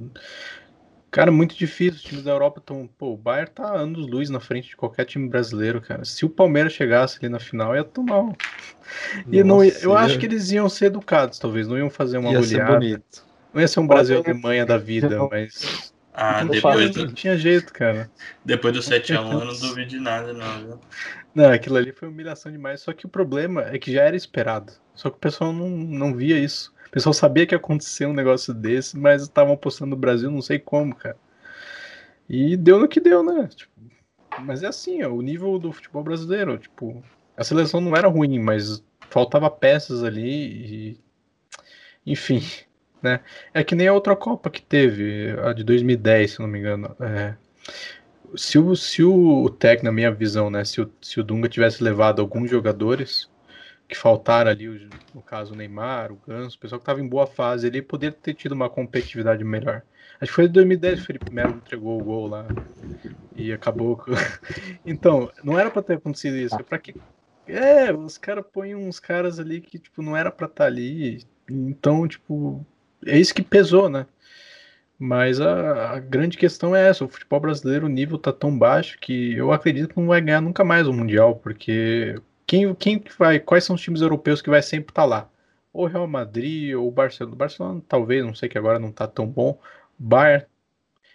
Cara, muito difícil, os times da Europa estão, pô, o Bayern tá anos luz na frente de qualquer time brasileiro, cara. Se o Palmeiras chegasse ali na final, ia tomar um... E não, ia- eu acho que eles iam ser educados, talvez, não iam fazer uma ia ser goleada. bonito. Não ia ser um Pode- Brasil e Alemanha da vida, mas Ah, Não depois do, não tinha jeito, cara. depois do 7x1 eu não duvido de nada, não. viu? Não, aquilo ali foi humilhação demais. Só que o problema é que já era esperado. Só que o pessoal não, não via isso. O pessoal sabia que ia acontecer um negócio desse, mas estavam apostando no Brasil, não sei como, cara. E deu no que deu, né? Tipo, mas é assim, ó, o nível do futebol brasileiro. Tipo, a seleção não era ruim, mas faltava peças ali e. Enfim, né? É que nem a outra Copa que teve, a de 2010, se não me engano. É, se o, se o Tec, na minha visão, né, se o, se o Dunga tivesse levado alguns jogadores que faltaram ali, no caso o Neymar, o Ganso, o pessoal que estava em boa fase, ele poderia ter tido uma competitividade melhor. Acho que foi em 2010 o Felipe Melo entregou o gol lá e acabou. então, não era para ter acontecido isso. Para que. É, os caras põem uns caras ali que tipo não era para estar ali. Então, tipo, é isso que pesou, né? Mas a, a grande questão é essa: o futebol brasileiro, o nível tá tão baixo que eu acredito que não vai ganhar nunca mais o Mundial, porque quem, quem que vai, quais são os times europeus que vai sempre estar lá? Ou Real Madrid, ou Barcelona. Barcelona talvez, não sei que agora não tá tão bom. Bayern.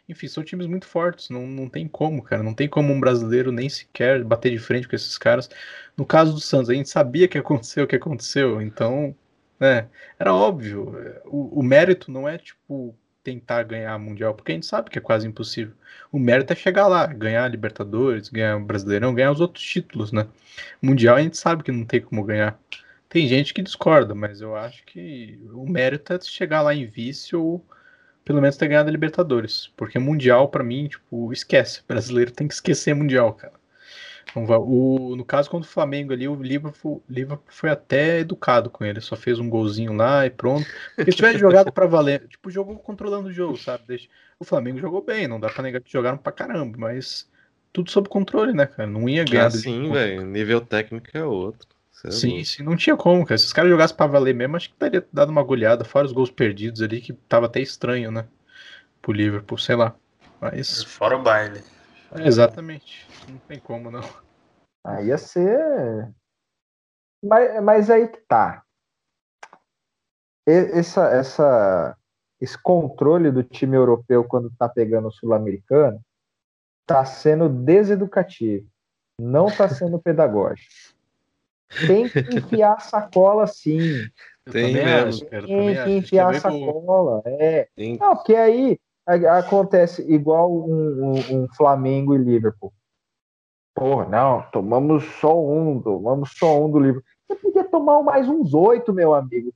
Enfim, são times muito fortes, não, não tem como, cara. Não tem como um brasileiro nem sequer bater de frente com esses caras. No caso do Santos, a gente sabia que aconteceu o que aconteceu, então, né, era óbvio. O, o mérito não é, tipo, tentar ganhar Mundial, porque a gente sabe que é quase impossível. O mérito é chegar lá, ganhar Libertadores, ganhar o Brasileirão, ganhar os outros títulos, né? Mundial a gente sabe que não tem como ganhar. Tem gente que discorda, mas eu acho que o mérito é chegar lá em vice ou pelo menos ter ganhado a Libertadores. Porque Mundial, pra mim, tipo, esquece. O brasileiro tem que esquecer Mundial, cara. Não vai- o, no caso, contra o Flamengo ali, o Liverpool, Liverpool foi até educado com ele. Só fez um golzinho lá e pronto. Porque se tivesse jogado pra valer, tipo, jogou controlando o jogo, sabe? Deixa- O Flamengo jogou bem, não dá pra negar que jogaram pra caramba, mas tudo sob controle, né, cara? Não ia ganhar. Ah, sim, velho. Nível técnico é outro. É Sim, sim, não tinha como, cara. Se os caras jogassem pra valer mesmo, acho que teria dado uma goleada, fora os gols perdidos ali, que tava até estranho, né? Pro Liverpool, sei lá. Mas, Fora o baile. É, exatamente. Não tem como, não. Aí ia ser. Mas, mas aí que tá. Essa, essa, esse controle do time europeu quando tá pegando o sul-americano tá sendo deseducativo, não tá sendo pedagógico. Tem que enfiar a sacola sim. Tem mesmo. Tem que é enfiar a sacola. É. Tem- Não, porque aí acontece igual um, um- um Flamengo e Liverpool. Porra, não, tomamos só um, tomamos só um do Liverpool. Você podia tomar mais uns oito, meu amigo.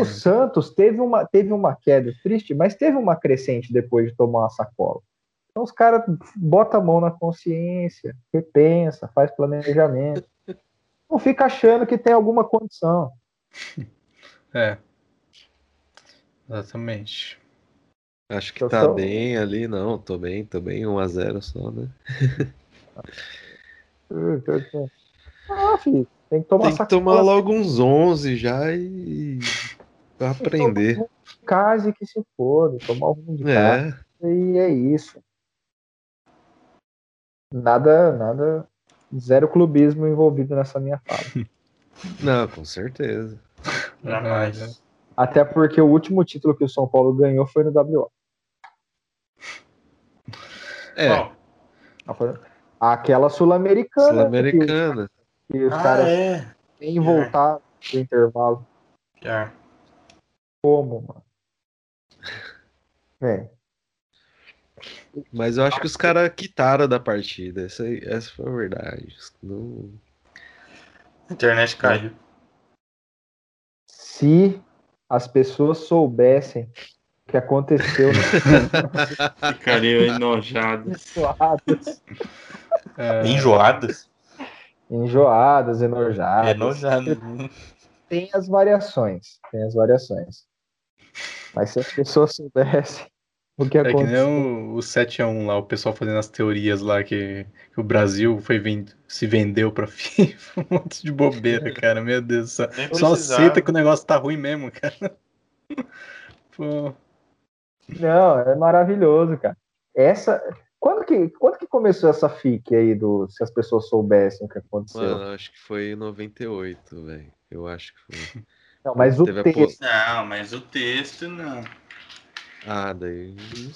O Santos teve uma, teve uma queda triste, mas teve uma crescente depois de tomar uma sacola. Então os caras botam a mão na consciência, repensa, faz planejamento. Não fica achando que tem alguma condição. É. Exatamente. Acho que Eu tá sou- bem ali, não. Tô bem, tô bem. 1x0 só, né? Ah, filho, tem que tomar Tem que sacola. tomar logo uns 11 já e. pra aprender. Case que se for, tomar um de casa É, e é isso. Nada, nada, zero clubismo envolvido nessa minha fala. não, com certeza. Jamais. Até porque o último título que o São Paulo ganhou foi no WO. É, Aquela sul-americana Sul-Americana. que, que os ah, caras é. nem voltaram do intervalo. Como, mano? É. Mas eu acho que os caras quitaram da partida. Essa, essa foi a verdade. Não... A internet caiu. Se as pessoas soubessem que aconteceu no Ficariam enojadas. enjoadas, É, Enjoadas? enjoadas, enojadas. Enojadas. Tem as variações, tem as variações. Mas se as pessoas soubessem o que é que nem aconteceu, o, o 7x1 lá, o pessoal fazendo as teorias lá que, que o Brasil foi vend- se vendeu pra FIFA. Um monte de bobeira, cara. Meu Deus Só precisava. aceita que o negócio tá ruim mesmo, cara. Pô, Não, é maravilhoso, cara. Essa. Quando que, quando que começou essa fique aí do se as pessoas soubessem o que aconteceu? Mano, acho que foi em 98, velho. Eu acho que foi. não, mas o teve a texto. Não, mas o texto não. Ah, daí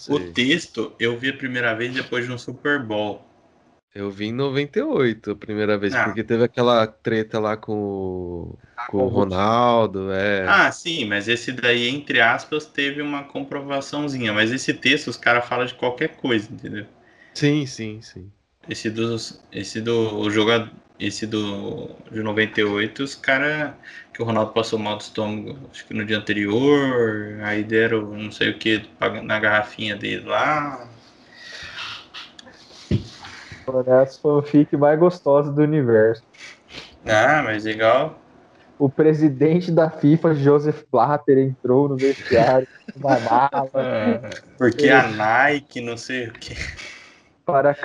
não O texto eu vi a primeira vez depois de um Super Bowl. Eu vi em 98 a primeira vez, Ah. porque teve aquela treta lá com, o- com o Ronaldo, é. Ah, sim, mas esse daí, entre aspas, teve uma comprovaçãozinha. Mas esse texto os caras falam de qualquer coisa, entendeu? Sim, sim, sim. Esse do. Esse do o jogador. Esse do. De 98, os caras. Que o Ronaldo passou mal do estômago, acho que no dia anterior. Aí deram não sei o que na garrafinha dele lá. Essa fanfic mais gostosa do universo. Ah, mas igual. O presidente da FIFA, Joseph Blatter, entrou no vestiário com uma mala é, Porque a Nike, não sei o que. para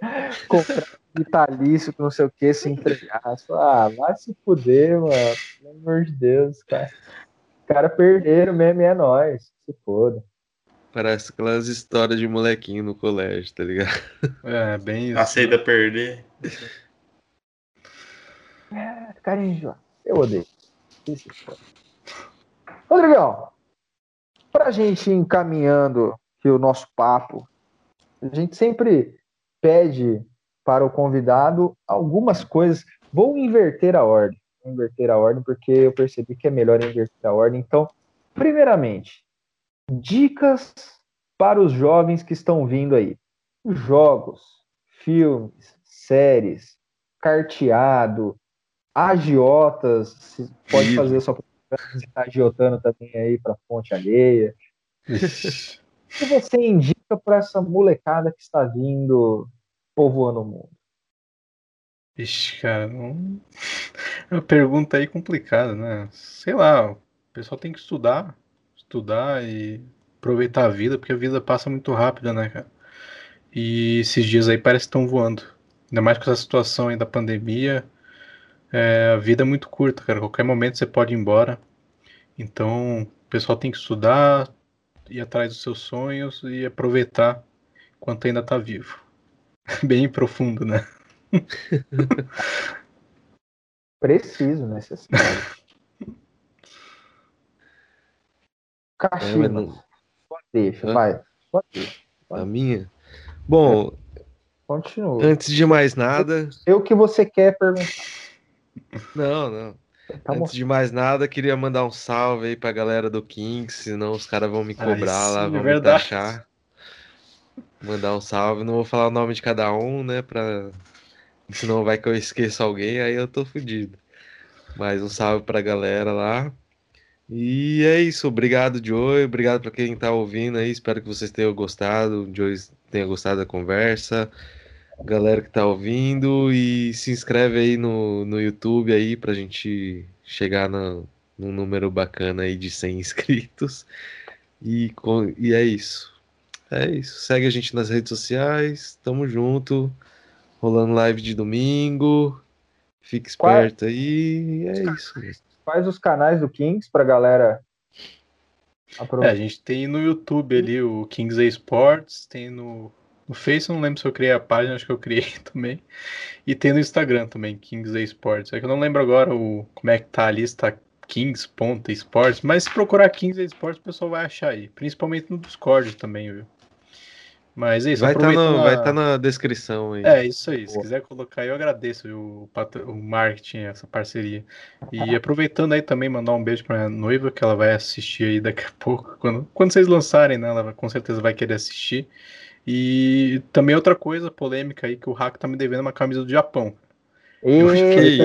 comprar vitalício com não sei o que, se entregar. Ah, vai se fuder, mano. Pelo amor de Deus, cara. Os caras perderam mesmo e é nóis. Se foda. Parece aquelas histórias de molequinho no colégio, tá ligado? é, bem isso. Aceita perder. Cara enjoado. Eu odeio. Isso é. Rodrigão, pra gente ir encaminhando aqui o nosso papo, a gente sempre pede para o convidado algumas coisas. Vou inverter a ordem. Vou inverter a ordem porque eu percebi que é melhor inverter a ordem. Então, primeiramente, dicas para os jovens que estão vindo aí. Jogos, filmes, séries, carteado, agiotas, se pode fazer sua propaganda, você tá agiotando também aí para fonte alheia. O que você indica para essa molecada que está vindo povoando o mundo? Ixi, cara, não... é uma pergunta aí complicada, né? Sei lá, o pessoal tem que estudar, estudar e aproveitar a vida, porque a vida passa muito rápida, né, cara? E esses dias aí parece que estão voando. Ainda mais com essa situação aí da pandemia, é, a vida é muito curta, cara. Qualquer momento você pode ir embora. Então, o pessoal tem que estudar, ir atrás dos seus sonhos e aproveitar enquanto ainda tá vivo. Bem profundo, né? Preciso, necessário. É, Caxias, mas não- só deixa, Hã? vai. Só deixa. A minha? Bom, Continua. antes de mais nada. É o que você quer perguntar. Não, não. Tá Antes de mais nada, queria mandar um salve aí pra galera do Kings, senão os caras vão me Ai, cobrar lá, sim, é vão me verdade. taxar. Mandar um salve, não vou falar o nome de cada um, né, pra... Senão vai que eu esqueço alguém, aí eu tô fudido. Mas um salve pra galera lá. E é isso, obrigado, Joey, obrigado pra quem tá ouvindo aí, espero que vocês tenham gostado, o Joey tenha gostado da conversa. Galera que tá ouvindo e se inscreve aí no, no YouTube aí pra gente chegar na, num número bacana aí de 100 inscritos. E, com, e é isso. É isso. Segue a gente nas redes sociais. Tamo junto. Rolando live de domingo. Fique esperto aí. E é isso. mesmo. Faz os canais do Kings pra galera É, a gente tem no YouTube ali o Kings Esports, tem no, no Face, não lembro se eu criei a página, acho que eu criei também. E tem no Instagram também, Kings Esports. É que eu não lembro agora o, como é que tá ali, se tá Kings.esports, mas se procurar Kings Esports o pessoal vai achar aí, principalmente no Discord também, viu? Mas é isso, Vai estar aproveitando vai a- tá na descrição aí. É, isso aí. Se Boa. quiser colocar eu agradeço viu, o, patro- o marketing, essa parceria. E aproveitando aí também, mandar um beijo pra minha noiva, que ela vai assistir aí daqui a pouco. Quando, quando vocês lançarem, né? Ela vai- com certeza vai querer assistir. E também outra coisa polêmica aí, que o Hack tá me devendo uma camisa do Japão. Eu acho que ele,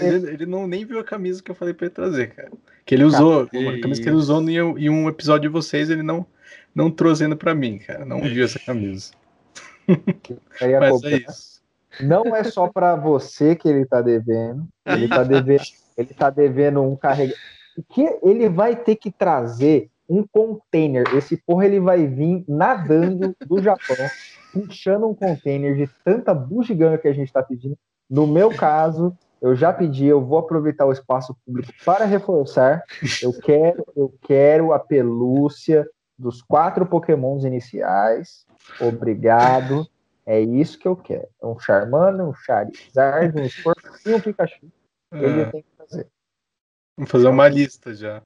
ele, ele, não nem viu a camisa que eu falei pra ele trazer, cara. Que ele usou, cara, uma camisa que ele usou em, um episódio de vocês, ele não, não trouxe ainda pra mim, cara. Não viu essa camisa. Mas é isso. Não é só para você que ele tá devendo. Ele tá devendo, ele tá devendo um carregador. Que ele vai ter que trazer um container. Esse porra ele vai vir nadando do Japão, puxando um container de tanta bugiganga que a gente está pedindo. No meu caso, eu já pedi, eu vou aproveitar o espaço público para reforçar. Eu quero, eu quero a pelúcia dos quatro Pokémons iniciais. Obrigado. É isso que eu quero. Um Charmander, um Charizard, um Squirtle e um Pikachu. Ele é. tem que fazer. Vamos fazer uma lista já.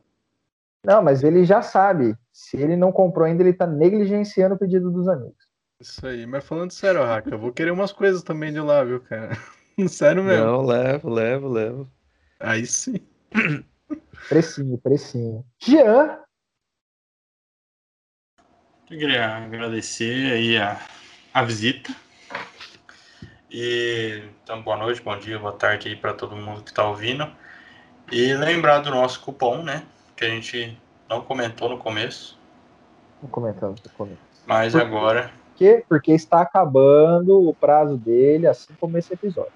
Não, mas ele já sabe. Se ele não comprou ainda, ele tá negligenciando o pedido dos amigos. Isso aí, mas falando sério, Raca, eu vou querer umas coisas também de lá, viu, cara? sério mesmo. Não, levo, levo, levo. Aí sim. Precinho, precinho. Jean! Eu queria agradecer aí a, a visita. E então, boa noite, bom dia, boa tarde aí para todo mundo que está ouvindo. E lembrar do nosso cupom, né? que a gente não comentou no começo. Não comentamos no começo. Mas Por agora. quê? Porque está acabando o prazo dele, assim como esse episódio.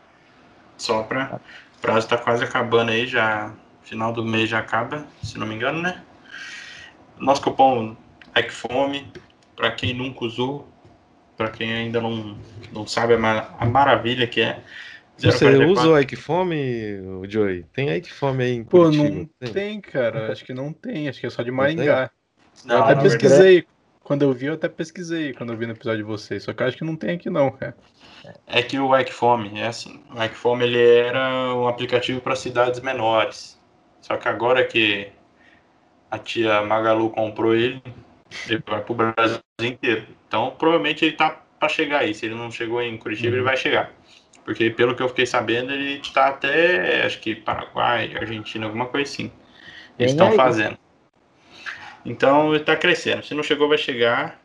Só para. O prazo está quase acabando aí, já. Final do mês já acaba, se não me engano, né? Nosso cupom ECFOME, para quem nunca usou, para quem ainda não, não sabe a, a maravilha que é você usa o Ike Fome, Joey? Tem Ike Fome aí em Pô, não tem? tem? cara. Acho que não tem. Acho que é só de Maringá. Não, eu até pesquisei. Quando eu vi, eu até pesquisei quando eu vi no episódio de vocês. Só que eu acho que não tem aqui não, cara. É que o Fome é assim. O Fome ele era um aplicativo para cidades menores. Só que agora que a tia Magalu comprou ele, ele vai pro Brasil inteiro. Então, provavelmente ele tá para chegar aí. Se ele não chegou em Curitiba, uhum. ele vai chegar. Porque pelo que eu fiquei sabendo, ele está até, acho que Paraguai, Argentina, alguma coisa assim. Eles estão fazendo. Então ele está crescendo. Se não chegou, vai chegar.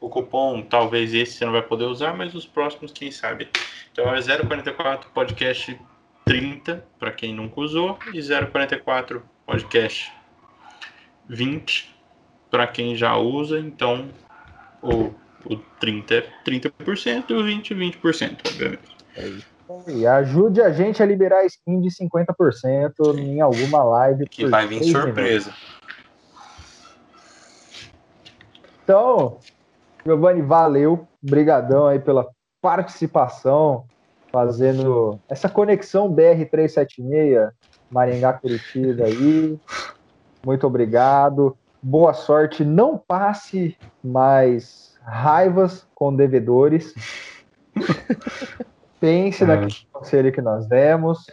O cupom, talvez esse você não vai poder usar, mas os próximos, quem sabe. Então é 044 podcast 30, para quem nunca usou, e 044 podcast 20, para quem já usa. Então o, o 30 é 30% e o 20 20%, obviamente. É e ajude a gente a liberar skin de 50% em alguma live. Que vai vir surpresa. Minutos. Então, Giovanni, valeu. Obrigadão aí pela participação, fazendo essa conexão BR-376, Maringá Curitiba aí. Muito obrigado. Boa sorte. Não passe mais raivas com devedores. Pense é. naquele conselho que nós demos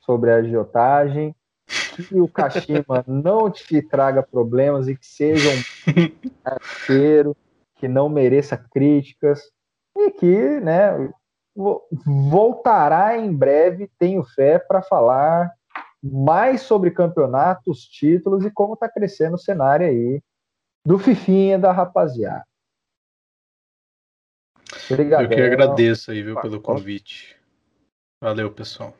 sobre a agiotagem, que o Kashima não te traga problemas e que seja um parceiro, que não mereça críticas e que, né, voltará em breve, tenho fé, para falar mais sobre campeonatos, títulos e como está crescendo o cenário aí do Fifinha da rapaziada. Obrigado. Eu que agradeço aí, viu, pelo convite. Valeu, pessoal.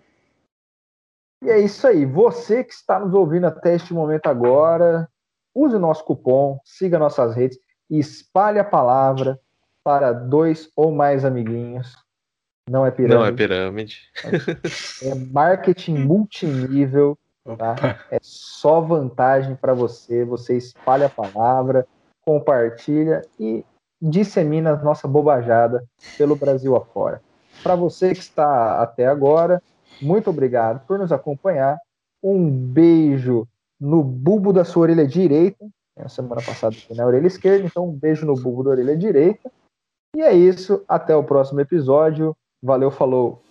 E é isso aí. Você que está nos ouvindo até este momento agora, use o nosso cupom, siga nossas redes e espalhe a palavra para dois ou mais amiguinhos. Não é pirâmide. Não é pirâmide. É marketing multinível. Tá? É só vantagem para você. Você espalha a palavra, compartilha e dissemina a nossa bobajada pelo Brasil afora. Para você que está até agora, muito obrigado por nos acompanhar. Um beijo no bulbo da sua orelha direita. A semana passada foi na orelha esquerda, então um beijo no bulbo da orelha direita. E é isso. Até o próximo episódio. Valeu, falou.